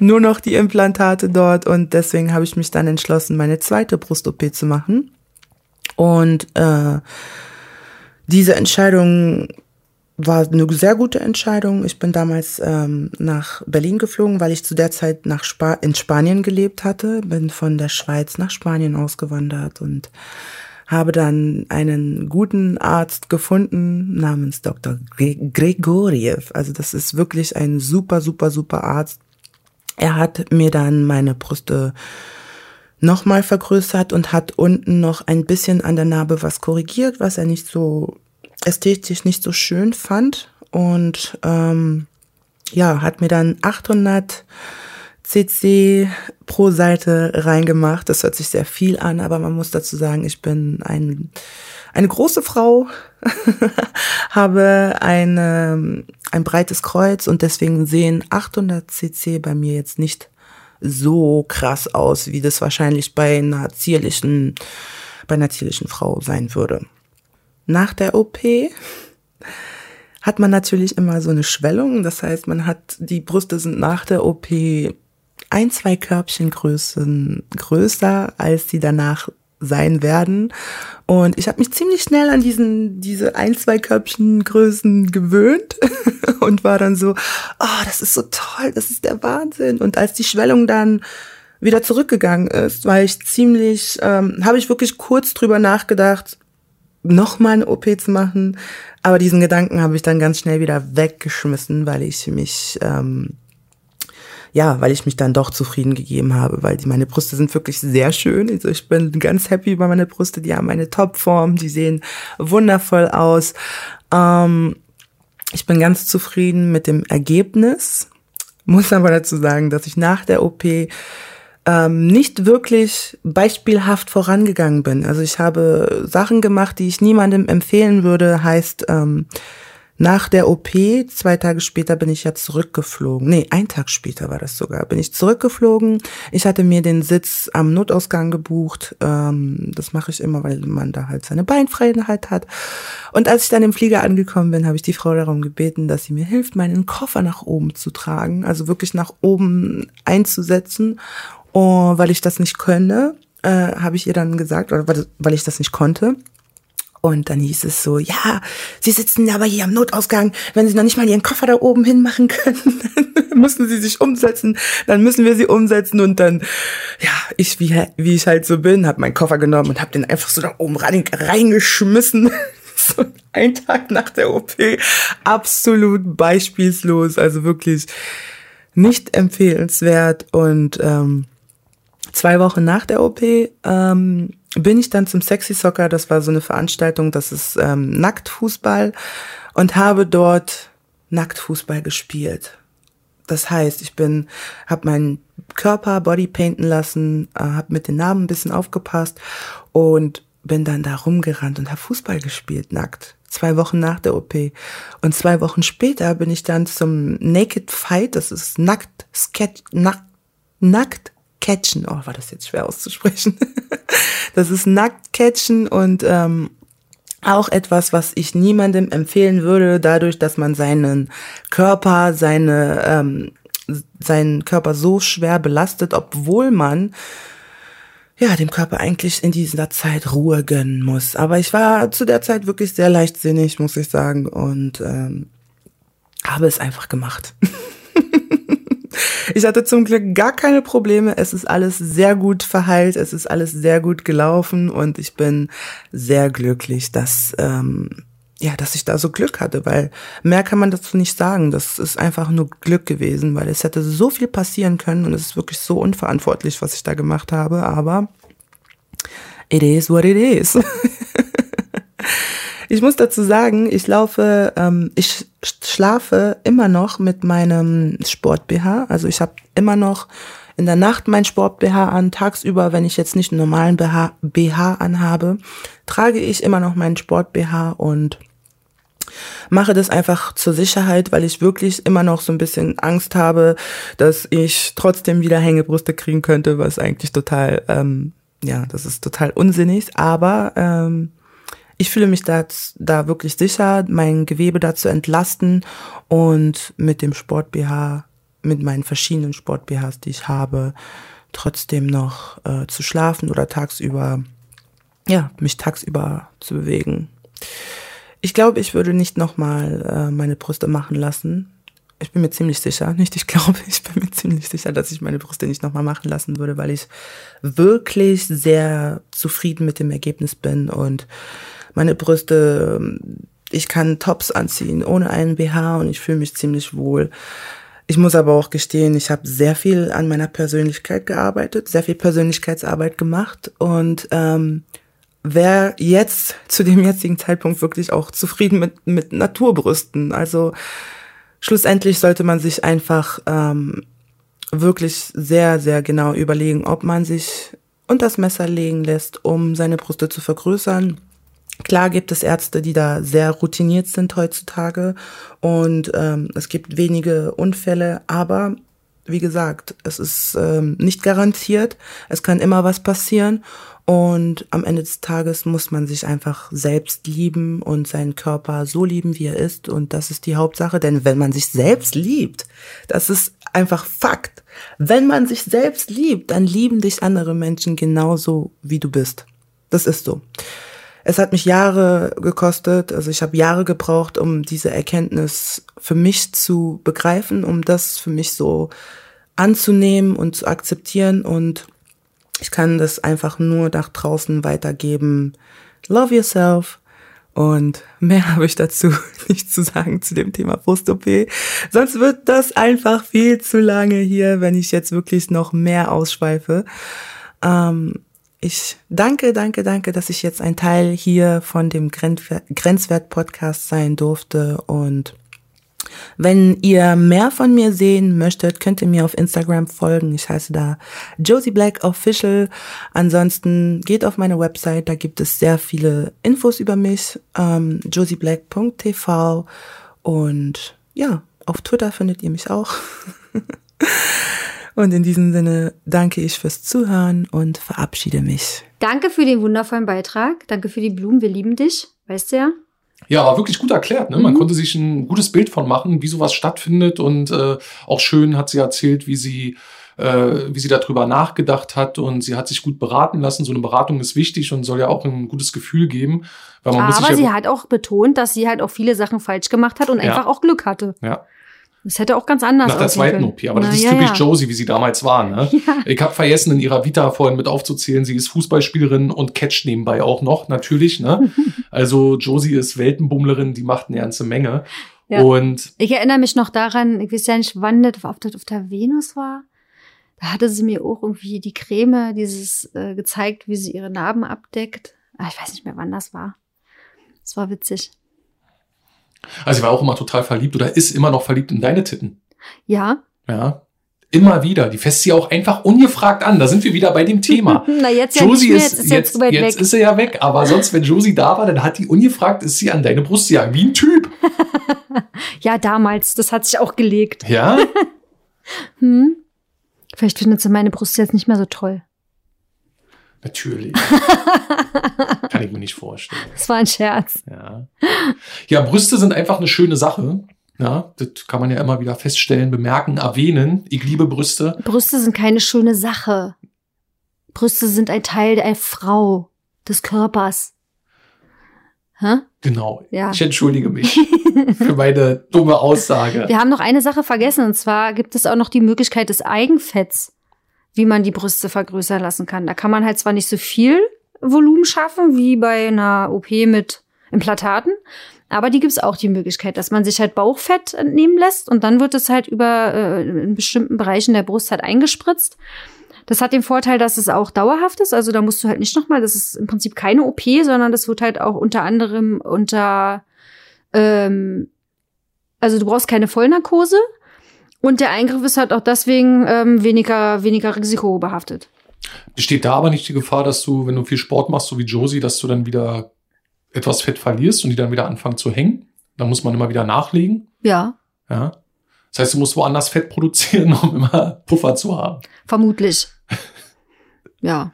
nur noch die Implantate dort und deswegen habe ich mich dann entschlossen, meine zweite Brust-OP zu machen. Und äh, diese Entscheidung war eine sehr gute Entscheidung. Ich bin damals ähm, nach Berlin geflogen, weil ich zu der Zeit nach Spa in Spanien gelebt hatte. Bin von der Schweiz nach Spanien ausgewandert und habe dann einen guten Arzt gefunden namens Dr. Gregoriev. Also das ist wirklich ein super, super, super Arzt. Er hat mir dann meine Brüste nochmal vergrößert und hat unten noch ein bisschen an der Narbe was korrigiert, was er nicht so ästhetisch nicht so schön fand und ähm, ja, hat mir dann 800 cc pro Seite reingemacht. Das hört sich sehr viel an, aber man muss dazu sagen, ich bin ein, eine große Frau, *laughs* habe eine, ein breites Kreuz und deswegen sehen 800 cc bei mir jetzt nicht so krass aus, wie das wahrscheinlich bei einer zierlichen, bei einer zierlichen Frau sein würde. Nach der OP hat man natürlich immer so eine Schwellung. Das heißt, man hat, die Brüste sind nach der OP ein, zwei Körbchengrößen größer, als sie danach sein werden. Und ich habe mich ziemlich schnell an diesen, diese ein, zwei Körbchengrößen gewöhnt *laughs* und war dann so, oh, das ist so toll, das ist der Wahnsinn. Und als die Schwellung dann wieder zurückgegangen ist, war ich ziemlich, ähm, habe ich wirklich kurz drüber nachgedacht, nochmal eine OP zu machen. Aber diesen Gedanken habe ich dann ganz schnell wieder weggeschmissen, weil ich mich, ähm, ja, weil ich mich dann doch zufrieden gegeben habe, weil die, meine Brüste sind wirklich sehr schön. Also ich bin ganz happy über meine Brüste. Die haben eine Topform, die sehen wundervoll aus. Ähm, ich bin ganz zufrieden mit dem Ergebnis. Muss aber dazu sagen, dass ich nach der OP ähm, nicht wirklich beispielhaft vorangegangen bin. Also ich habe Sachen gemacht, die ich niemandem empfehlen würde, heißt, ähm, nach der OP, zwei Tage später bin ich ja zurückgeflogen. Nee, ein Tag später war das sogar. Bin ich zurückgeflogen. Ich hatte mir den Sitz am Notausgang gebucht. Ähm, das mache ich immer, weil man da halt seine Beinfreiheit hat. Und als ich dann im Flieger angekommen bin, habe ich die Frau darum gebeten, dass sie mir hilft, meinen Koffer nach oben zu tragen. Also wirklich nach oben einzusetzen und weil ich das nicht könne, äh, habe ich ihr dann gesagt, oder weil ich das nicht konnte. Und dann hieß es so, ja, Sie sitzen aber hier am Notausgang. Wenn Sie noch nicht mal Ihren Koffer da oben hinmachen können, *laughs* dann müssen Sie sich umsetzen. Dann müssen wir Sie umsetzen. Und dann, ja, ich, wie, wie ich halt so bin, habe meinen Koffer genommen und habe den einfach so da oben rein, reingeschmissen. *laughs* so ein Tag nach der OP. Absolut beispielslos. Also wirklich nicht empfehlenswert. Und ähm, zwei Wochen nach der OP ähm, bin ich dann zum Sexy Soccer. Das war so eine Veranstaltung, das ist ähm, Nacktfußball und habe dort Nacktfußball gespielt. Das heißt, ich bin, habe meinen Körper Body painten lassen, äh, habe mit den Narben ein bisschen aufgepasst und bin dann da rumgerannt und habe Fußball gespielt, nackt. Zwei Wochen nach der OP. Und zwei Wochen später bin ich dann zum Naked Fight, das ist nackt, sketch, nackt, nackt catchen. Oh, war das jetzt schwer auszusprechen. *laughs* das ist nackt catchen und ähm, auch etwas, was ich niemandem empfehlen würde, dadurch, dass man seinen Körper, seine, ähm, seinen Körper so schwer belastet, obwohl man ja, dem Körper eigentlich in dieser Zeit Ruhe gönnen muss. Aber ich war zu der Zeit wirklich sehr leichtsinnig, muss ich sagen, und ähm, habe es einfach gemacht. *laughs* ich hatte zum Glück gar keine Probleme. Es ist alles sehr gut verheilt, es ist alles sehr gut gelaufen und ich bin sehr glücklich, dass ähm, ja, dass ich da so Glück hatte, weil mehr kann man dazu nicht sagen. Das ist einfach nur Glück gewesen, weil es hätte so viel passieren können und es ist wirklich so unverantwortlich, was ich da gemacht habe, aber it is what it is. *laughs* ich muss dazu sagen, ich laufe, ähm, ich schlafe immer noch mit meinem Sport BH. Also ich habe immer noch in der Nacht mein Sport BH an. Tagsüber, wenn ich jetzt nicht einen normalen BH, BH anhabe, trage ich immer noch meinen Sport BH und mache das einfach zur Sicherheit, weil ich wirklich immer noch so ein bisschen Angst habe, dass ich trotzdem wieder Hängebrüste kriegen könnte, was eigentlich total, ähm, ja, das ist total unsinnig. Aber ähm, ich fühle mich da, da wirklich sicher, mein Gewebe da zu entlasten und mit dem Sport BH, mit meinen verschiedenen Sport BHs, die ich habe, trotzdem noch äh, zu schlafen oder tagsüber, ja, mich tagsüber zu bewegen. Ich glaube, ich würde nicht nochmal äh, meine Brüste machen lassen. Ich bin mir ziemlich sicher, nicht ich *laughs* glaube, ich bin mir ziemlich sicher, dass ich meine Brüste nicht nochmal machen lassen würde, weil ich wirklich sehr zufrieden mit dem Ergebnis bin und meine Brüste, ähm, ich kann Tops anziehen ohne einen BH und ich fühle mich ziemlich wohl. Ich muss aber auch gestehen, ich habe sehr viel an meiner Persönlichkeit gearbeitet, sehr viel Persönlichkeitsarbeit gemacht und ähm, wäre jetzt zu dem jetzigen Zeitpunkt wirklich auch zufrieden mit, mit Naturbrüsten. Also schlussendlich sollte man sich einfach ähm, wirklich sehr, sehr genau überlegen, ob man sich unter das Messer legen lässt, um seine Brüste zu vergrößern. Klar gibt es Ärzte, die da sehr routiniert sind heutzutage und ähm, es gibt wenige Unfälle, aber wie gesagt, es ist ähm, nicht garantiert, es kann immer was passieren und am Ende des Tages muss man sich einfach selbst lieben und seinen Körper so lieben, wie er ist. Und das ist die Hauptsache. Denn wenn man sich selbst liebt, das ist einfach Fakt. Wenn man sich selbst liebt, dann lieben dich andere Menschen genauso, wie du bist. Das ist so. Es hat mich Jahre gekostet, also ich habe Jahre gebraucht, um diese Erkenntnis für mich zu begreifen, um das für mich so anzunehmen und zu akzeptieren und ich kann das einfach nur nach draußen weitergeben. Love yourself. Und mehr *laughs* habe ich dazu *laughs* nicht zu sagen zu dem Thema Brust-OP. Sonst wird das einfach viel zu lange hier, wenn ich jetzt wirklich noch mehr ausschweife. Ähm, ich danke, danke, danke, dass ich jetzt ein Teil hier von dem Grenzwert-Podcast sein durfte und wenn ihr mehr von mir sehen möchtet, könnt ihr mir auf Instagram folgen. Ich heiße da Josie Black Official. Ansonsten geht auf meine Website, da gibt es sehr viele Infos über mich. Ähm, josieblack.tv und ja, auf Twitter findet ihr mich auch. *laughs* und in diesem Sinne danke ich fürs Zuhören und verabschiede mich. Danke für den wundervollen Beitrag. Danke für die Blumen. Wir lieben dich. Weißt du ja? Ja, war wirklich gut erklärt. Ne? Man mhm. konnte sich ein gutes Bild von machen, wie sowas stattfindet. Und äh, auch schön hat sie erzählt, wie sie äh, wie sie darüber nachgedacht hat und sie hat sich gut beraten lassen. So eine Beratung ist wichtig und soll ja auch ein gutes Gefühl geben. Weil man Aber sie hat auch betont, dass sie halt auch viele Sachen falsch gemacht hat und ja. einfach auch Glück hatte. Ja. Das hätte auch ganz anders Nach der zweiten OP. Aber Na, das ist ja, typisch ja. Josie, wie sie damals war. Ne? *laughs* Ja. Ich habe vergessen, in ihrer Vita vorhin mit aufzuzählen, sie ist Fußballspielerin und catcht nebenbei auch noch, natürlich. Ne? *laughs* also Josie ist Weltenbummlerin, die macht eine ganze Menge. Ja. Und ich erinnere mich noch daran, ich weiß ja nicht, wann das auf der, auf der Venus war. Da hatte sie mir auch irgendwie die Creme, dieses äh, gezeigt, wie sie ihre Narben abdeckt. Ah, ich weiß nicht mehr, wann das war. Das war witzig. Also sie war auch immer total verliebt oder ist immer noch verliebt in deine Titten. Ja. Ja. Immer wieder. Die fässt sie auch einfach ungefragt an. Da sind wir wieder bei dem Thema. *laughs* Na, jetzt ja Josie ist, jetzt ist jetzt, jetzt, jetzt ist sie ja weg. Aber sonst, wenn Josie da war, dann hat die ungefragt, ist sie an deine Brust gegangen. Wie ein Typ. *laughs* ja, damals, das hat sich auch gelegt. Ja? *laughs* Hm? Vielleicht findet sie meine Brust jetzt nicht mehr so toll. Natürlich. *laughs* Kann ich mir nicht vorstellen. Das war ein Scherz. Ja. ja, Brüste sind einfach eine schöne Sache. Ja, das kann man ja immer wieder feststellen, bemerken, erwähnen. Ich liebe Brüste. Brüste sind keine schöne Sache. Brüste sind ein Teil der Frau, des Körpers. Hä? Genau. Ja. Ich entschuldige mich *laughs* für meine dumme Aussage. Wir haben noch eine Sache vergessen, und zwar gibt es auch noch die Möglichkeit des Eigenfetts, wie man die Brüste vergrößern lassen kann. Da kann man halt zwar nicht so viel Volumen schaffen wie bei einer OP mit Implantaten, aber die gibt es auch die Möglichkeit, dass man sich halt Bauchfett entnehmen lässt und dann wird es halt über äh, in bestimmten Bereichen der Brust halt eingespritzt. Das hat den Vorteil, dass es auch dauerhaft ist. Also da musst du halt nicht nochmal, das ist im Prinzip keine OP, sondern das wird halt auch unter anderem unter, ähm, also du brauchst keine Vollnarkose. Und der Eingriff ist halt auch deswegen ähm, weniger, weniger risikobehaftet. Besteht da aber nicht die Gefahr, dass du, wenn du viel Sport machst, so wie Josie, dass du dann wieder etwas Fett verlierst und die dann wieder anfangen zu hängen? Da muss man immer wieder nachlegen. Ja, Ja. Das heißt, du musst woanders Fett produzieren, *laughs* um immer Puffer zu haben. vermutlich. *laughs* ja.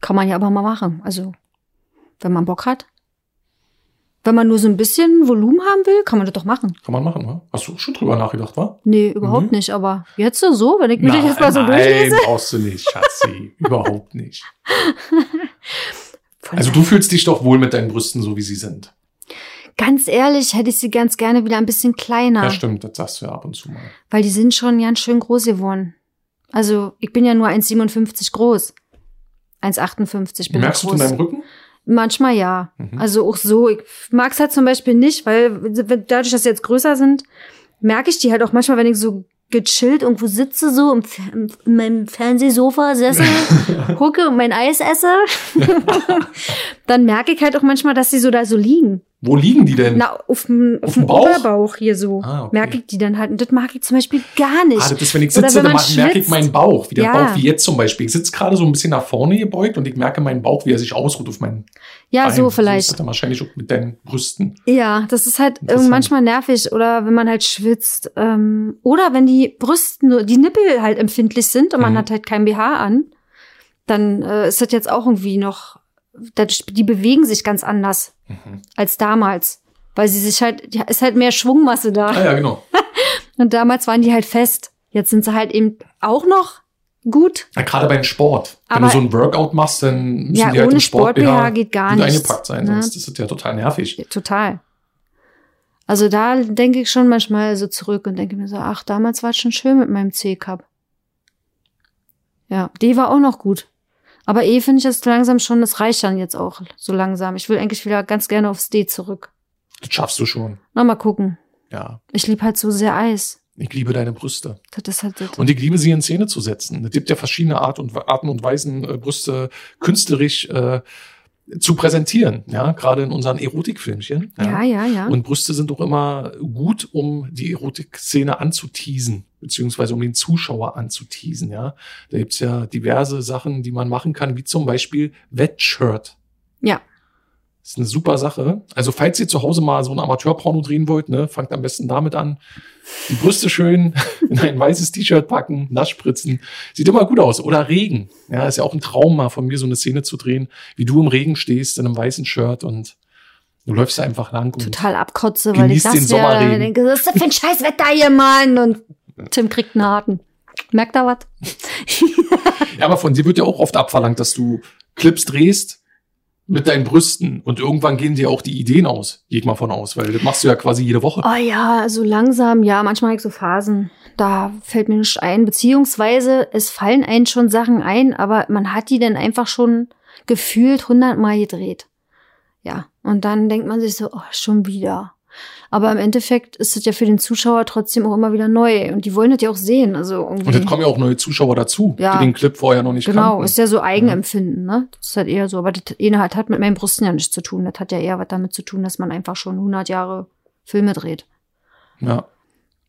Kann man ja aber mal machen. Also, wenn man Bock hat. Wenn man nur so ein bisschen Volumen haben will, kann man das doch machen. Kann man machen, wa? Hast du schon drüber nachgedacht, wa? Nee, überhaupt Mhm. nicht. Aber jetzt so, wenn ich mir das jetzt mal so nein, durchlese. brauchst du nicht, Schatzi. *laughs* Überhaupt nicht. Also du fühlst dich doch wohl mit deinen Brüsten, so wie sie sind. Ganz ehrlich, hätte ich sie ganz gerne wieder ein bisschen kleiner. Ja, stimmt, das sagst du ja ab und zu mal. Weil die sind schon ganz schön groß geworden. Also, ich bin ja nur 1,57 groß. 1,58 bin ich Merkst du groß. in deinem Rücken? Manchmal ja. Mhm. Also auch so. Ich mag es halt zum Beispiel nicht, weil dadurch, dass sie jetzt größer sind, merke ich die halt auch manchmal, wenn ich so gechillt irgendwo sitze, so im, im, in meinem Fernsehsofa, Sessel, *laughs* hucke und mein Eis esse, *laughs* dann merke ich halt auch manchmal, dass sie so da so liegen. Wo liegen die denn? Na, auf dem, auf dem Bauch? Oberbauch hier so. Ah, okay. Merke ich die dann halt. Und das mag ich zum Beispiel gar nicht. Ah, das ist, wenn ich sitze, wenn dann man merke ich meinen Bauch, wie der Ja. Bauch, wie jetzt zum Beispiel. Ich sitze gerade so ein bisschen nach vorne gebeugt und ich merke meinen Bauch, wie er sich ausruht auf meinen ja, Beinen. so ist vielleicht. das dann wahrscheinlich auch mit deinen Brüsten. Ja, das ist halt irgendwie manchmal nervig oder wenn man halt schwitzt. Ähm, oder wenn die Brüste, nur die Nippel halt empfindlich sind und man Mhm. hat halt kein BH an, dann äh, ist das jetzt auch irgendwie noch, die bewegen sich ganz anders Mhm. als damals. Weil sie sich halt, ja, ist halt mehr Schwungmasse da. Ah ja, genau. *laughs* Und damals waren die halt fest. Jetzt sind sie halt eben auch noch gut. Ja, gerade beim Sport. Wenn Aber- du so ein Workout machst, dann müssen Ja, die halt ohne im Sport Sport-BH geht gar gut nichts, eingepackt sein, ne? sonst ist das ja total nervig. Total. Also da denke ich schon manchmal so zurück und denke mir so, ach, damals war es schon schön mit meinem C-Cup. Ja, D war auch noch gut. Aber E finde ich jetzt langsam schon, das reicht dann jetzt auch so langsam. Ich will eigentlich wieder ganz gerne aufs D zurück. Das schaffst du schon. Na, mal gucken. Ja. Ich liebe halt so sehr Eis. Ich liebe deine Brüste. Das ist halt das. Und ich liebe sie in Szene zu setzen. Es gibt ja verschiedene Art und, Arten und Weisen, äh, Brüste künstlerisch äh, zu präsentieren. Ja, gerade in unseren Erotikfilmchen. ja, ja, ja. Und Brüste sind auch immer gut, um die Erotikszene anzuteasen, beziehungsweise um den Zuschauer anzuteasen, ja. Da gibt's ja diverse Sachen, die man machen kann, wie zum Beispiel Wettshirt. Ja. Das ist eine super Sache. Also, falls ihr zu Hause mal so ein Amateurporno drehen wollt, ne, fangt am besten damit an. Die Brüste schön *laughs* in ein weißes T-Shirt packen, nass spritzen. Sieht immer gut aus. Oder Regen. Ja, ist ja auch ein Traum mal von mir, so eine Szene zu drehen, wie du im Regen stehst in einem weißen Shirt und du läufst da einfach lang. Und Total abkotze, weil ich das ja denke, was ist das für ein Scheißwetter hier, Mann? Und Tim kriegt einen harten. Merkt er was? Ja, aber von dir wird ja auch oft abverlangt, dass du Clips drehst mit deinen Brüsten und irgendwann gehen dir auch die Ideen aus. Ich mal von aus, weil das machst du ja quasi jede Woche. Oh ja, so langsam, ja, manchmal habe ich so Phasen. Da fällt mir nichts ein. Beziehungsweise es fallen einem schon Sachen ein, aber man hat die dann einfach schon gefühlt hundertmal gedreht. Ja, und dann denkt man sich so, oh, schon wieder. Aber im Endeffekt ist es ja für den Zuschauer trotzdem auch immer wieder neu. Und die wollen das ja auch sehen. Also irgendwie. Und jetzt kommen ja auch neue Zuschauer dazu, Ja. die den Clip vorher noch nicht Genau, kannten. ist ja so Eigenempfinden, ne? Das ist halt eher so. Aber das eine hat, hat mit meinen Brüsten ja nichts zu tun. Das hat ja eher was damit zu tun, dass man einfach schon 100 Jahre Filme dreht. Ja.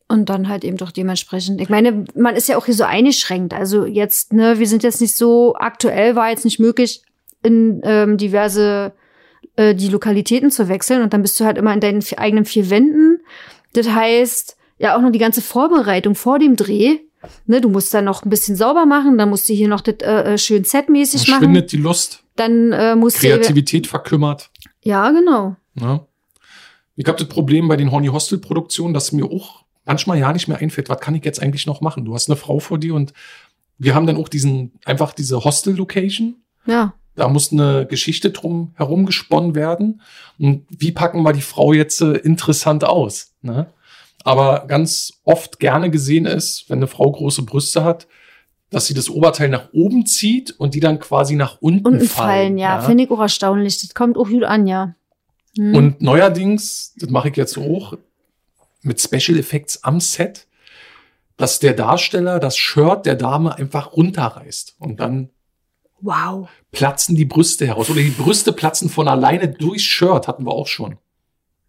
Und dann halt eben doch dementsprechend. Ich meine, man ist ja auch hier so eingeschränkt. Also jetzt, ne, wir sind jetzt nicht so aktuell, war jetzt nicht möglich, in ähm, diverse äh, die Lokalitäten zu wechseln. Und dann bist du halt immer in deinen eigenen vier Wänden. Das heißt, ja auch noch die ganze Vorbereitung vor dem Dreh. Ne, du musst dann noch ein bisschen sauber machen, dann musst du hier noch das äh, äh, schön setmäßig Dann machen. schwindet die Lust, Dann äh, musst du. Kreativität verkümmert. Ja, genau. Ne? Ich habe das Problem bei den Horny Hostel Produktionen, dass mir auch manchmal ja nicht mehr einfällt, was kann ich jetzt eigentlich noch machen? Du hast eine Frau vor dir und wir haben dann auch diesen, einfach diese Hostel Location. Ja. Da muss eine Geschichte drum herum gesponnen werden. Und wie packen wir die Frau jetzt äh, interessant aus? Ne? Aber ganz oft gerne gesehen ist, wenn eine Frau große Brüste hat, dass sie das Oberteil nach oben zieht und die dann quasi nach unten, Unten fallen, ja. Finde ich auch erstaunlich. Das kommt auch gut an, ja. Hm. Und neuerdings, das mache ich jetzt auch, mit Special Effects am Set, dass der Darsteller das Shirt der Dame einfach runterreißt und dann wow. platzen die Brüste heraus. Oder die Brüste platzen von alleine durchs Shirt, hatten wir auch schon.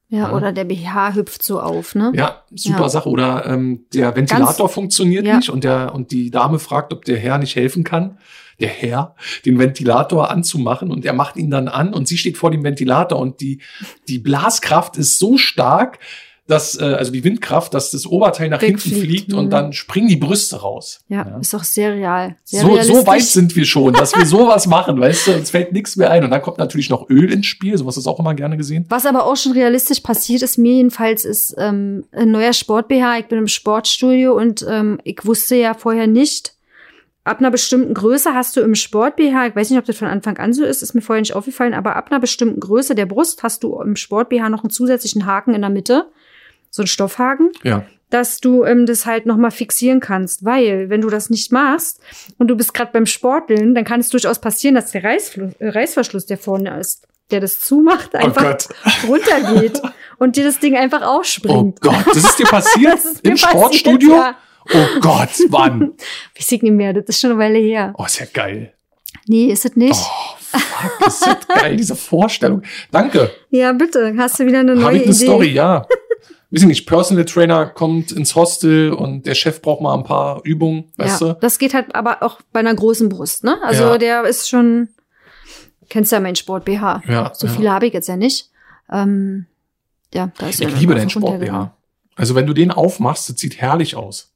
Ja, Ja. oder der BH hüpft so auf, ne? Ja, super Ja. Sache. Oder ähm, der Ventilator funktioniert ja. nicht und, der, und die Dame fragt, ob der Herr nicht helfen kann. Der Herr, den Ventilator anzumachen und er macht ihn dann an und sie steht vor dem Ventilator und die, die Blaskraft ist so stark, dass, äh, also die Windkraft, dass das Oberteil nach hinten Wegfliegt, fliegt mhm. und dann springen die Brüste raus. Ja, ist auch sehr real. Sehr So, so weit sind wir schon, dass wir sowas machen, weißt du, uns fällt nichts mehr ein. Und dann kommt natürlich noch Öl ins Spiel, sowas ist auch immer gerne gesehen. Was aber auch schon realistisch passiert ist, mir jedenfalls, ist ähm, ein neuer Sport-BH. Ich bin im Sportstudio und ähm, ich wusste ja vorher nicht, ab einer bestimmten Größe hast du im Sport-BH, ich weiß nicht, ob das von Anfang an so ist, ist mir vorher nicht aufgefallen, aber ab einer bestimmten Größe der Brust hast du im Sport-BH noch einen zusätzlichen Haken in der Mitte, so einen Stoffhaken. Ja. dass du ähm, das halt noch mal fixieren kannst, weil wenn du das nicht machst und du bist gerade beim Sporteln, dann kann es durchaus passieren, dass der Reißflu- äh, Reißverschluss, der vorne ist, der das zumacht, einfach Oh *laughs* runtergeht und dir das Ding einfach Oh ausspringt. Gott, das ist dir *laughs* passiert ist im passiert, Sportstudio? ja. Oh Gott, wann? *laughs* Ich nicht mehr, das ist schon eine Weile her. Oh, ist ja geil. Nee, ist es nicht? Oh, fuck, ist das geil, diese Vorstellung. Danke. Ja, bitte, hast du wieder eine Habe neue ich eine Idee. Story, ja. Wissen nicht, Personal Trainer kommt ins Hostel und der Chef braucht mal ein paar Übungen, weißt ja, du? das geht halt aber auch bei einer großen Brust, ne? Also Ja. der ist schon, kennst ja meinen Sport BH. Ja, So ja. viele habe ich jetzt ja nicht. Ähm, ja, da ist Ich liebe deinen Sport. BH. Also wenn du den aufmachst, das sieht herrlich aus.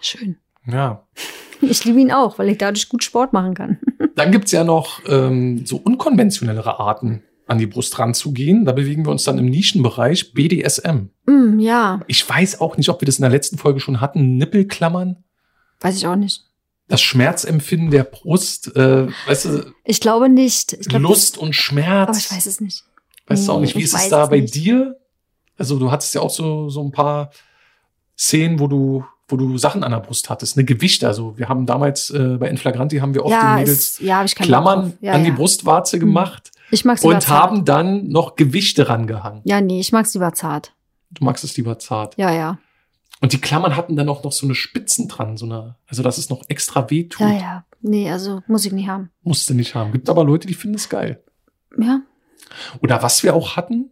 Schön. Ja. *laughs* Ich liebe ihn auch, weil ich dadurch gut Sport machen kann. *laughs* Dann gibt's ja noch ähm, so unkonventionellere Arten, an die Brust ranzugehen. Da bewegen wir uns dann im Nischenbereich BDSM. Mm, ja, Ich weiß auch nicht, ob wir das in der letzten Folge schon hatten. Nippelklammern, weiß ich auch nicht. das Schmerzempfinden der Brust, äh, weißt du, Ich glaube nicht. Ich glaub, Lust und Schmerz. Aber ich weiß es nicht. Weißt du auch nicht, wie ist es da es bei nicht. dir? Also du hattest ja auch so, so ein paar Szenen, wo du, wo du Sachen an der Brust hattest, eine Gewichte. Also wir haben damals äh, bei Inflagranti haben wir oft ja, den Mädels ist, ja, Klammern ja, an die. Brustwarze gemacht Ich mag's lieber und zart. haben dann noch Gewichte rangehangen. Ja, nee, ich mag's lieber zart. Du magst es lieber zart. Ja, ja. Und die Klammern hatten dann auch noch so eine Spitzen dran, so eine, also dass es noch extra weh tut. Ja, ja. Nee, also muss ich nicht haben. Musste nicht haben. Gibt aber Leute, die finden es geil. Ja. Oder was wir auch hatten,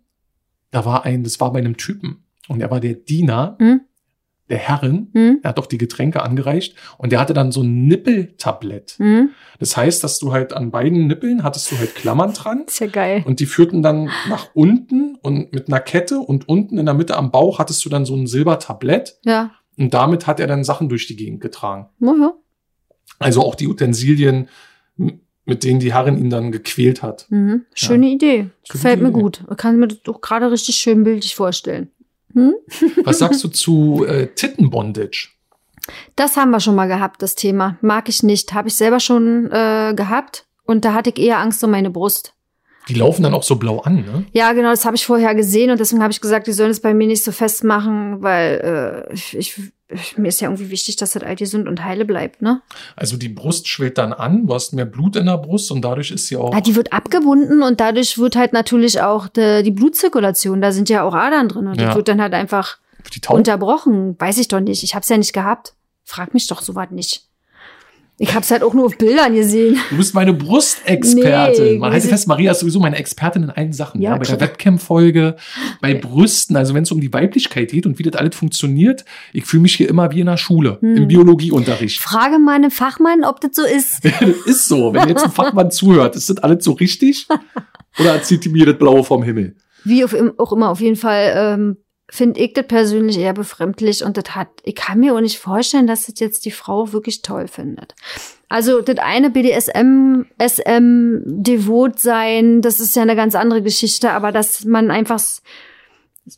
da war ein, das war bei einem Typen und er war der Diener Hm? Der Herrin. Hm? Er hat doch die Getränke angereicht und der hatte dann so ein Nippeltablett. Hm? Das heißt, dass du halt an beiden Nippeln hattest du halt Klammern dran *laughs* Ist ja geil. und die führten dann nach unten und mit einer Kette und unten in der Mitte am Bauch hattest du dann so ein Silbertablett Ja. und damit hat er dann Sachen durch die Gegend getragen. Ja. Also auch die Utensilien, mit denen die Herrin ihn dann gequält hat. Mhm. Schöne Idee. Schöne Gefällt mir Idee. gut. Ich kann mir das doch gerade richtig schön bildlich vorstellen. Hm? Was sagst du *laughs* zu äh, Tittenbondage? Das haben wir schon mal gehabt, das Thema. Mag ich nicht. Habe ich selber schon äh, gehabt. Und da hatte ich eher Angst um meine Brust. Die laufen dann auch so blau an, ne? Ja, genau, das habe ich vorher gesehen und deswegen habe ich gesagt, die sollen es bei mir nicht so festmachen, weil äh, ich, ich, mir ist ja irgendwie wichtig, dass das all gesund und heile bleibt, ne? Also die Brust schwillt dann an, du hast mehr Blut in der Brust und dadurch ist sie auch. Ja, die wird abgebunden und dadurch wird halt natürlich auch de, die Blutzirkulation, da sind ja auch Adern drin und Ja. die wird dann halt einfach unterbrochen. Weiß ich doch nicht. Ich hab's ja nicht gehabt. Frag mich doch sowas nicht. Ich hab's halt auch nur auf Bildern gesehen. Du bist meine Brustexpertin. Nee, Man halte fest, Maria ist sowieso meine Expertin in allen Sachen. Ja, Ja, bei der. Webcam-Folge, bei Brüsten, also wenn es um die Weiblichkeit geht und wie das alles funktioniert, ich fühle mich hier immer wie in der Schule, Hm. im Biologieunterricht. Frage mal einen Fachmann, ob das so ist. *laughs* das ist so. Wenn jetzt ein Fachmann zuhört, ist das alles so richtig? *laughs* Oder erzählt die mir das Blaue vom Himmel? Wie auf, auch immer, auf jeden Fall ähm, finde ich das persönlich eher befremdlich und das hat, ich kann mir auch nicht vorstellen, dass das jetzt die Frau wirklich toll findet. Also das eine BDSM, SM, devot sein, das ist ja eine ganz andere Geschichte, aber dass man einfach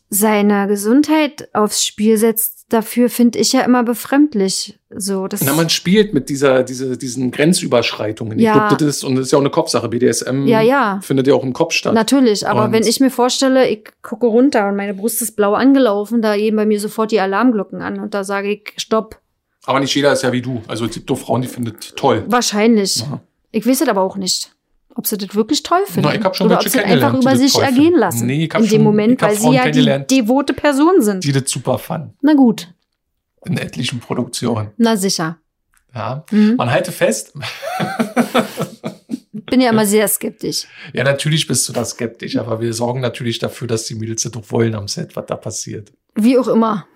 seine Gesundheit aufs Spiel setzt, dafür finde ich ja immer befremdlich. So, das Na, man spielt mit dieser, diese, diesen Grenzüberschreitungen. Ich Ja. glaube, das ist, und das ist ja auch eine Kopfsache. BDSM Ja, ja. findet ja auch im Kopf statt. Natürlich, aber Und- wenn ich mir vorstelle, ich gucke runter und meine Brust ist blau angelaufen, da gehen bei mir sofort die Alarmglocken an und da sage ich, stopp. Aber nicht jeder ist ja wie du. Also es gibt doch Frauen, die findet toll. Wahrscheinlich. Ja. Ich weiß es aber auch nicht. Ob sie das wirklich toll finden. Na, ich hab schon Oder ob sie einfach über sich ergehen lassen. Nee, ich hab in dem schon- Moment, weil sie ja die devote Person sind. Die das super fanden. Na gut, In etlichen Produktionen. na sicher. Ja. Mhm. Man halte fest, *laughs* Bin ja immer sehr skeptisch. ja, natürlich bist du da skeptisch, aber wir sorgen natürlich dafür, dass die Mädels das doch wollen am Set, was da passiert. Wie auch immer.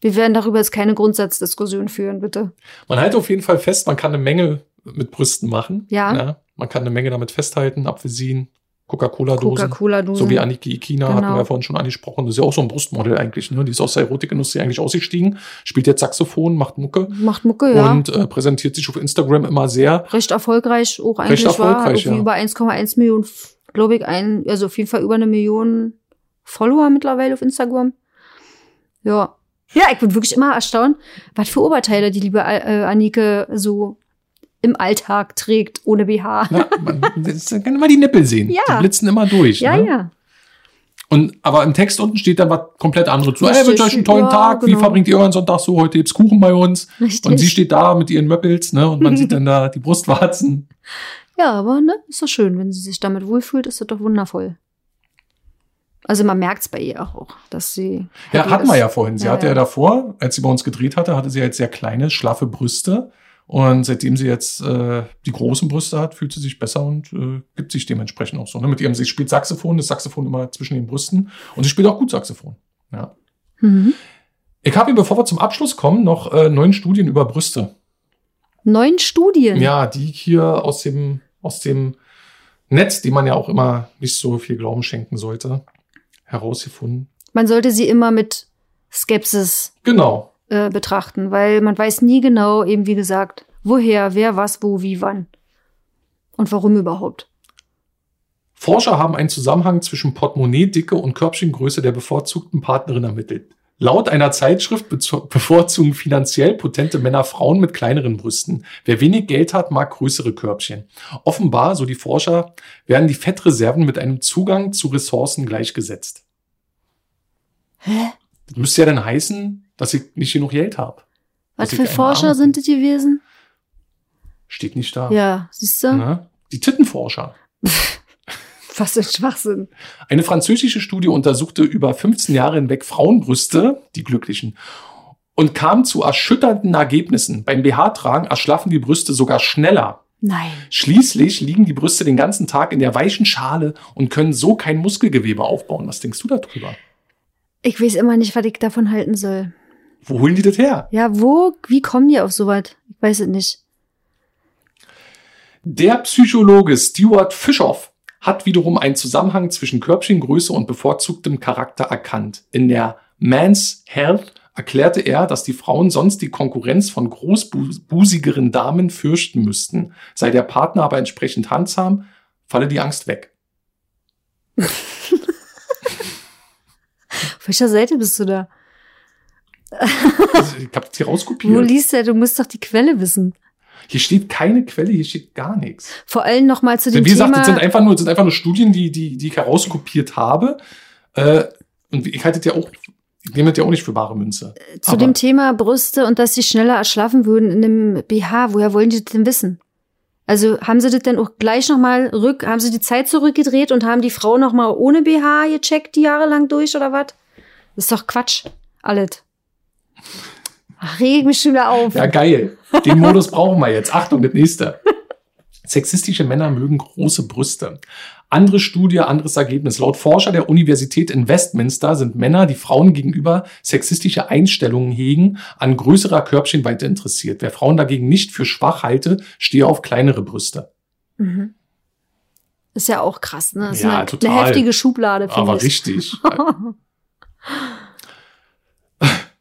Wir werden darüber jetzt keine Grundsatzdiskussion führen, bitte. Man halte auf jeden Fall fest, man kann eine Menge mit Brüsten machen. Ja. Man kann eine Menge damit festhalten. Apfelsinen, Coca-Cola-Dosen. Coca-Cola-Dosen. So wie Anniki Ikina Genau. hatten wir ja vorhin schon angesprochen. Das ist ja auch so ein Brustmodel eigentlich. Ne? Die ist aus der Erotikindustrie eigentlich ausgestiegen, spielt jetzt Saxophon, macht Mucke Macht Mucke, ja. und äh, präsentiert sich auf Instagram immer sehr. recht erfolgreich auch Recht eigentlich war. erfolgreich, Irgendwie ja. über 1,1 Millionen, glaube ich, ein, also auf jeden Fall über eine Million Follower mittlerweile auf Instagram. Ja. Ja, ich bin wirklich immer erstaunt, was für Oberteile die liebe äh, Annike so im Alltag trägt, ohne BH. Na, man, kann immer die Nippel sehen. Ja. Die blitzen immer durch. Ja, ne? ja. Und, aber im Text unten steht dann was komplett anderes. So, ey, Richtig, wünsche euch einen tollen ja, Tag. Wie genau. verbringt ihr euren Sonntag so? Heute gibt's Kuchen bei uns. Richtig. Und sie steht da mit ihren Möppels, ne? Und man *laughs* sieht dann da die Brustwarzen. Ja, aber ne, ist doch schön, wenn sie sich damit wohlfühlt, ist das doch wundervoll. Also man merkt's bei ihr auch, dass sie. Ja, hatten wir ja vorhin. Sie Ja, hatte ja. ja. davor, als sie bei uns gedreht hatte, hatte sie jetzt sehr kleine, schlaffe Brüste. Und seitdem sie jetzt äh, die großen Brüste hat, fühlt sie sich besser und äh, gibt sich dementsprechend auch so. Ne? Mit ihrem, sie spielt Saxophon, das Saxophon immer zwischen den Brüsten. Und sie spielt auch gut Saxophon. Ja. Mhm. Ich habe hier, bevor wir zum Abschluss kommen, noch äh, neun Studien über Brüste. Neun Studien. Ja, die hier aus dem, aus dem Netz, die man ja auch immer nicht so viel Glauben schenken sollte, herausgefunden. Man sollte sie immer mit Skepsis Genau. Äh, betrachten, weil man weiß nie genau, eben wie gesagt, woher, wer, was, wo, wie, wann. Und warum überhaupt. Forscher haben einen Zusammenhang zwischen Portemonnaie-Dicke und Körbchengröße der bevorzugten Partnerin ermittelt. Laut einer Zeitschrift *laughs* bevorzugen finanziell potente Männer Frauen mit kleineren Brüsten. Wer wenig Geld hat, mag größere Körbchen. Offenbar, so die Forscher, werden die Fettreserven mit einem Zugang zu Ressourcen gleichgesetzt. Hä? Das müsste ja dann heißen, dass ich nicht genug Geld habe. Was für Forscher sind das gewesen? Steht nicht da. Ja, siehst du? Ne? Die Tittenforscher. *laughs* Was ein Schwachsinn. Eine französische Studie untersuchte über 15 Jahre hinweg Frauenbrüste, die glücklichen, und kam zu erschütternden Ergebnissen. Beim BH-Tragen erschlaffen die Brüste sogar schneller. Nein. Schließlich liegen die Brüste den ganzen Tag in der weichen Schale und können so kein Muskelgewebe aufbauen. Was denkst du darüber? Ich weiß immer nicht, was ich davon halten soll. Wo holen die das her? Ja, wo, wie kommen die auf sowas? Ich weiß es nicht. Der Psychologe Stuart Fischoff hat wiederum einen Zusammenhang zwischen Körbchengröße und bevorzugtem Charakter erkannt. In der Man's Health erklärte er, dass die Frauen sonst die Konkurrenz von großbusigeren Damen fürchten müssten. Sei der Partner aber entsprechend handsam, falle die Angst weg. *laughs* Auf welcher Seite bist du da? Also, ich habe Wo rauskopiert. liest der? Du musst doch die Quelle wissen. Hier steht keine Quelle, hier steht gar nichts. Vor allem noch mal zu dem Wie gesagt, Thema. das sind einfach nur, das sind einfach nur Studien, die, die, die ich herauskopiert habe. Äh, und ich halte das ja auch, ich nehme das ja auch nicht für bare Münze. Zu Aber- dem Thema Brüste und dass sie schneller erschlaffen würden in einem BH, woher wollen die das denn wissen? Also haben sie das denn auch gleich nochmal rück, haben sie die Zeit zurückgedreht und haben die Frau nochmal ohne BH gecheckt, die Jahre lang durch oder was? Das ist doch Quatsch, alles. Ach, reg mich schon wieder auf. Ja, geil. Den Modus brauchen wir jetzt. Achtung, das nächste. Sexistische Männer mögen große Brüste. Andere Studie, anderes Ergebnis. Laut Forscher der Universität in Westminster sind Männer, die Frauen gegenüber sexistische Einstellungen hegen, an größerer Körbchenweite interessiert. Wer Frauen dagegen nicht für schwach halte, stehe auf kleinere Brüste. Mhm. Ist ja auch krass, ne? Das ist Ja, eine, total. eine heftige Schublade, finde Aber ich. richtig. *laughs*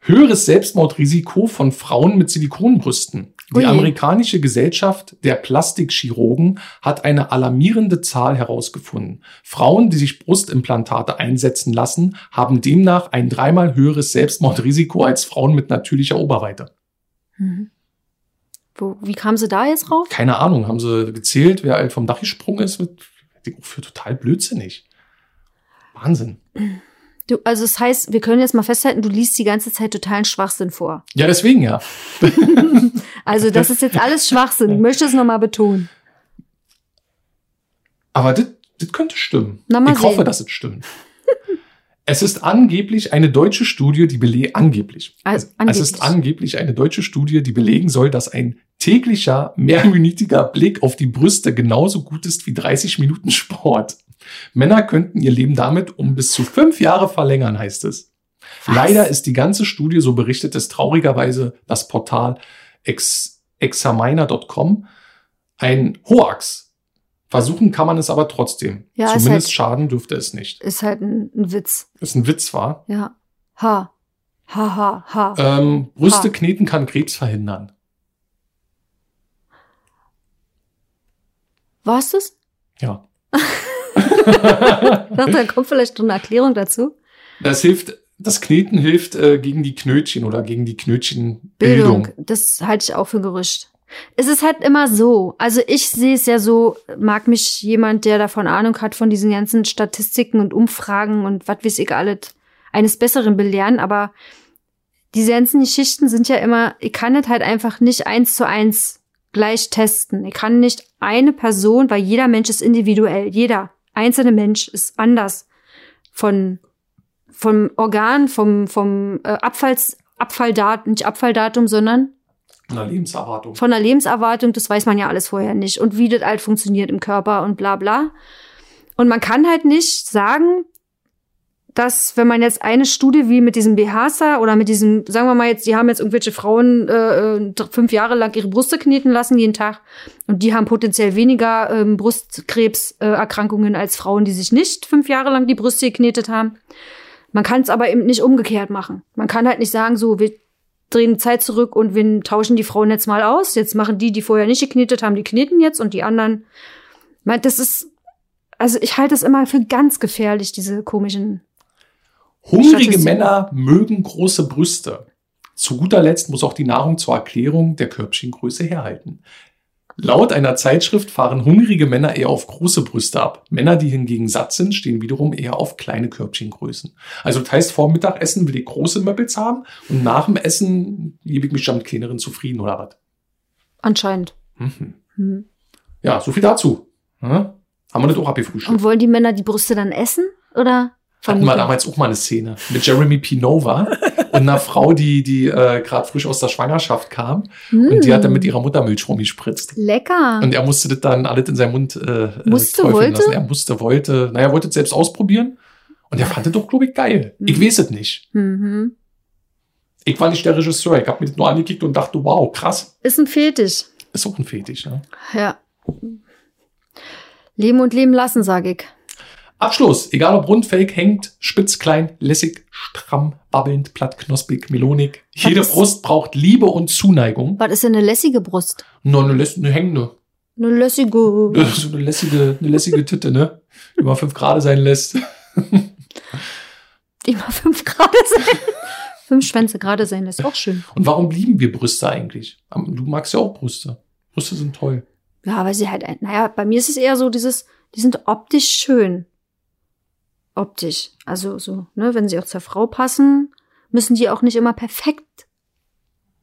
Höheres Selbstmordrisiko von Frauen mit Silikonbrüsten. Die Ui. amerikanische Gesellschaft der Plastikchirurgen hat eine alarmierende Zahl herausgefunden. Frauen, die sich Brustimplantate einsetzen lassen, haben demnach ein dreimal höheres Selbstmordrisiko als Frauen mit natürlicher Oberweite. Mhm. Wo, wie kam sie da jetzt rauf? Keine Ahnung, haben sie gezählt, wer halt vom Dach gesprungen ist? Wird- für total blödsinnig. Wahnsinn. *clears throat* Du, also das heißt, wir können jetzt mal festhalten, du liest die ganze Zeit totalen Schwachsinn vor. Ja, deswegen ja. *laughs* Also das ist jetzt alles Schwachsinn. Ich möchte es nochmal betonen. Aber das, könnte stimmen. Na, ich hoffe, sehen. dass es stimmt. *laughs* es ist angeblich eine deutsche Studie, die belegt, angeblich. Also, Es angeblich. ist angeblich eine deutsche Studie, die belegen soll, dass ein täglicher, mehrminütiger Blick auf die Brüste genauso gut ist wie 30 Minuten Sport. Männer könnten ihr Leben damit um bis zu fünf Jahre verlängern, heißt es. Was? Leider ist die ganze Studie, so berichtet es traurigerweise das Portal ex examiner.com, ein Hoax. Versuchen kann man es aber trotzdem. Ja, Zumindest halt- schaden dürfte es nicht. Ist halt ein, ein Witz. Ist ein Witz, war. Ja. Ha. Ha, ha, ha. Ähm, Brüste Ha. kneten kann Krebs verhindern. War's das? Ja. *laughs* Ich dachte, da kommt vielleicht noch eine Erklärung dazu. Das hilft, das Kneten hilft äh, gegen die Knötchen oder gegen die Knötchenbildung. Bildung. Das halte ich auch für ein Gerücht. Es ist halt immer so. Also ich sehe es ja so, mag mich jemand, der davon Ahnung hat, von diesen ganzen Statistiken und Umfragen und was weiß ich alles, eines Besseren belehren, aber diese ganzen Geschichten sind ja immer, ich kann es halt einfach nicht eins zu eins gleich testen. Ich kann nicht eine Person, weil jeder Mensch ist individuell. Jeder einzelne Mensch ist anders. Von, vom Organ, vom, vom äh, Abfalls, Abfalldatum, nicht Abfalldatum, sondern In der Lebenserwartung. von der Lebenserwartung, das weiß man ja alles vorher nicht. Und wie das halt funktioniert im Körper und bla bla. Und man kann halt nicht sagen, dass wenn man jetzt eine Studie wie mit diesem BHSA oder mit diesem, sagen wir mal jetzt, die haben jetzt irgendwelche Frauen äh, äh, fünf Jahre lang ihre Brüste kneten lassen jeden Tag und die haben potenziell weniger ähm, Brustkrebserkrankungen äh, als Frauen, die sich nicht fünf Jahre lang die Brüste geknetet haben. Man kann es aber eben nicht umgekehrt machen. Man kann halt nicht sagen, so, wir drehen Zeit zurück und wir tauschen die Frauen jetzt mal aus. Jetzt machen die, die vorher nicht geknetet haben, die kneten jetzt und die anderen. Man, das ist, also ich halte es immer für ganz gefährlich, diese komischen. Hungrige. Männer mögen große Brüste. Zu guter Letzt muss auch die Nahrung zur Erklärung der Körbchengröße herhalten. Laut einer Zeitschrift fahren hungrige Männer eher auf große Brüste ab. Männer, die hingegen satt sind, stehen wiederum eher auf kleine Körbchengrößen. Also das heißt, vor Mittagessen will ich große Möppels haben und nach dem Essen gebe ich mich dann mit kleineren zufrieden oder was. Anscheinend. Mhm. Hm. Ja, so viel dazu. Ja? Haben wir das auch abgefrühstückt. Und wollen die Männer die Brüste dann essen? Oder? Hatten wir damals auch mal eine Szene mit Jeremy Pinova und einer Frau, die, die äh, gerade frisch aus der Schwangerschaft kam und die hat dann mit ihrer Muttermilch rumgespritzt. Lecker. Und er musste das dann alles in seinen Mund äh, äh, Musste, wollte? lassen. Er musste, wollte, naja, er wollte es selbst ausprobieren und er fand es doch, glaube ich, geil. Ich Mhm. weiß es nicht. Mhm. Ich war nicht der Regisseur, ich habe mir das nur angekickt und dachte, wow, krass. Ist ein Fetisch. Ist auch ein Fetisch, ne? Ja. Leben und leben lassen, sage ich. Abschluss. Egal ob rund, fake, hängt, spitz, klein, lässig, stramm, babbelnd, platt, knospig, melonig. Jede ist- Brust braucht Liebe und Zuneigung. Was ist denn eine lässige Brust? Nur eine, läss- eine hängende. Eine lässige. *laughs* So eine lässige, eine lässige Titte, ne? Die mal fünf Grad sein lässt. *laughs* Die mal fünf Grad sein. fünf Schwänze gerade sein, das ist auch schön. Und warum lieben wir Brüste eigentlich? Du magst ja auch Brüste. Brüste sind toll. Ja, weil sie halt, naja, bei mir ist es eher so dieses, die sind optisch schön. Optisch. Also so, ne, wenn sie auch zur Frau passen, müssen die auch nicht immer perfekt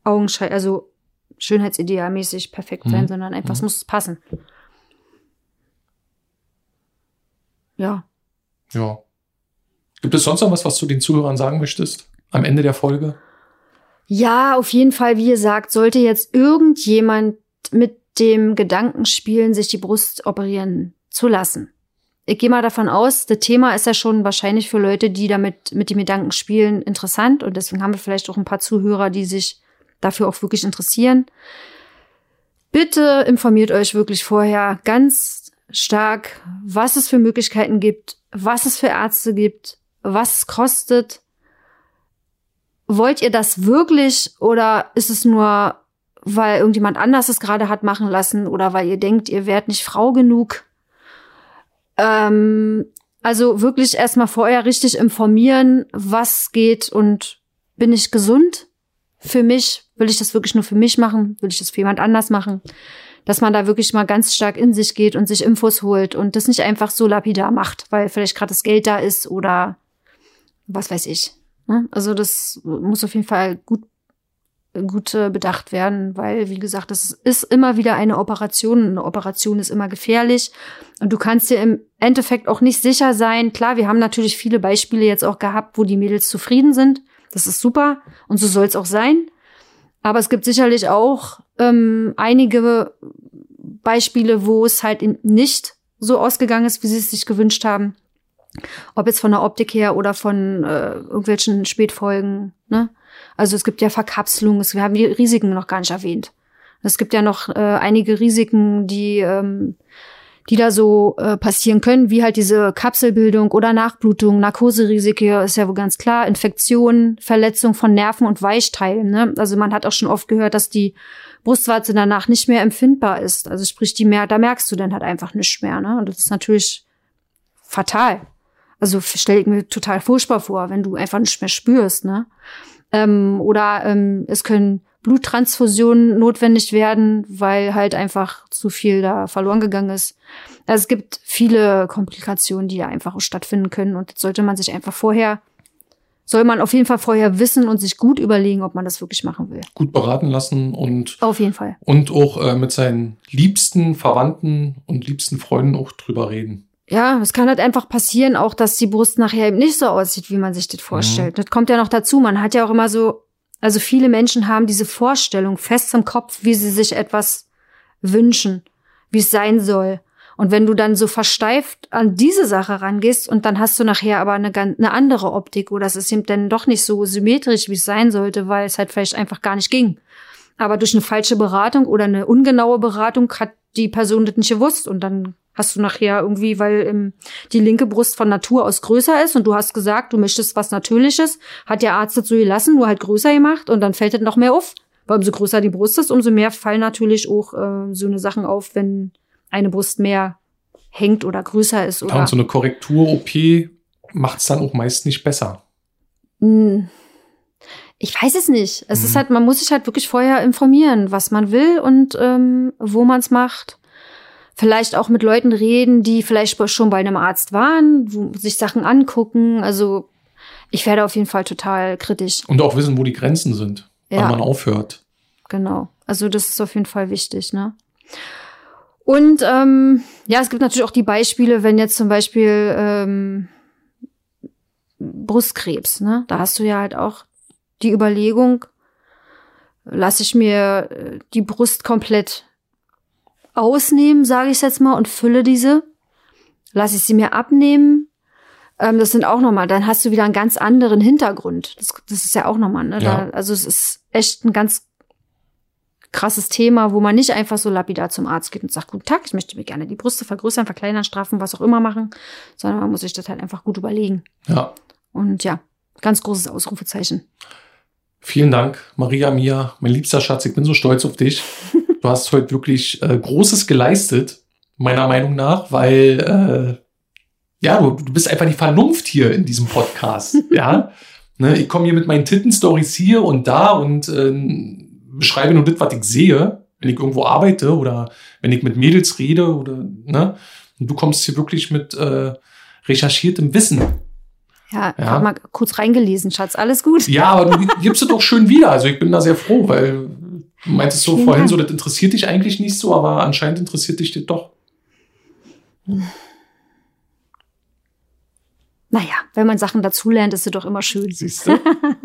Augenschein, also schönheitsidealmäßig perfekt sein, Mhm. sondern einfach, es Mhm. muss passen. Ja. Ja. Gibt es sonst noch was, was du den Zuhörern sagen möchtest? Am Ende der Folge? Ja, auf jeden Fall, wie ihr sagt, sollte jetzt irgendjemand mit dem Gedanken spielen, sich die Brust operieren zu lassen. Ich gehe mal davon aus, das Thema ist ja schon wahrscheinlich für Leute, die damit mit dem Gedanken spielen, interessant. Und deswegen haben wir vielleicht auch ein paar Zuhörer, die sich dafür auch wirklich interessieren. Bitte informiert euch wirklich vorher ganz stark, was es für Möglichkeiten gibt, was es für Ärzte gibt, was es kostet. Wollt ihr das wirklich oder ist es nur, weil irgendjemand anders es gerade hat machen lassen oder weil ihr denkt, ihr wärt nicht Frau genug? Ähm, also wirklich erstmal vorher richtig informieren, was geht und bin ich gesund? Für mich, will ich das wirklich nur für mich machen? Will ich das für jemand anders machen? Dass man da wirklich mal ganz stark in sich geht und sich Infos holt und das nicht einfach so lapidar macht, weil vielleicht gerade das Geld da ist oder was weiß ich. Ne? Also das muss auf jeden Fall gut, gut äh, bedacht werden, weil, wie gesagt, das ist immer wieder eine Operation. Eine Operation ist immer gefährlich. Und du kannst dir im Endeffekt auch nicht sicher sein. Klar, wir haben natürlich viele Beispiele jetzt auch gehabt, wo die Mädels zufrieden sind. Das ist super. Und so soll es auch sein. Aber es gibt sicherlich auch ähm, einige Beispiele, wo es halt nicht so ausgegangen ist, wie sie es sich gewünscht haben. Ob jetzt von der Optik her oder von äh, irgendwelchen Spätfolgen. Ne? Also es gibt ja Verkapselung, es, wir haben die Risiken noch gar nicht erwähnt. Es gibt ja noch äh, einige Risiken, die, ähm, die da so äh, passieren können, wie halt diese Kapselbildung oder Nachblutung, Narkoserisiken ist ja wohl ganz klar, Infektionen, Verletzung von Nerven und Weichteilen. Ne? Also man hat auch schon oft gehört, dass die Brustwarze danach nicht mehr empfindbar ist. Also sprich, die mehr, da merkst du dann halt einfach nichts mehr. Ne? Und das ist natürlich fatal. Also stelle ich mir total furchtbar vor, wenn du einfach nicht mehr spürst, ne? Ähm, oder ähm, es können Bluttransfusionen notwendig werden, weil halt einfach zu viel da verloren gegangen ist. Also es gibt viele Komplikationen, die da einfach auch stattfinden können und das sollte man sich einfach vorher, soll man auf jeden Fall vorher wissen und sich gut überlegen, ob man das wirklich machen will. Gut beraten lassen und, Auf jeden Fall. und auch äh, mit seinen liebsten Verwandten und liebsten Freunden auch drüber reden. Ja, es kann halt einfach passieren, auch dass die Brust nachher eben nicht so aussieht, wie man sich das vorstellt. Das kommt ja noch dazu. Man hat ja auch immer so, also viele Menschen haben diese Vorstellung fest im Kopf, wie sie sich etwas wünschen, wie es sein soll. Und wenn du dann so versteift an diese Sache rangehst und dann hast du nachher aber eine, ganz, eine andere Optik oder es ist eben dann doch nicht so symmetrisch, wie es sein sollte, weil es halt vielleicht einfach gar nicht ging. Aber durch eine falsche Beratung oder eine ungenaue Beratung hat die Person das nicht gewusst und dann hast du nachher irgendwie, weil ähm, die linke Brust von Natur aus größer ist und du hast gesagt, du möchtest was Natürliches, hat der Arzt das so gelassen, nur halt größer gemacht und dann fällt das noch mehr auf. Weil umso größer die Brust ist, umso mehr fallen natürlich auch äh, so eine Sachen auf, wenn eine Brust mehr hängt oder größer ist Ja, oder und so eine Korrektur-OP macht es dann auch meist nicht besser. Hm, Ich weiß es nicht. Es Mhm. ist halt, man muss sich halt wirklich vorher informieren, was man will und ähm, wo man es macht. Vielleicht auch mit Leuten reden, die vielleicht schon bei einem Arzt waren, wo sich Sachen angucken. Also ich werde auf jeden Fall total kritisch. Und auch wissen, wo die Grenzen sind, Ja. wann man aufhört. Genau. Also das ist auf jeden Fall wichtig, ne? Und ähm, ja, es gibt natürlich auch die Beispiele, wenn jetzt zum Beispiel ähm, Brustkrebs, ne? Da hast du ja halt auch die Überlegung, lasse ich mir äh, die Brust komplett ausnehmen, sage ich jetzt mal, und fülle diese, lasse ich sie mir abnehmen. Ähm, das sind auch nochmal, dann hast du wieder einen ganz anderen Hintergrund. Das, das ist ja auch nochmal, ne? Ja. Da, also es ist echt ein ganz krasses Thema, wo man nicht einfach so lapidar zum Arzt geht und sagt, guten Tag, ich möchte mir gerne die Brüste vergrößern, verkleinern, straffen, was auch immer machen, sondern man muss sich das halt einfach gut überlegen. Ja. Und ja, ganz großes Ausrufezeichen. Vielen Dank, Maria Mia, mein liebster Schatz. Ich bin so stolz auf dich. *laughs* Du hast heute wirklich äh, Großes geleistet, meiner Meinung nach, weil äh, ja, du, du bist einfach die Vernunft hier in diesem Podcast. *laughs* ja, ne, ich komme hier mit meinen Titten-Stories hier und da und äh, beschreibe nur das, was ich sehe. wenn ich irgendwo arbeite oder wenn ich mit Mädels rede oder, ne? Und du kommst hier wirklich mit äh, recherchiertem Wissen. Ja, ich Ja. hab mal kurz reingelesen, Schatz. Alles gut? Ja, aber du gibst es doch schön wieder. Also ich bin da sehr froh, weil du meintest so Vielen vorhin Dank. so, das interessiert dich eigentlich nicht so, aber anscheinend interessiert dich das doch. Naja, wenn man Sachen dazulernt, ist es doch immer schön. Siehst du?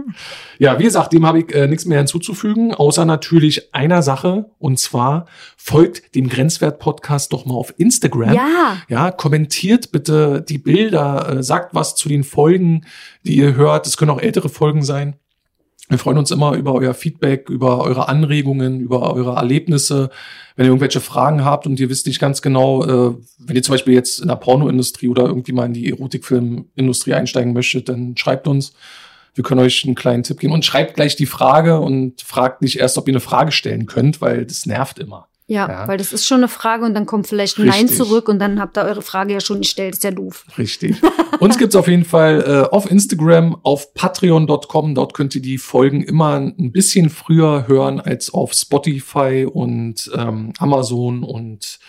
*laughs* ja, wie gesagt, dem habe ich äh, nichts mehr hinzuzufügen, außer natürlich einer Sache. Und zwar folgt dem Grenzwert-Podcast doch mal auf Instagram. Ja, Ja, kommentiert bitte die Bilder, äh, sagt was zu den Folgen, die ihr hört. Es können auch ältere Folgen sein. Wir freuen uns immer über euer Feedback, über eure Anregungen, über eure Erlebnisse. Wenn ihr irgendwelche Fragen habt und ihr wisst nicht ganz genau, äh, wenn ihr zum Beispiel jetzt in der Pornoindustrie oder irgendwie mal in die Erotikfilmindustrie einsteigen möchtet, dann schreibt uns. Wir können euch einen kleinen Tipp geben und schreibt gleich die Frage und fragt nicht erst, ob ihr eine Frage stellen könnt, weil das nervt immer. Ja, Ja. weil das ist schon eine Frage und dann kommt vielleicht ein Nein Richtig. zurück und dann habt ihr eure Frage ja schon gestellt. Ist ja doof. Richtig. Uns gibt's auf jeden Fall äh, auf Instagram, auf patreon.com. Dort könnt ihr die Folgen immer ein bisschen früher hören als auf Spotify und ähm, Amazon und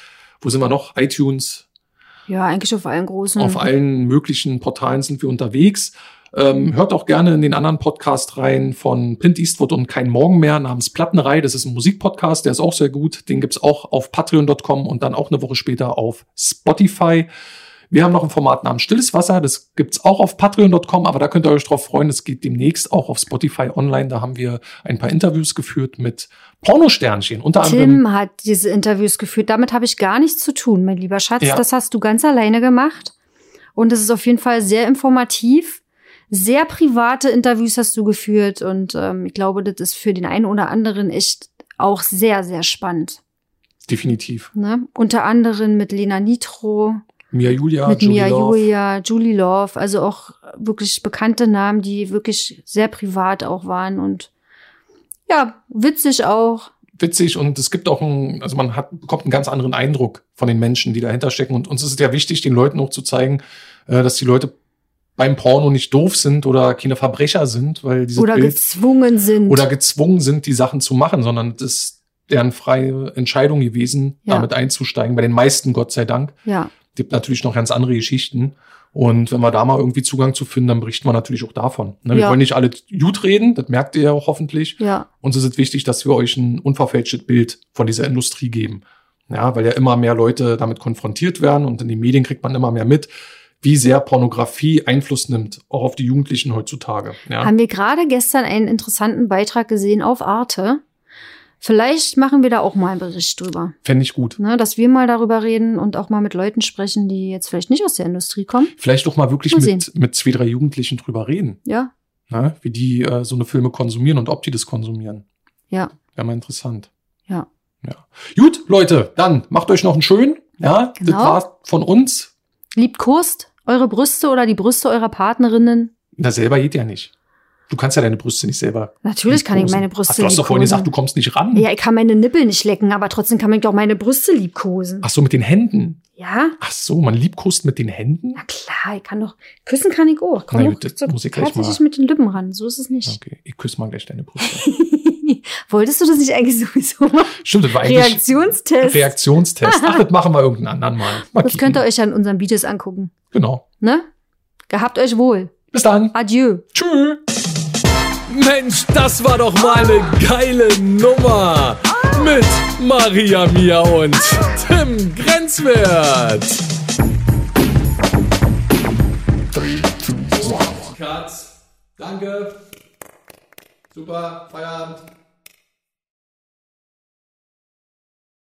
wo sind wir noch? iTunes. Ja, eigentlich auf allen großen. Auf allen möglichen Portalen sind wir unterwegs. Ähm, hört auch gerne in den anderen Podcast rein von Pint Eastwood und Kein Morgen mehr namens Plattenrei. Das ist ein Musikpodcast, der ist auch sehr gut. Den gibt's auch auf patreon.com und dann auch eine Woche später auf Spotify. Wir haben noch ein Format namens Stilles Wasser. Das gibt's auch auf patreon.com, aber da könnt ihr euch drauf freuen. Es geht demnächst auch auf Spotify online. Da haben wir ein paar Interviews geführt mit Pornosternchen. Unter anderem Tim hat diese Interviews geführt. Damit habe ich gar nichts zu tun, mein lieber Schatz. Ja. Das hast du ganz alleine gemacht. Und es ist auf jeden Fall sehr informativ. Sehr private Interviews hast du geführt. Und ähm, ich glaube, das ist für den einen oder anderen echt auch sehr, sehr spannend. definitiv. Ne? Unter anderem mit Lena Nitro, Mia Julia, mit Julie Mia Love. Julia, Julie Love. Also auch wirklich bekannte Namen, die wirklich sehr privat auch waren. Und ja, witzig auch. witzig und es gibt auch ein, also man hat, bekommt einen ganz anderen Eindruck von den Menschen, die dahinter stecken. Und uns ist es ja wichtig, den Leuten auch zu zeigen, äh, dass die Leute beim Porno nicht doof sind oder keine Verbrecher sind, weil dieses Oder Bild gezwungen sind. oder gezwungen sind, die Sachen zu machen, sondern das ist deren freie Entscheidung gewesen, Ja. damit einzusteigen. Bei den meisten, Gott sei Dank. ja. Gibt natürlich noch ganz andere Geschichten. Und wenn wir da mal irgendwie Zugang zu finden, dann berichten wir natürlich auch davon. Ne, wir Ja. wollen nicht alle gut reden, das merkt ihr ja auch hoffentlich. Ja, Uns ist es wichtig, dass wir euch ein unverfälschtes Bild von dieser Industrie geben. Ja, weil ja immer mehr Leute damit konfrontiert werden und in den Medien kriegt man immer mehr mit, wie sehr Pornografie Einfluss nimmt, auch auf die Jugendlichen heutzutage. Ja, haben wir gerade gestern einen interessanten Beitrag gesehen auf Arte. Vielleicht machen wir da auch mal einen Bericht drüber, fände ich gut. ne? dass wir mal darüber reden und auch mal mit Leuten sprechen, die jetzt vielleicht nicht aus der Industrie kommen. Vielleicht doch mal wirklich Mal mit, mit zwei, drei Jugendlichen drüber reden, Ja, ne? wie die äh, so eine Filme konsumieren und ob die das konsumieren. ja, Wäre mal interessant. ja. Ja. Gut, Leute, dann macht euch noch einen schönen. Ja, das Genau. war's von uns. Liebkost eure Brüste oder die Brüste eurer Partnerinnen. Na, selber geht ja nicht. Du kannst ja deine Brüste nicht selber. Natürlich kann ich liebkosen. meine Brüste Ach, Du hast doch vorhin liebkosen. gesagt, du kommst nicht ran. Ja, ich kann meine Nippel nicht lecken, aber trotzdem kann ich doch meine Brüste liebkosen. Ach so, mit den Händen. Ja? Ach so, man liebkost mit den Händen? Na klar, ich kann doch. Küssen kann ich auch. Komm Na gut, das so muss ich gleich mal- mit den Lippen ran. So ist es nicht. Okay, ich küsse mal gleich deine Brüste. *laughs* *laughs* Wolltest du das nicht eigentlich sowieso machen? Stimmt, das war eigentlich Reaktionstest. Reaktionstest. Ach, das machen wir irgendeinen anderen Mal. mal Das kicken. könnt ihr euch an unseren Videos angucken. Genau. Ne? Gehabt euch wohl. Bis dann. Adieu. Tschüss. Mensch, das war doch mal eine geile Nummer. Mit Maria Mia und Tim Grenzwert. Katz. Danke. Super. Feierabend.